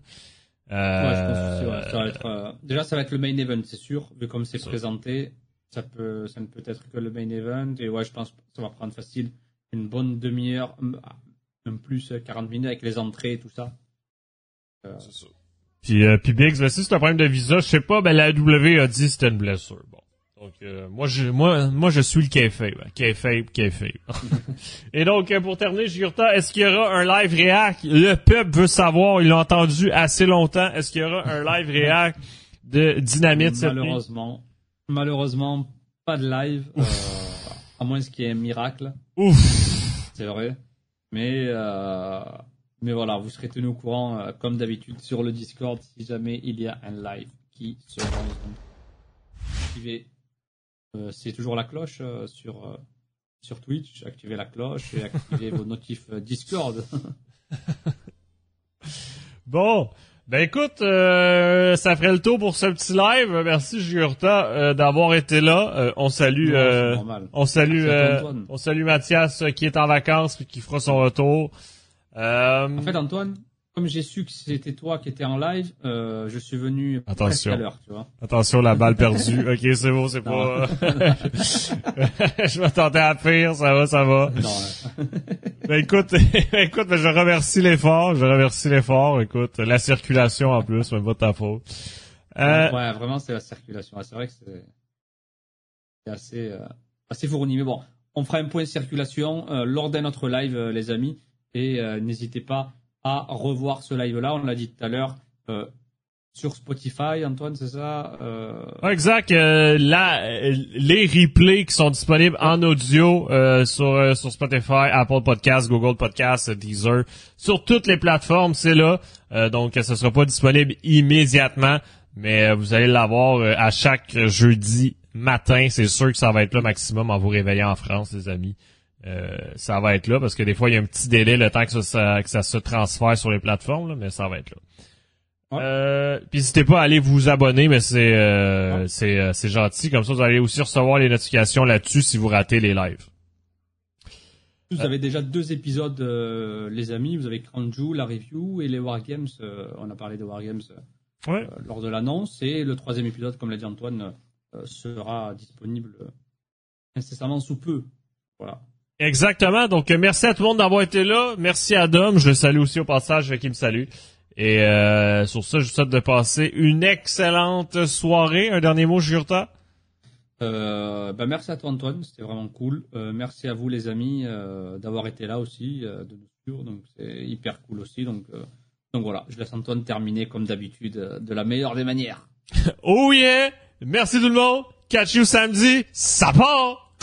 Ouais, je pense Euh, que c'est- ouais, ça va être, euh, déjà, ça va être le main event, c'est sûr, vu comme c'est présenté. Ça peut, ça ne peut être que le main event. Et ouais, je pense que ça va prendre facile une bonne demi-heure, même plus euh, 40 minutes avec les entrées et tout ça. Euh, C'est ça. Puis, euh, puis Biggs, ben, si c'est un problème de visa, je sais pas, ben la W a dit que c'était une blessure. Bon. Donc, euh, moi, je, moi, moi, je suis le kayfabe. hein. Kayfabe, kayfabe. Et donc, euh, pour terminer, Jurta, est-ce qu'il y aura un live réact? Le peuple veut savoir, il l'a entendu assez longtemps. Est-ce qu'il y aura un live réact de Dynamite cette nuit? malheureusement, malheureusement, pas de live, euh, à moins qu'il y ait un miracle, Ouf! c'est vrai. Mais, euh, mais voilà, vous serez tenus au courant, euh, comme d'habitude, sur le Discord, si jamais il y a un live qui se lance. Euh, c'est toujours la cloche sur, sur Twitch, activez la cloche et activez vos notifs Discord. Bon. Ben écoute, euh, ça ferait le tour pour ce petit live. Merci Jurta euh, d'avoir été là. Euh, on salue Non, euh, on salue euh, on salue Mathias euh, qui est en vacances puis qui fera son retour. Euh, En fait, Antoine, comme j'ai su que c'était toi qui étais en live, euh, je suis venu Attention. à l'heure, tu vois. attention la balle perdue. OK, c'est bon, c'est pas Je m'attendais à pire, ça va, ça va. Non. Ben écoute, écoute, ben, je remercie l'effort, je remercie l'effort. Écoute, la circulation en plus, même pas de ta faute. Euh, Ouais, vraiment, c'est la circulation. Ouais, C'est vrai que c'est assez, euh, assez fourni. Mais bon, on fera un point de circulation euh, lors d'un autre live, euh, les amis. Et euh, n'hésitez pas revoir ce live-là. On l'a dit tout à l'heure euh, sur Spotify, Antoine, c'est ça euh, Exact. euh, les replays qui sont disponibles en audio euh, sur euh, sur Spotify, Apple Podcasts, Google Podcasts, Deezer, sur toutes les plateformes, c'est là. Euh, donc, ce sera pas disponible immédiatement, mais euh, vous allez l'avoir à chaque jeudi matin. C'est sûr que ça va être là maximum en vous réveillant en France, les amis. Euh, ça va être là parce que des fois il y a un petit délai le temps que ça, ça- que ça se transfère sur les plateformes, là, mais ça va être là. Ouais. Euh, puis n'hésitez pas à aller vous abonner, mais c'est euh, Ouais. c'est c'est gentil. Comme ça, vous allez aussi recevoir les notifications là-dessus si vous ratez les lives. Vous avez déjà deux épisodes, les amis. Vous avez Cranju, la review et les Wargames. on a parlé de Wargames Ouais. lors de l'annonce. Et le troisième épisode, comme l'a dit Antoine, sera disponible incessamment sous peu. Voilà. Exactement. Donc merci à tout le monde d'avoir été là. Merci à Dom. Je le salue aussi au passage, qui me salue. Et euh, sur ça, je vous souhaite de passer une excellente soirée. Un dernier mot, Jurta? Euh, bah, merci à toi Antoine, c'était vraiment cool. Euh, merci à vous les amis euh, d'avoir été là aussi, de nous suivre, donc c'est hyper cool aussi. Donc, donc voilà, je laisse Antoine terminer comme d'habitude de la meilleure des manières. Oh yeah! Merci tout le monde. Catch you samedi. Ça part!